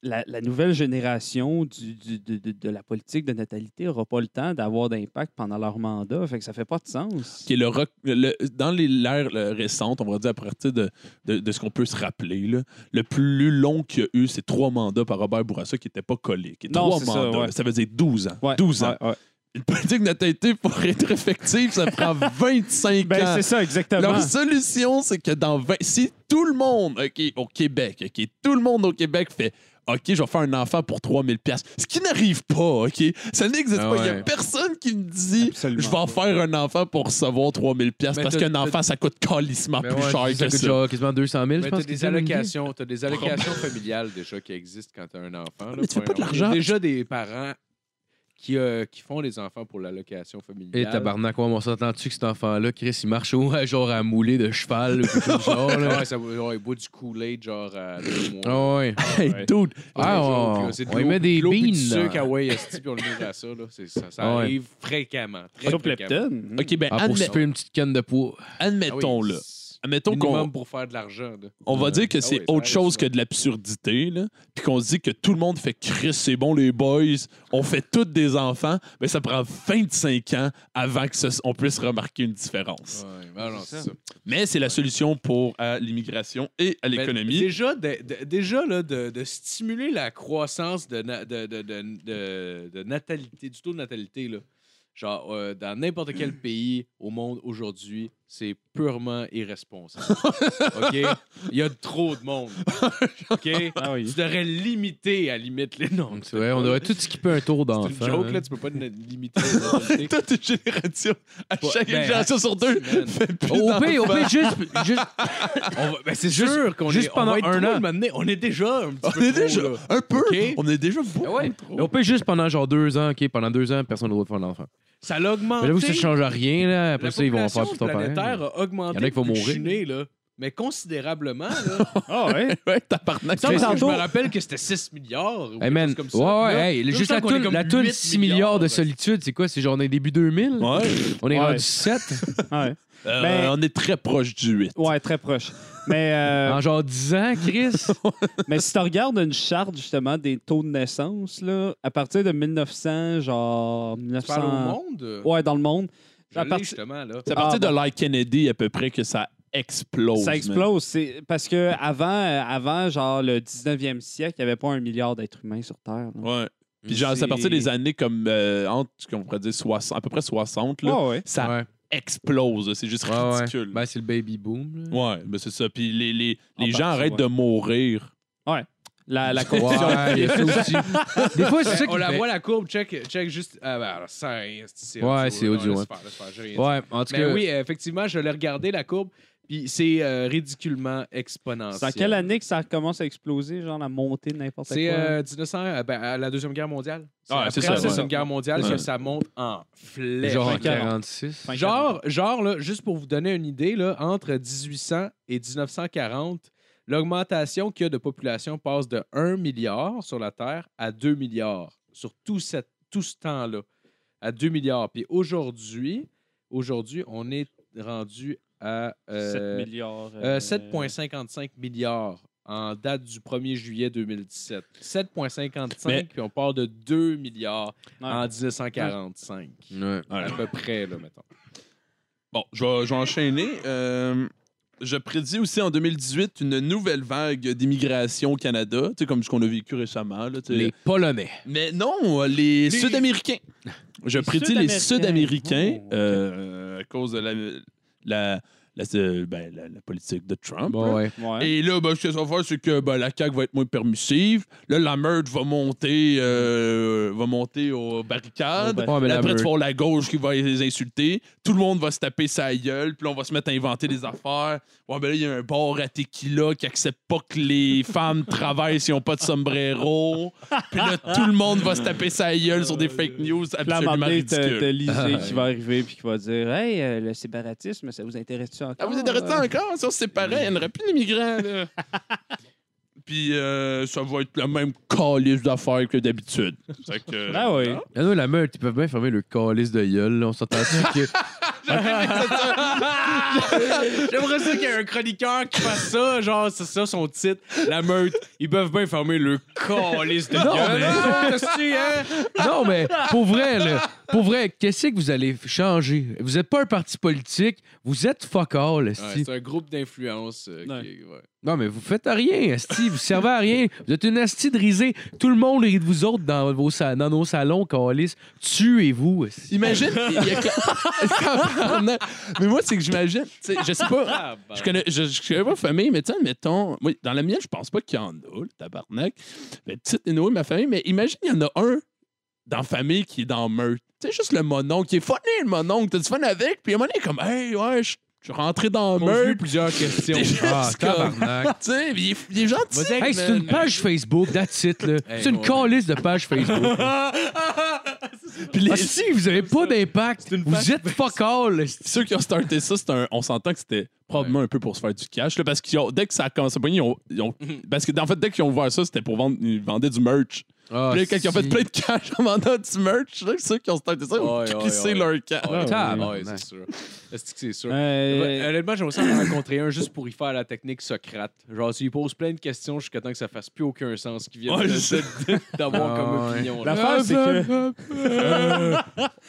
La, la nouvelle génération du- du- de, la politique de natalité n'aura pas le temps d'avoir d'impact pendant leur mandat. Fait que ça fait pas de sens. qui est le, dans l'ère récente, on va dire à partir de, de, de ce qu'on peut se rappeler, là, le plus long qu'il y a eu, c'est trois mandats par Robert Bourassa qui n'étaient pas collés. Qui Non, trois ça, mandats. ouais. Ça veut dire 12 ans. Ouais, 12 ans. ouais. Une politique de natalité, pour être effective, ça prend 25 Ben, ans. c'est ça, exactement. Leur solution, c'est que dans 20... Si tout le monde au Québec, tout le monde au Québec fait OK, je vais faire un enfant pour 3000 pièces. Ce qui n'arrive pas, OK? Ça n'existe Ah pas. Il n'y a personne qui me dit Absolument je vais en faire un enfant pour recevoir 3000 pièces Mais parce qu'un enfant, ça coûte calissement plus ouais, cher ça que coûte ça. genre quasiment 200 000, je Mais Lindsay. allocations, t'as des allocations familiales déjà qui existent quand t'as un enfant. là, Mais tu fais pas de l'argent. déjà des parents qui, euh, qui font des enfants pour l'allocation familiale. Et tabarnak, ouais, on s'entend-tu que cet enfant-là, Chris, il marche au, genre à mouler de cheval ou quelque genre, là? Ouais, ça, ouais, il boit du Kool-Aid genre à deux mois. Ah ouais. Hey, Ouais. dude, Ah, on- on y met des puis du beans, sucre à ouais, esti, puis on le met à ça. Là. C'est- Ça, ça Ah ouais. arrive fréquemment. Très Sur fréquemment. Plepton. OK, ben, Ah, pour admet- se faire une petite canne de poids. admettons, Qu'on pour faire de l'argent. on va dire que Ah c'est oui, autre chose que de l'absurdité. Puis qu'on se dit que tout le monde fait Chris, c'est bon, les boys, on fait tous des enfants, mais ça prend 25 ans avant que ce- on puisse remarquer une différence. Ouais, ben non, c'est ça. ça. Mais c'est la solution pour l'immigration et à Ben, l'économie. déjà, de, de- déjà là, de, de stimuler la croissance de, na- de, de, de, de- de natalité, du taux de natalité, là. genre euh, dans n'importe quel pays au monde aujourd'hui, c'est purement irresponsable. OK? Il y a trop de monde. OK? Ah oui. Tu devrais limiter à limite les noms. C'est vrai, on devrait tout skipper un tour C'est d'enfant. une joke, hein. là, tu peux pas limiter. Toute une génération, à chaque ben, génération sur deux, fait plus Au pire, au d'enfants. pire, juste, juste, On va- ben, c'est Juste- sûr qu'on est, on pendant va être un an. On est déjà un petit On peu est trop, déjà là. un peu, on est déjà beaucoup Ah ouais? trop. au pire, juste pendant genre deux ans, OK, pendant deux ans, personne ne doit faire d'enfant. Ça l'a augmenté. Mais là, vous, ça change rien, là. Après ça, ils vont faire tout le temps pareil. Planétaire a augmenté Il y en a qui vont mourir. là. Mais considérablement, là. Ah ouais? Ouais, semble je me rappelle que c'était 6 milliards. ou Hey quelque man, chose comme ça. ouais, ouais, Là, hey, là, juste la est toune, comme la toune 8 6 milliards de solitude, c'est quoi? C'est genre dans les débuts 2000? Ouais. On est Ouais. rendu 7 Ouais. Euh, Ben- on est très proche du 8. Ouais, très proche. Mais, euh, en genre 10 ans, Chris? mais si tu regardes une charte, justement, des taux de naissance, là, à partir de 1900, genre... Tu 1900... parles au monde? Ouais, dans le monde. Je à l'ai, partir- justement, là. C'est à partir Ah, de Like Kennedy à peu près que ça explose. Ça explose. C'est parce que avant, euh, avant, genre, le 19e siècle, il n'y avait pas un milliard d'êtres humains sur Terre. là. Ouais. Puis genre, c'est à partir des années comme euh, entre, qu'on pourrait dire 60, à peu près 60, là, Ouais, ouais. ça Ouais, explose. C'est juste ouais, ouais. ridicule. Ben, c'est le baby boom. là. Ouais, mais c'est ça. Puis les, les, les En gens partie, arrêtent ouais. de mourir. La, la Ouais, condition. il y a ça aussi. Des fois, c'est ça on qui la fait- voit la courbe, check, check juste. Ah, ben, alors, ça, c'est Ouais, c'est audio, Laisse ouais. faire, laisse faire, j'ai rien dit. Ouais, en tout Mais cas. oui, effectivement, je l'ai regardé, la courbe. Puis c'est euh, ridiculement exponentiel. C'est en quelle année que ça commence à exploser, genre la montée de n'importe quoi? C'est euh, 1900, euh, ben, à la Deuxième Guerre mondiale. Après c'est la ça, Deuxième ouais. Guerre mondiale Ouais. que ça monte en flèche. Genre en Fin 40. 46. Fin Genre, genre là, juste pour vous donner une idée, là, entre 1800 et 1940, l'augmentation qu'il y a de population passe de 1 milliard sur la Terre à 2 milliards sur tout, cette, tout ce temps-là. À 2 milliards. Puis aujourd'hui, aujourd'hui, on est rendu à euh, 7 milliards. euh, euh, 7,55 milliards en date du 1er juillet 2017. 7,55, Mais- puis on parle de 2 milliards ouais. en 1945. Ouais. À peu près, là, mettons. Bon, je vais, je vais enchaîner. Euh, je prédis aussi en 2018 une nouvelle vague d'immigration au Canada, tu sais, comme ce qu'on a vécu récemment. là. Les Polonais. Mais non, les, Sud-Américains. Je Les prédis les Sud-Américains. Oh, euh, à cause de la, la, la, ben, la- la politique de Trump. Bon, là. ouais. Ouais. Et là, ben, ce que ça va faire, c'est que ben, la CAQ va être moins permissive. Là, la meurtre va monter, euh, va monter aux barricades. Là, la après, tu vas la gauche qui va les insulter. Tout le monde va se taper sa gueule. Puis là, on va se mettre à inventer des affaires. Ouais, ben là, il y a un bar à tequila qui accepte pas que les femmes travaillent s'ils n'ont pas de sombrero. Puis là, tout le monde va se taper sa gueule sur des fake news absolument ridicules. t'as Lisée Ah, qui va arriver puis qui va dire Hey, euh, le séparatisme, ça vous intéresse-tu encore? Ah, vous êtes restés Euh, encore? Ça, c'est pareil. Il n'y en aurait plus d'immigrants, là. Puis euh, ça va être la même calice d'affaires que d'habitude. Fait que- Ben oui. Ah non, la meute, ils peuvent bien fermer le calice de gueule. là. On s'entend-tu que. J'aimerais ça qu'il y ait un chroniqueur qui fasse ça, genre, c'est ça son titre, la meute. Ils peuvent bien fermer le calice de Non, gueule. mais- Non, qu'est-ce hein? Non, mais pour vrai, là, pour vrai, qu'est-ce que vous allez changer? Vous n'êtes pas un parti politique, vous êtes fuck all, Ouais, c'est un groupe d'influence. euh, ouais. Non, mais vous faites rien, esti. Vous servez à rien. Vous êtes une esti de risée. Tout le monde rit de vous autres dans, vos sa- dans nos salons, calice. Tuez-vous, esti. Imagine, il y a. Mais moi, c'est que j'imagine, tu sais, je sais pas, Ah, ben. je connais, je, je connais pas famille, mais tu sais, mettons, moi, dans la mienne, je pense pas qu'il y en a, le tabarnak. Mais petite Noé, ma famille, mais imagine, il y en a un dans la famille qui est dans meurtre. Tu sais, juste le mononcle, qui est funny, le mononcle. T'as du fun avec, puis à un moment donné, il est comme, hey, ouais, je je suis rentré dans Pose-lui meurtre. plusieurs questions. Ah, tabarnak. Tu sais, il, est- il est gentil. Hey, c'est une page Facebook, that's it, là. Hey, c'est une ouais. calice de page Facebook. Puis les- Ah, si, vous avez pas d'impact. une Vous êtes fuck all. Ceux qui ont starté ça, c'est un- on s'entend que c'était probablement un peu pour se faire du cash. Là, parce que dès que ça a commencé à pogner, ils ont, ils ont- parce que en fait, dès qu'ils ont ouvert ça, c'était pour vendre, ils vendaient du merch. Ah, Puis là, quand ils ont fait plein de cash en vendant du merch, là, ceux qui ont starté ça, ils ont crissé leur cash. Ouais, ouais, c'est sûr. Est-ce que c'est sûr? Euh, Honnêtement, j'aimerais ça en rencontrer un juste pour y faire la technique Socrate. Genre, tu lui poses plein de questions jusqu'à temps que ça fasse plus aucun sens, qu'ils viennent Ouais, d'avoir Ah, comme opinion. L'affaire, c'est que.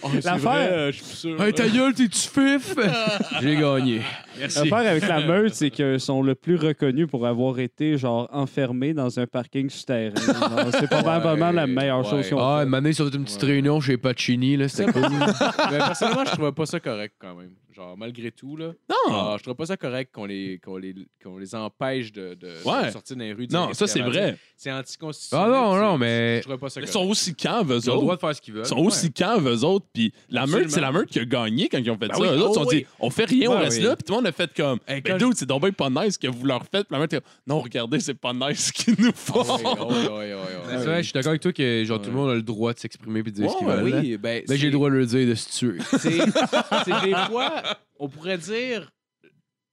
Oh, c'est l'affaire- euh, je suis plus sûr. Hey, ta gueule, t'es-tu fif? J'ai gagné. Merci. L'affaire avec la meute, c'est qu'ils sont le plus reconnus pour avoir été genre enfermés dans un parking souterrain. C'est probablement la meilleure Ouais. chose qu'on Ah, fait. une année sur une petite Ouais. réunion chez Pacini, là, c'était cool. Mais personnellement, je trouvais pas ça correct quand même. Genre, malgré tout, là. Non! genre, je trouvais pas ça correct qu'on les, qu'on les, qu'on les empêche de, de, Ouais. sortir dans les rues. Non, ça, c'est vrai. C'est anticonstitutionnel. Ah non, non, mais- Je trouvais pas ça Ils sont aussi caves, eux Ils ont le droit autres. de faire ce qu'ils veulent. Ils sont aussi caves, eux autres. Puis la meute, c'est la meute qui a gagné quand ils ont fait Ben ça. oui, Eux autres, ils oh ont dit, on fait rien, on reste oui. là. Puis tout le monde a fait comme, Hey, ben dude, c'est donc bien pas nice ce que vous leur faites. Puis la meute, non, regardez, c'est pas nice ce qu'ils nous font. C'est vrai, je suis d'accord avec toi que genre, tout le monde a le droit de s'exprimer et de dire ce veulent. là. Oui, ben, Ben, j'ai le droit de le dire de se tuer. c'est des fois, on pourrait dire,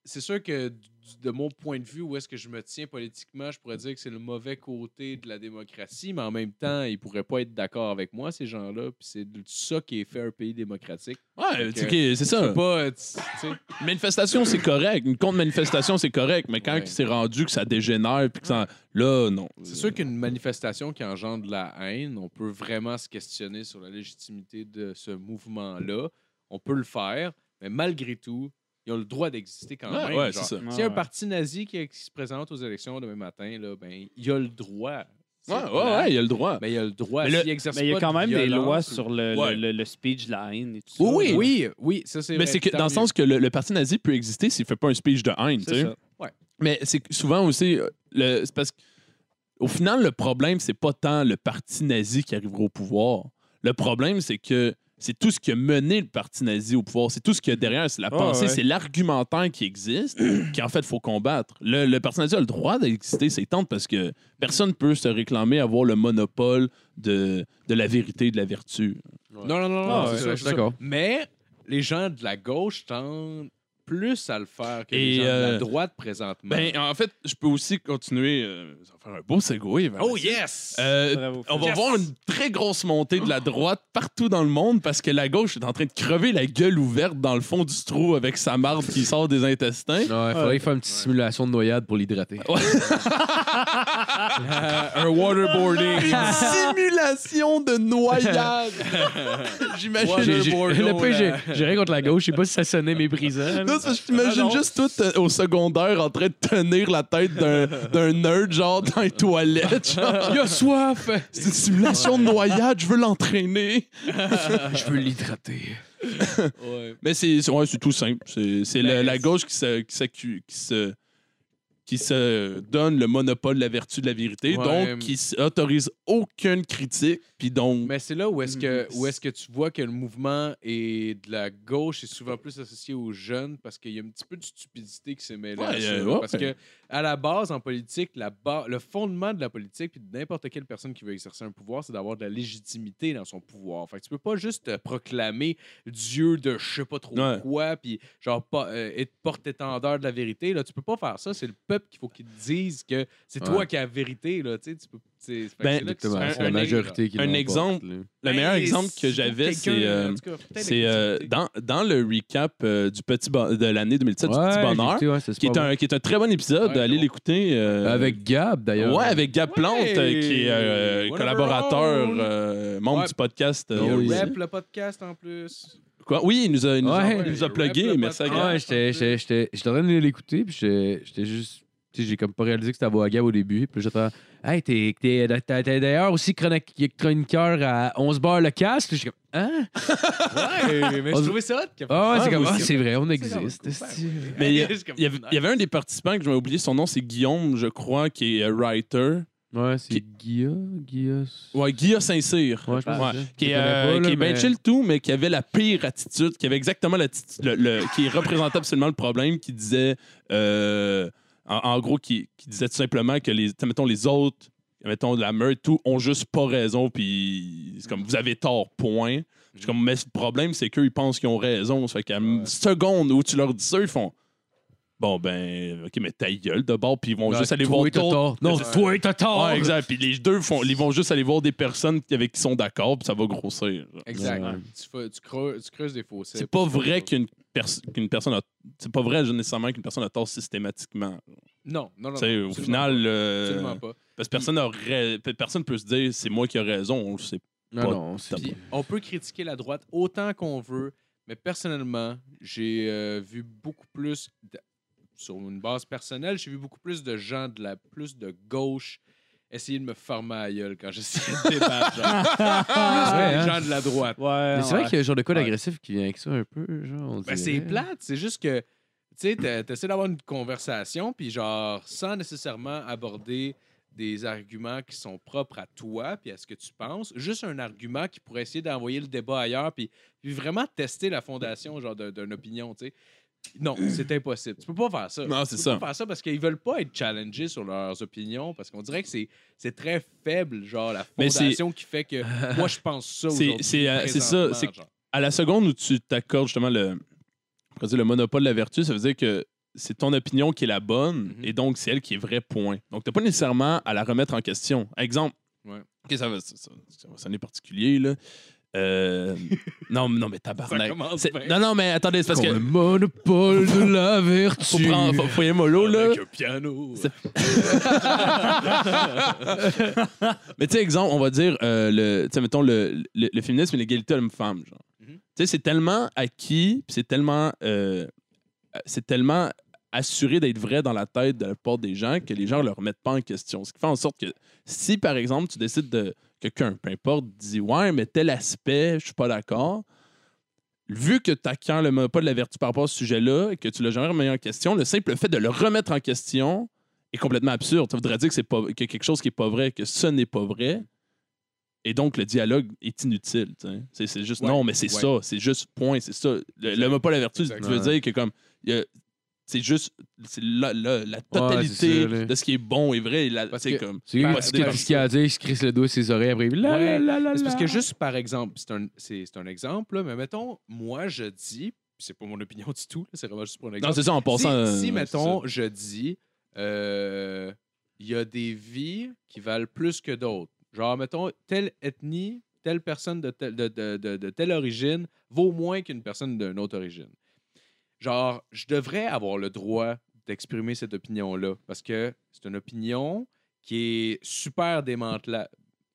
c'est sûr que de mon point de vue, où est-ce que je me tiens politiquement, je pourrais dire que c'est le mauvais côté de la démocratie, mais en même temps, ils pourraient pas être d'accord avec moi, ces gens-là, puis c'est ça qui est fait un pays démocratique. Ouais, c'est ça. pas, manifestation, c'est correct. Une contre-manifestation, c'est correct. Mais quand c'est rendu que ça dégénère, puis que ça. Là, non. c'est sûr qu'une manifestation qui engendre de la haine, on peut vraiment se questionner sur la légitimité de ce mouvement-là. On peut le faire, mais malgré tout, ils ont le droit d'exister quand Ouais, même. ouais, genre. c'est ça. S'il y a un parti nazi qui, qui se présente aux élections demain matin, là, ben, il a le droit. Ouais, ouais, il y a le droit. Mais il a le droit. Mais le- exerce Mais il y a quand de même des lois ou- sur le, Ouais. le, le- le speech de la haine et tout ça. Oui, oui. Oui, ça c'est Mais c'est que dans le sens que le, le parti nazi peut exister s'il fait pas un speech de haine, tu C'est sais. ça. Mais c'est que souvent aussi, euh, le- c'est parce que au final, le problème, c'est pas tant le parti nazi qui arrivera au pouvoir. Le problème, c'est que c'est tout ce qui a mené le parti nazi au pouvoir. C'est tout ce qu'il y a derrière. C'est la Ah, pensée, ouais. c'est l'argumentaire qui existe, qu'en fait, il faut combattre. Le, le parti nazi a le droit d'exister, c'est tente parce que personne ne peut se réclamer avoir le monopole de, de la vérité et de la vertu. Non, non, non, non, c'est ouais, ça, je c'est suis ça. d'accord. Mais les gens de la gauche tendent plus à le faire que Et, les gens de euh, la droite présentement. Ben, en fait, je peux aussi continuer. euh, ça va faire un beau segway. oh la- yes! Euh, Bravo. on va Yes! voir une très grosse montée de la droite partout dans le monde parce que la gauche est en train de crever la gueule ouverte dans le fond du trou avec sa marde qui sort des intestins. Non, il faudrait faire une petite simulation de noyade pour l'hydrater. Un waterboarding. Une simulation de noyade. J'imagine. J'ai- Le pire, j'ai- là. j'ai rien contre la gauche. Je sais pas si ça sonnait méprisant. là. Non, c'est parce que j'imagine Ah juste tout euh, au secondaire en train de tenir la tête d'un d'un nerd, genre dans les toilettes. genre. Il a soif! C'est une simulation de noyade, je veux l'entraîner. Je veux l'hydrater. Ouais. Mais c'est c'est- ouais, c'est tout simple. C'est c'est Ben, la gauche qui se, qui, s'accu- qui se qui se donne le monopole de la vertu de la vérité, Ouais. donc qui autorise aucune critique, puis donc Mais c'est là où est-ce que, Mm. où est-ce que tu vois que le mouvement est de la gauche est souvent plus associé aux jeunes parce qu'il y a un petit peu de stupidité qui s'est mêlée à Ouais, ça. euh, là. ouais. Parce que à la base, en politique, la ba- le fondement de la politique puis de n'importe quelle personne qui veut exercer un pouvoir, c'est d'avoir de la légitimité dans son pouvoir. Fait que tu peux pas juste te proclamer Dieu de je sais pas trop quoi puis genre pas euh, être porte-étendeur de la vérité. Là, tu peux pas faire ça. C'est le peuple qu'il faut qu'il te dise que c'est toi qui as la vérité. Là, tu sais, tu peux. c'est- Ben, la majorité qui un exemple, là. le Ben, meilleur exemple que j'avais, c'est euh, euh, dans, dans le recap euh, du petit bon- de l'année 2007 du Petit Bonheur, ouais, qui est, un, qui est un très bon épisode, Ouais, allez bon. l'écouter. euh. Avec Gab, d'ailleurs. Ouais, avec Gab Ouais. Plante, euh, qui est euh, collaborateur, euh, membre Ouais. du podcast. euh, Il rap le podcast en plus. Quoi? Oui, il nous a, il nous a, Ouais. il nous a Il plugué. Merci à. Gab. Ouais, j'étais- en train de l'écouter, puis j'étais juste. J'ai comme pas réalisé que c'était à voix à Gab au début. Puis j'étais. Hey, t'es t'es- t'es- t'es d'ailleurs aussi chronique- chroniqueur à 11 bars le casque. Puis je suis comme. Hein? Ouais, mais On- je trouvais ça hot. Ah c'est comme. moi Ah, c'est vrai, on C'est existe. comme-. Mais il y, comme avait, il y avait un des participants que je vais oublier son nom, c'est Guillaume, je crois, qui est euh, writer. Ouais, c'est Guilla. Guilla. Ouais, Guillaume Saint-Cyr. Ouais, je pense Ouais. que c'est ça. Qui est, euh, pas, là, qui est bien mais- chill tout, mais qui avait la pire attitude, qui avait exactement l'attitude, le, le- qui représentait absolument le problème, qui disait, euh, en, en gros, qui, qui disait tout simplement que les, mettons, les autres, mettons, la meute, tout, ont juste pas raison, puis c'est comme, vous avez tort, point. Je suis comme, mais le problème, c'est qu'eux, ils pensent qu'ils ont raison. Ça fait qu'à une seconde où tu leur dis ça, ils font, bon, ben, OK, mais ta gueule de bord, puis ils vont Ouais, juste aller toi, voir tort. Non, Ouais. toi, t'as tort. Ouais, exact. Puis les deux font, ils vont juste aller voir des personnes avec qui sont d'accord, puis ça va grossir. genre. Exact. Ouais. Tu, fais- tu creuses, tu creuses des fossés. C'est pas vrai qu'une pers- qu'une personne a. C'est pas vrai nécessairement qu'une personne a tort systématiquement. Non, non, non. Au final, pas. euh, Absolument pas. parce que personne personne peut se dire c'est moi qui ai raison. On sait. Non, pas- non, Puis on peut critiquer la droite autant qu'on veut, mais personnellement, j'ai euh, vu beaucoup plus, de- sur une base personnelle, j'ai vu beaucoup plus de gens de la plus de gauche essayer de me former à la gueule quand j'essayais de débattre. genre. les hein. gens de la droite. Ouais, Mais c'est vrai ouais. qu'il y a un genre de code Ouais. agressif qui vient avec ça un peu. Genre, on Ben, dirait. c'est plate, c'est juste que tu sais, t'as- t'essaies d'avoir une conversation, puis genre, sans nécessairement aborder des arguments qui sont propres à toi, puis à ce que tu penses, juste un argument qui pourrait essayer d'envoyer le débat ailleurs, puis, puis vraiment tester la fondation genre de- d'une opinion, tu sais. Non, c'est impossible. Tu peux pas faire ça. Non, c'est Tu ça. peux pas faire ça parce qu'ils veulent pas être challengés sur leurs opinions, parce qu'on dirait que c'est c'est très faible, genre, la fondation qui fait que moi, je pense ça C'est- aujourd'hui, c'est, euh, c'est ça. À la seconde où tu t'accordes justement le, le monopole de la vertu, ça veut dire que c'est ton opinion qui est la bonne Mhm. et donc c'est elle qui est vrai point. Donc t'as pas nécessairement à la remettre en question. Exemple. Ouais. Ok, ça va, ça, ça- ça va sonner particulier là. Euh, non, non, mais tabarnak. C'est- bien. Non, non, mais attendez, c'est parce Comme que le monopole de la vertu. faut prendre, faut, faut y aller mollo, là. Avec un piano. Mais tu sais, exemple, on va dire, euh, le, tu sais, mettons, le, le, le féminisme et l'égalité homme-femme, genre. Mhm. Tu sais, c'est tellement acquis, puis c'est tellement, euh, c'est tellement assuré d'être vrai dans la tête de la plupart des gens que les gens ne le remettent pas en question. Ce qui fait en sorte que si, par exemple, tu décides de. Quelqu'un, peu importe, dit Ouais, mais tel aspect, je suis pas d'accord. Vu que tu acquiers le monopole de la vertu par rapport à ce sujet-là et que tu l'as jamais remis en question, le simple fait de le remettre en question est complètement absurde. Ça voudrait dire que c'est pas que quelque chose qui est pas vrai, que ce n'est pas vrai. Et donc, le dialogue est inutile. C'est, c'est juste Ouais, non, mais c'est ouais. ça. C'est juste point. C'est ça. Le- L'homme n'a pas la vertu. Tu veux dire que comme. a- c'est juste c'est la, la- la c'est totalité ça, de ce qui est bon et vrai. La, Parce c'est que- comme. C'est lui ce qu'il a à dire, il se crisse le doigt sur ses oreilles après. La, Ouais, la, la, la, C'est parce que juste par exemple, c'est un, c'est, c'est un exemple, là, mais mettons, moi je dis, c'est pas mon opinion du tout, là, c'est vraiment juste pour un exemple. Non, c'est ça en si, passant. euh, si, c'est mettons, je dis, euh, il y a des vies qui valent plus que d'autres. Genre, mettons, telle ethnie, telle personne de, telle- de, de- de- de telle origine vaut moins qu'une personne d'une autre origine. Genre, je devrais avoir le droit d'exprimer cette opinion-là parce que c'est une opinion qui est super démantelable.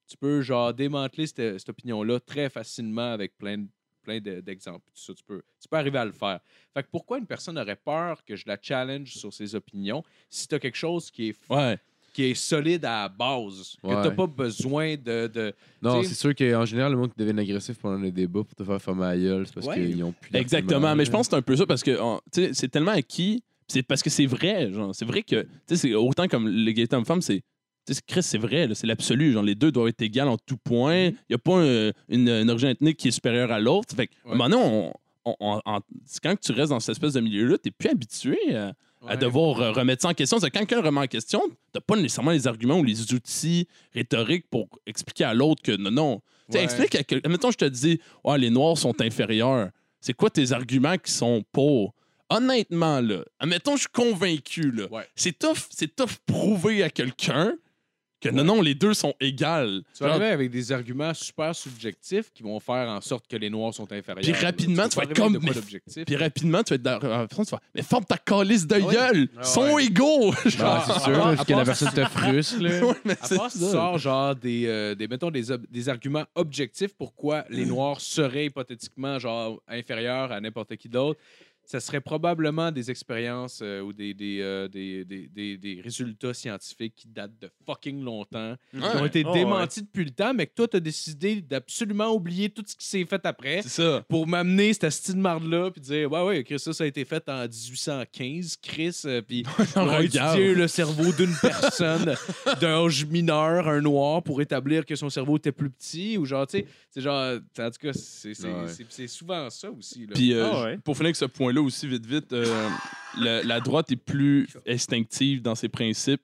Tu peux, genre, démanteler cette, opinion-là très facilement avec plein plein de- d'exemples. Tu, peux, tu peux arriver à le faire. Fait que pourquoi une personne aurait peur que je la challenge sur ses opinions si tu as quelque chose qui est, Ouais. Qui est solide à la base, que Ouais. tu n'as pas besoin de. de Non, c'est sûr qu'en général, le monde qui devient agressif pendant les débats pour te faire fermer la gueule, c'est parce Ouais. qu'ils ont plus Exactement. Mais je pense que c'est un peu ça parce que on- c'est tellement acquis. C'est parce que c'est vrai. Genre, c'est vrai que tu sais, c'est autant comme l'égalité homme-femme, c'est tu sais, Chris, c'est vrai, là, c'est l'absolu. Genre, les deux doivent être égales en tout point. Il n'y a pas un- une, une origine ethnique qui est supérieure à l'autre. Fait que, à un Ouais. moment donné, on- on- on- en- c'est quand tu restes dans cette espèce de milieu-là, tu n'es plus habitué à, à devoir euh, remettre ça en question. C'est quand quelqu'un remet en question, tu n'as pas nécessairement les arguments ou les outils rhétoriques pour expliquer à l'autre que non, non. Tu explique à quel... Mettons, je te dis, ouais, les Noirs sont inférieurs. C'est quoi tes arguments qui sont pour? Honnêtement, là, admettons, je suis convaincu, là. C'est tough, c'est tough prouver à quelqu'un que non, non, les deux sont égales. Tu vas Genre, arriver avec des arguments super subjectifs qui vont faire en sorte que les Noirs sont inférieurs. Puis rapidement, tu vas être comme- mais-. Puis rapidement, tu vas être dans... tu vas, mais forme ta calice de Ouais. gueule! Ah Ils sont ouais. égaux! Ah, Genre, c'est sûr, parce que la personne te frustre, là. Ouais, mais À c'est part si tu ça. sors genre des, euh, des mettons des, ob- des arguments objectifs pourquoi les Noirs seraient hypothétiquement genre inférieurs à n'importe qui d'autre, ça serait probablement des expériences euh, ou des, des, euh, des, des- des- des résultats scientifiques qui datent de fucking longtemps, qui ont été Oh, ouais. démentis depuis le temps, mais que toi, tu as décidé d'absolument oublier tout ce qui s'est fait après C'est ça. pour m'amener cette style marde-là puis dire Ouais, ouais, Chris, ça, ça a été fait en 1815, Chris, euh, puis on a étudié le cerveau d'une personne d'âge mineur, un noir, pour établir que son cerveau était plus petit, ou genre, tu sais, c'est genre, en tout cas, c'est c'est- Ouais. souvent ça aussi. Là. Puis, euh, Ah ouais. pour finir avec ce point-là aussi, vite, vite, euh, la, la droite est plus instinctive dans ses principes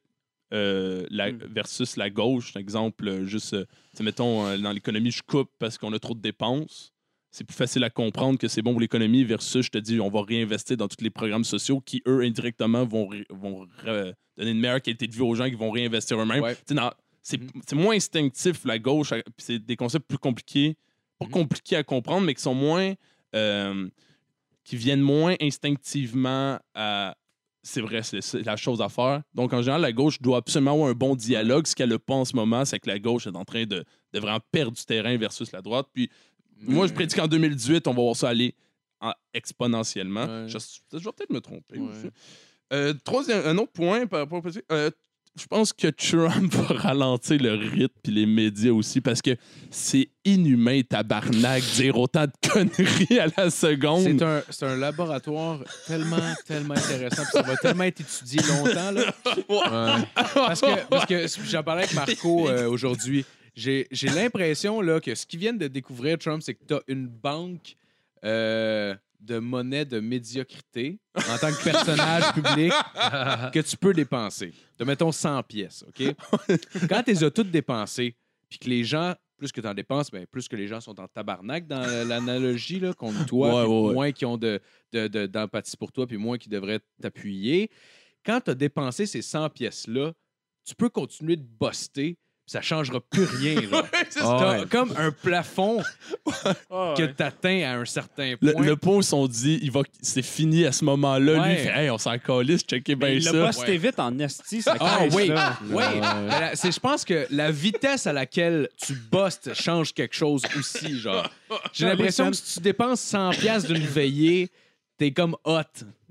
euh, la- Mm. versus la gauche. Par exemple, euh, juste, euh, tu sais, mettons, euh, dans l'économie, je coupe parce qu'on a trop de dépenses. C'est plus facile à comprendre que c'est bon pour l'économie versus, je te dis, on va réinvestir dans tous les programmes sociaux qui, eux, indirectement, vont, ré- vont donner une meilleure qualité de vie aux gens qui vont réinvestir eux-mêmes. Ouais. Tu sais, dans- C'est Mhm. c'est moins instinctif, la gauche, euh, puis c'est des concepts plus compliqués, pas Mhm. compliqués à comprendre, mais qui sont moins. euh, qui viennent moins instinctivement à. C'est vrai, c'est la chose à faire. Donc, en général, la gauche doit absolument avoir un bon dialogue. Ce qu'elle n'a pas en ce moment, c'est que la gauche est en train de, de vraiment perdre du terrain versus la droite. Puis, moi, je prédis qu'en 2018, on va voir ça aller en- exponentiellement. Ouais. Je, je vais peut-être me tromper. Ouais. Euh, troisième, un autre point par rapport au euh, je pense que Trump va ralentir le rythme puis les médias aussi parce que c'est inhumain, tabarnak, dire autant de conneries à la seconde. C'est un, c'est un laboratoire tellement, tellement intéressant. puis ça va tellement être étudié longtemps. Là. Ouais. Parce que, parce que j'en parlais avec Marco euh, aujourd'hui. J'ai j'ai l'impression là, que ce qu'ils viennent de découvrir, Trump, c'est que tu as une banque euh, de monnaie de médiocrité en tant que personnage public que tu peux dépenser. De mettons 100 pièces, OK? Quand tu les as toutes dépensées, puis que les gens, plus que tu en dépenses, ben, plus que les gens sont en tabarnak dans l'analogie là, contre toi, Ouais, puis ouais, ouais. moins qui ont de- de- de- d'empathie pour toi, puis moins qui devraient t'appuyer. Quand tu as dépensé ces 100 pièces-là, tu peux continuer de buster, puis ça changera plus rien. Genre. Ah T'as ouais. comme un plafond Ah, que tu atteins à un certain Le, point. le point où ils sont dit, il va, c'est fini à ce moment-là. Lui, Ouais. il fait, hey, on s'en calisse, checkez bien ça. posté Ouais. vite en esti, ça Ah caisse, oui, là. oui. C'est- Je pense que la vitesse à laquelle tu bustes change quelque chose aussi. genre. J'ai l'impression que si tu dépenses 100 pièces d'une veillée, t'es comme hot.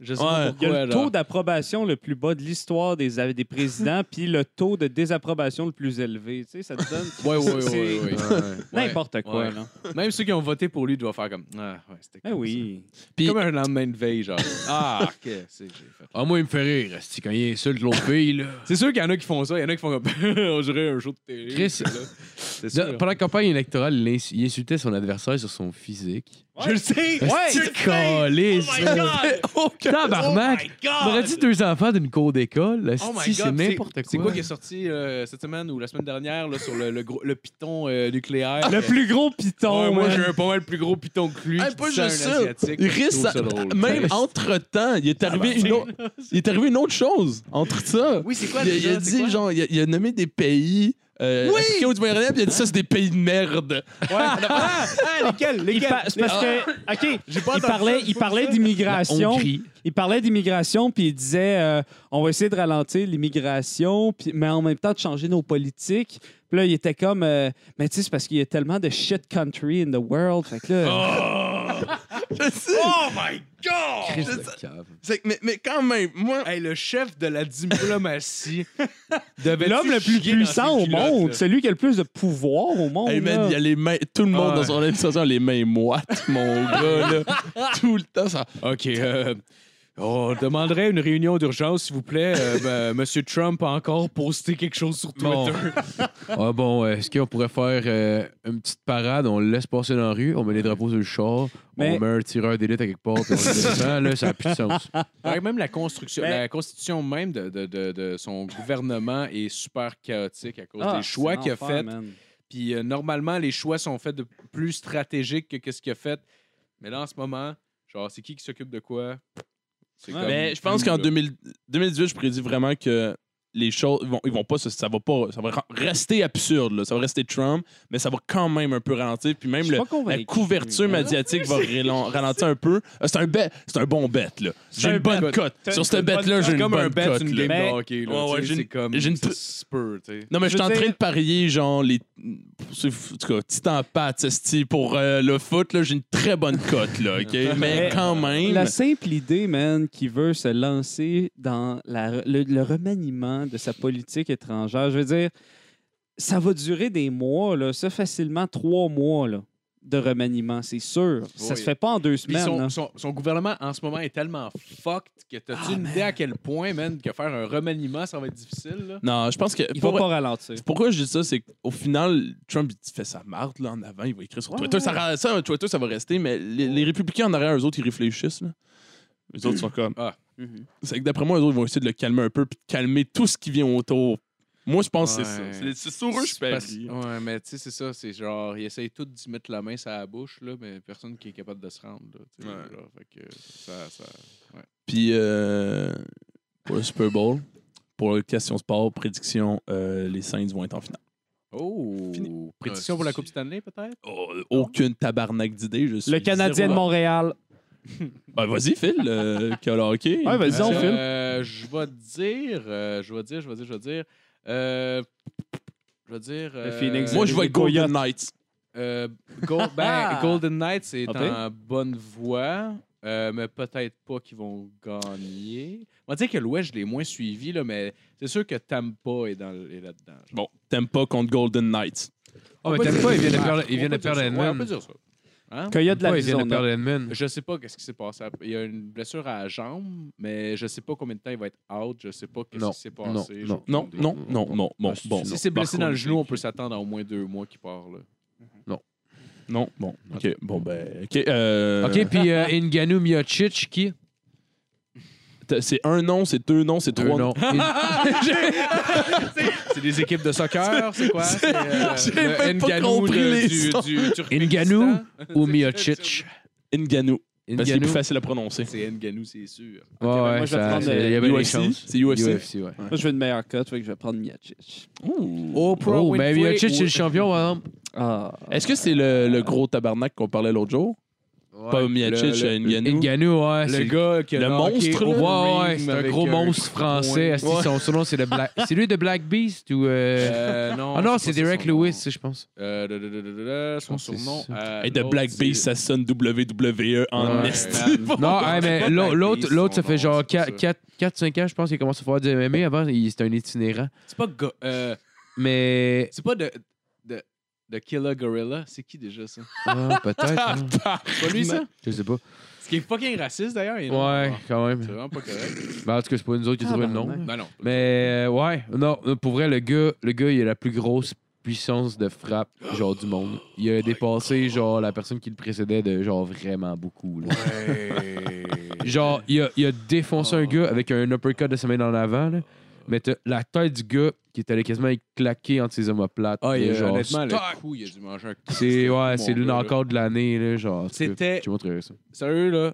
Je sais Ouais. pas Il y a pourquoi. le taux d'approbation le plus bas de l'histoire des, des présidents, puis le taux de désapprobation le plus élevé. Tu sais, ça te donne. Ouais, ouais, ouais, c'est ouais, ouais. N'importe quoi, Ouais. là. Même ceux qui ont voté pour lui doivent faire comme. Ah, ouais, c'était Eh cool, oui. Comme un lendemain de veille, genre. Ah, qu'est-ce que j'ai fait. Ah, moi, il me fait rire. Quand il insulte l'autre fille, là. C'est sûr qu'il y en a qui font ça. Il y en a qui font comme. On dirait un show de télé. Chris- là. C'est. Pendant la campagne électorale, il, ins- il insultait son adversaire sur son physique. Je le sais! De calice, Oh ça. Tabarnak! On aurait dit deux enfants d'une cour d'école. Oh my God, c'est n'importe quoi. C'est quoi qui est sorti euh, cette semaine ou la semaine dernière là, sur le, le, gros, le piton euh, nucléaire? Le plus gros piton, Ouais, moi, j'ai un pas mal plus gros piton que lui. Hey, pas juste un ça. Ça-. Même entre-temps, il est arrivé une autre... Il est arrivé une autre chose entre ça. Oui, c'est quoi Il il a dit, quoi? genre, il a, il a nommé des pays euh, africains ou du Moyen-Orient, puis il a dit ça, c'est des pays de merde? Ah, ah, lesquels? Lesquels? pa- c'est parce que, OK, il parlait, il parlait d'immigration. Il parlait d'immigration, puis il disait euh, on va essayer de ralentir l'immigration, puis- mais en même temps de changer nos politiques. Puis là, il était comme euh, mais tu sais, c'est parce qu'il y a tellement de shit country in the world. Fait que là. Je sais. Oh my God! Christ de cave. C'est que- mais, mais quand même, moi... Hey, le chef de la diplomatie devait L'homme le plus puissant au monde, celui qui a le plus de pouvoir au monde. Hey man, là. il y a les mains, tout le monde Ouais. dans son administration a les mains moites, mon gars, là. Tout le temps, ça. OK. euh, on demanderait une réunion d'urgence, s'il vous plaît. Euh, ben, Monsieur Trump a encore posté quelque chose sur Twitter. Bon. Ah bon, est-ce qu'on pourrait faire euh, une petite parade, on le laisse passer dans la rue, on met les drapeaux sur le char, Mais- on met un tireur d'élite à quelque part, puis on le descend, là, ça n'a plus de sens. Ouais, même la construction, Mais- la constitution même de, de- de- de son gouvernement est super chaotique à cause Ah, des choix c'est qu'il a l'enfer, faits. man. Puis euh, normalement, les choix sont faits de plus stratégiques que ce qu'il a fait. Mais là, en ce moment, genre, c'est qui qui s'occupe de quoi? Comme Mais je pense qu'en là. 2000 2018, je prédis vraiment que les choses ils vont, ils vont pas se- ça va pas ça va rester absurde là. ça va rester Trump mais ça va quand même un peu ralentir puis même le- la couverture médiatique va ralent- ralentir un peu Euh, c'est un bet c'est un bon bet là j'ai un une bonne cote sur cette une bet bonne là cote. j'ai C'est une comme un bonne bet, cote une là. game Mais- de hockey. Là, Ouais, ouais, tu sais, j'ai c'est une- comme. j'ai une ça tr- se peut, tu sais. non mais je suis en train de parier genre les en tout cas titan esti, pour euh, le foot là j'ai une très bonne cote là OK? Mais quand même La simple idée, man, qui veut se lancer dans la- le, le remaniement de sa politique étrangère, je veux dire, ça va durer des mois, là, ça facilement trois mois là, de remaniement, c'est sûr. Ça Oui. se fait pas en deux semaines. son, là. son, son gouvernement, en ce moment, est tellement fucked que t'as-tu Ah, une man. idée à quel point, man, que faire un remaniement, ça va être difficile, là? non je pense que Il va pas ralentir. Pourquoi je dis ça, c'est qu'au final, Trump il fait sa marde là, en avant, il va écrire sur Ouais, Twitter. ouais. Ça, Twitter, ça va rester, mais les, les républicains en arrière, eux autres, ils réfléchissent. Là. Eux autres sont comme. Mhm. C'est que d'après moi, eux autres vont essayer de le calmer un peu puis de calmer tout ce qui vient autour. Moi, je pense que c'est Ouais. ça. C'est- C'est sur eux, je C'est parce- parie. Ouais, mais tu sais, c'est ça. C'est genre, ils essayent tous d'y mettre la main sur la bouche, là, mais personne qui est capable de se rendre, là. tu sais, Ouais. genre, fait que ça, ça... Puis euh, pour le Super Bowl, pour la question sport, prédiction, euh, les Saints vont être en finale. Oh! Fini. Prédiction pour la Coupe Stanley, peut-être? Oh, aucune tabarnak d'idée. Je suis Le Canadien de zéro- Montréal. Ben, vas-y, Phil, euh, qui a le hockey. Ouais, vas-y, on filme. Euh, je vais dire, euh, je vais dire, je vais dire, je vais dire, euh, je vais dire... euh, Phoenix. Moi, je vais Les Golden. Knights. Euh, ben, Golden Knights est Ok. en bonne voie, euh, mais peut-être pas qu'ils vont gagner. On va dire que l'Ouest, je l'ai moins suivi, là, mais c'est sûr que Tampa est, dans, est là-dedans. genre. Bon, t'aimes pas contre Golden Knights. Oh, mais t'aimes dire pas, il ça. vient de perdre, il on vient de peut dire perdre ça. Ouais, on Edmund. peut dire ça. Hein? De Ouais, il vient de l'Arizona. perdre Edmund. Je sais pas qu'est-ce qui s'est passé. Il y a une blessure à la jambe, mais je sais pas combien de temps il va être out. Je sais pas qu'est-ce Non, qui s'est non, passé. Non, Non, non, non, non, non. Ah, Bon, Si non. c'est blessé dans le genou, on peut s'attendre à au moins deux mois qu'il part. Là. Non, bon. OK, bon, ben. OK, euh, OK, puis euh, Ngannou Miocic, qui? C'est un nom, c'est deux noms, c'est trois noms. C'est des équipes de soccer, c'est quoi? C'est, euh, J'ai le même pas Ngannou compris de- les du, ou Miocic? Ngannou. Parce qu'il est plus facile à prononcer. C'est Ngannou, c'est sûr. Ouais, ben, ouais, moi, je vais ça- prendre, euh, y avait UFC. C'est UFC. UFC, ouais. Moi, je veux une meilleure cote, fait que je vais prendre. Oprah Oh, ben Winfrey Miocic, c'est le champion, par exemple. Ah. Est-ce que c'est le, le gros tabarnak qu'on parlait l'autre jour? Pas Miacic, le- Ngannou. Ngannou, ouais. Le gars qui a le monstre. Ouais, ouais, c'est un gros un monstre français. Son surnom, c'est le Black. C'est lui de Black Beast ou. euh, Euh, non, Ah non, c'est Derek. Lewis, je pense. Euh, son surnom. euh, Hey, de Black Beast, ça sonne WWE en. Euh, Non, mais l'autre, ça fait genre c'est pas ça. 4-5 ans, je pense, qu'il a commencé à faire du MMA. Avant, il- c'était un itinérant. C'est pas. euh, Mais. C'est pas de. De Killer Gorilla, c'est qui déjà ça? Ah, peut-être. hein. C'est pas lui ça? Je sais pas. Ce qui est fucking raciste d'ailleurs. il est non. Ouais, Ah, quand même. C'est vraiment pas correct. Ben, en tout cas, c'est pas nous autres qui trouvons le nom. Tabarnak. Ben non. Mais euh, ouais, non, pour vrai, le gars, le gars, il a la plus grosse puissance de frappe genre du monde. Il a dépassé genre la personne qui le précédait de genre vraiment beaucoup. là. Genre, il a, il a défoncé un gars avec un uppercut de sa main en avant, là. Mais t'as la tête du gars qui est allé quasiment claquer entre ses omoplates. Ah, il genre, honnêtement, le coup, il a dû manger un coup. C'est ouais, c'est là. encore de l'année là, genre. tu C'était- montrerai ça. Sérieux, là?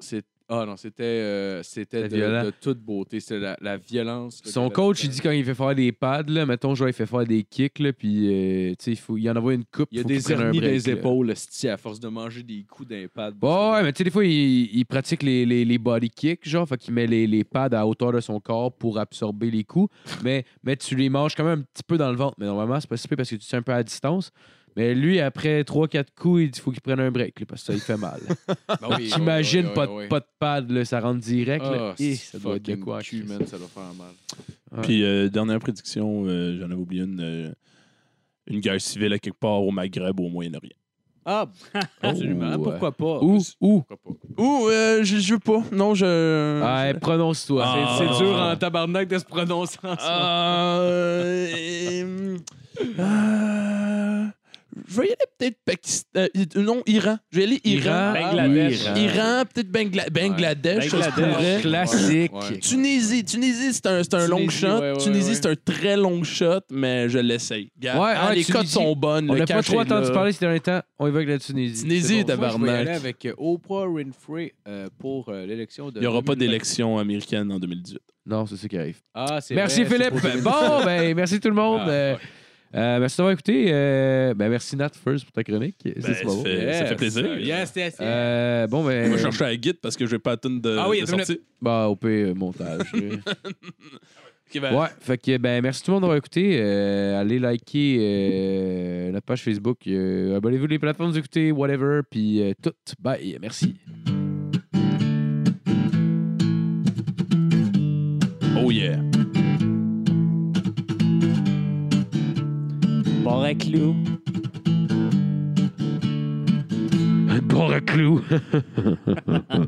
C'est. Ah non, c'était euh, c'était de, toute beauté. C'était la, la violence. là, Son coach, il dit quand il fait faire des pads, là, mettons, genre, il fait faire des kicks, là, puis, euh, sais, il faut, il en envoie une coupe. Il y a des hernies dans les épaules, à force de manger des coups d'impad. Ouais, ouais, mais tu sais, des fois, il, il pratique les, les, les body kicks, genre, fait qu'il met les, les pads à hauteur de son corps pour absorber les coups. mais, mais tu les manges quand même un petit peu dans le ventre. Mais normalement, c'est pas si parce que tu es un peu à distance. Mais lui, après 3-4 coups, il dit faut qu'il prenne un break, là, parce que ça, il fait mal. T'imagines pas, de- pas de pad, là, ça rentre direct. là. Ah, ça doit être de fucking quoi. cul, Chris. man, ça doit faire mal. Ouais. Puis, euh, dernière prédiction, euh, j'en avais oublié une. euh, une guerre civile à quelque part au Maghreb ou au Moyen-Orient. Ah, absolument. Ouh, Pourquoi pas? Où? Où? Pourquoi pas? Ouh, euh, je, je veux pas. Non, je. Ah, prononce-toi. Ah. C'est dur en tabarnak de se prononcer en ça. Ah, euh, euh, je vais y aller peut-être Pakistan. euh, non, Iran. Je vais aller Iran. Iran, Bangladesh. Iran. Iran, peut-être Bangla- Bangladesh. ça se Bangladesh. pourrait. Classique. Ouais. Tunisie, Tunisie, c'est un, c'est un long shot. ouais, ouais, Tunisie, ouais. c'est un très long shot, mais je l'essaye. Regarde, Ouais, ah, ouais, les cotes Tunisie. sont bonnes. On le n'a pas cash trop est entendu là. parler ces derniers temps. On évoque la Tunisie. Tunisie. Moi, je vais y aller tabarnak. avec euh, Oprah Winfrey euh, pour euh, l'élection de. Il n'y aura pas 2020. d'élection américaine en 2018. Non, c'est ça qui arrive. Ah, c'est Merci vrai, c'est Philippe. pour 2018. Bon, ben merci tout le monde. Ah, Euh, ouais. Euh, merci d'avoir écouté. Euh, ben merci Nat first pour ta chronique. C'est Ben, c'est pas ça beau. fait- ça fait plaisir. Yes, yes, yes. Euh, bon ben. Moi, je cherchais la guide parce que je vais pas attendre de, Ah oui, de sortir. Bah, au pire, montage. Ok, ben, ouais, fait que ben merci tout le monde d'avoir écouté. Euh, allez liker euh, notre page Facebook. Euh, Abonnez-vous les plateformes d'écouter, whatever, puis euh, tout. Bye, merci. Oh yeah. Bon reclou. Bon reclou.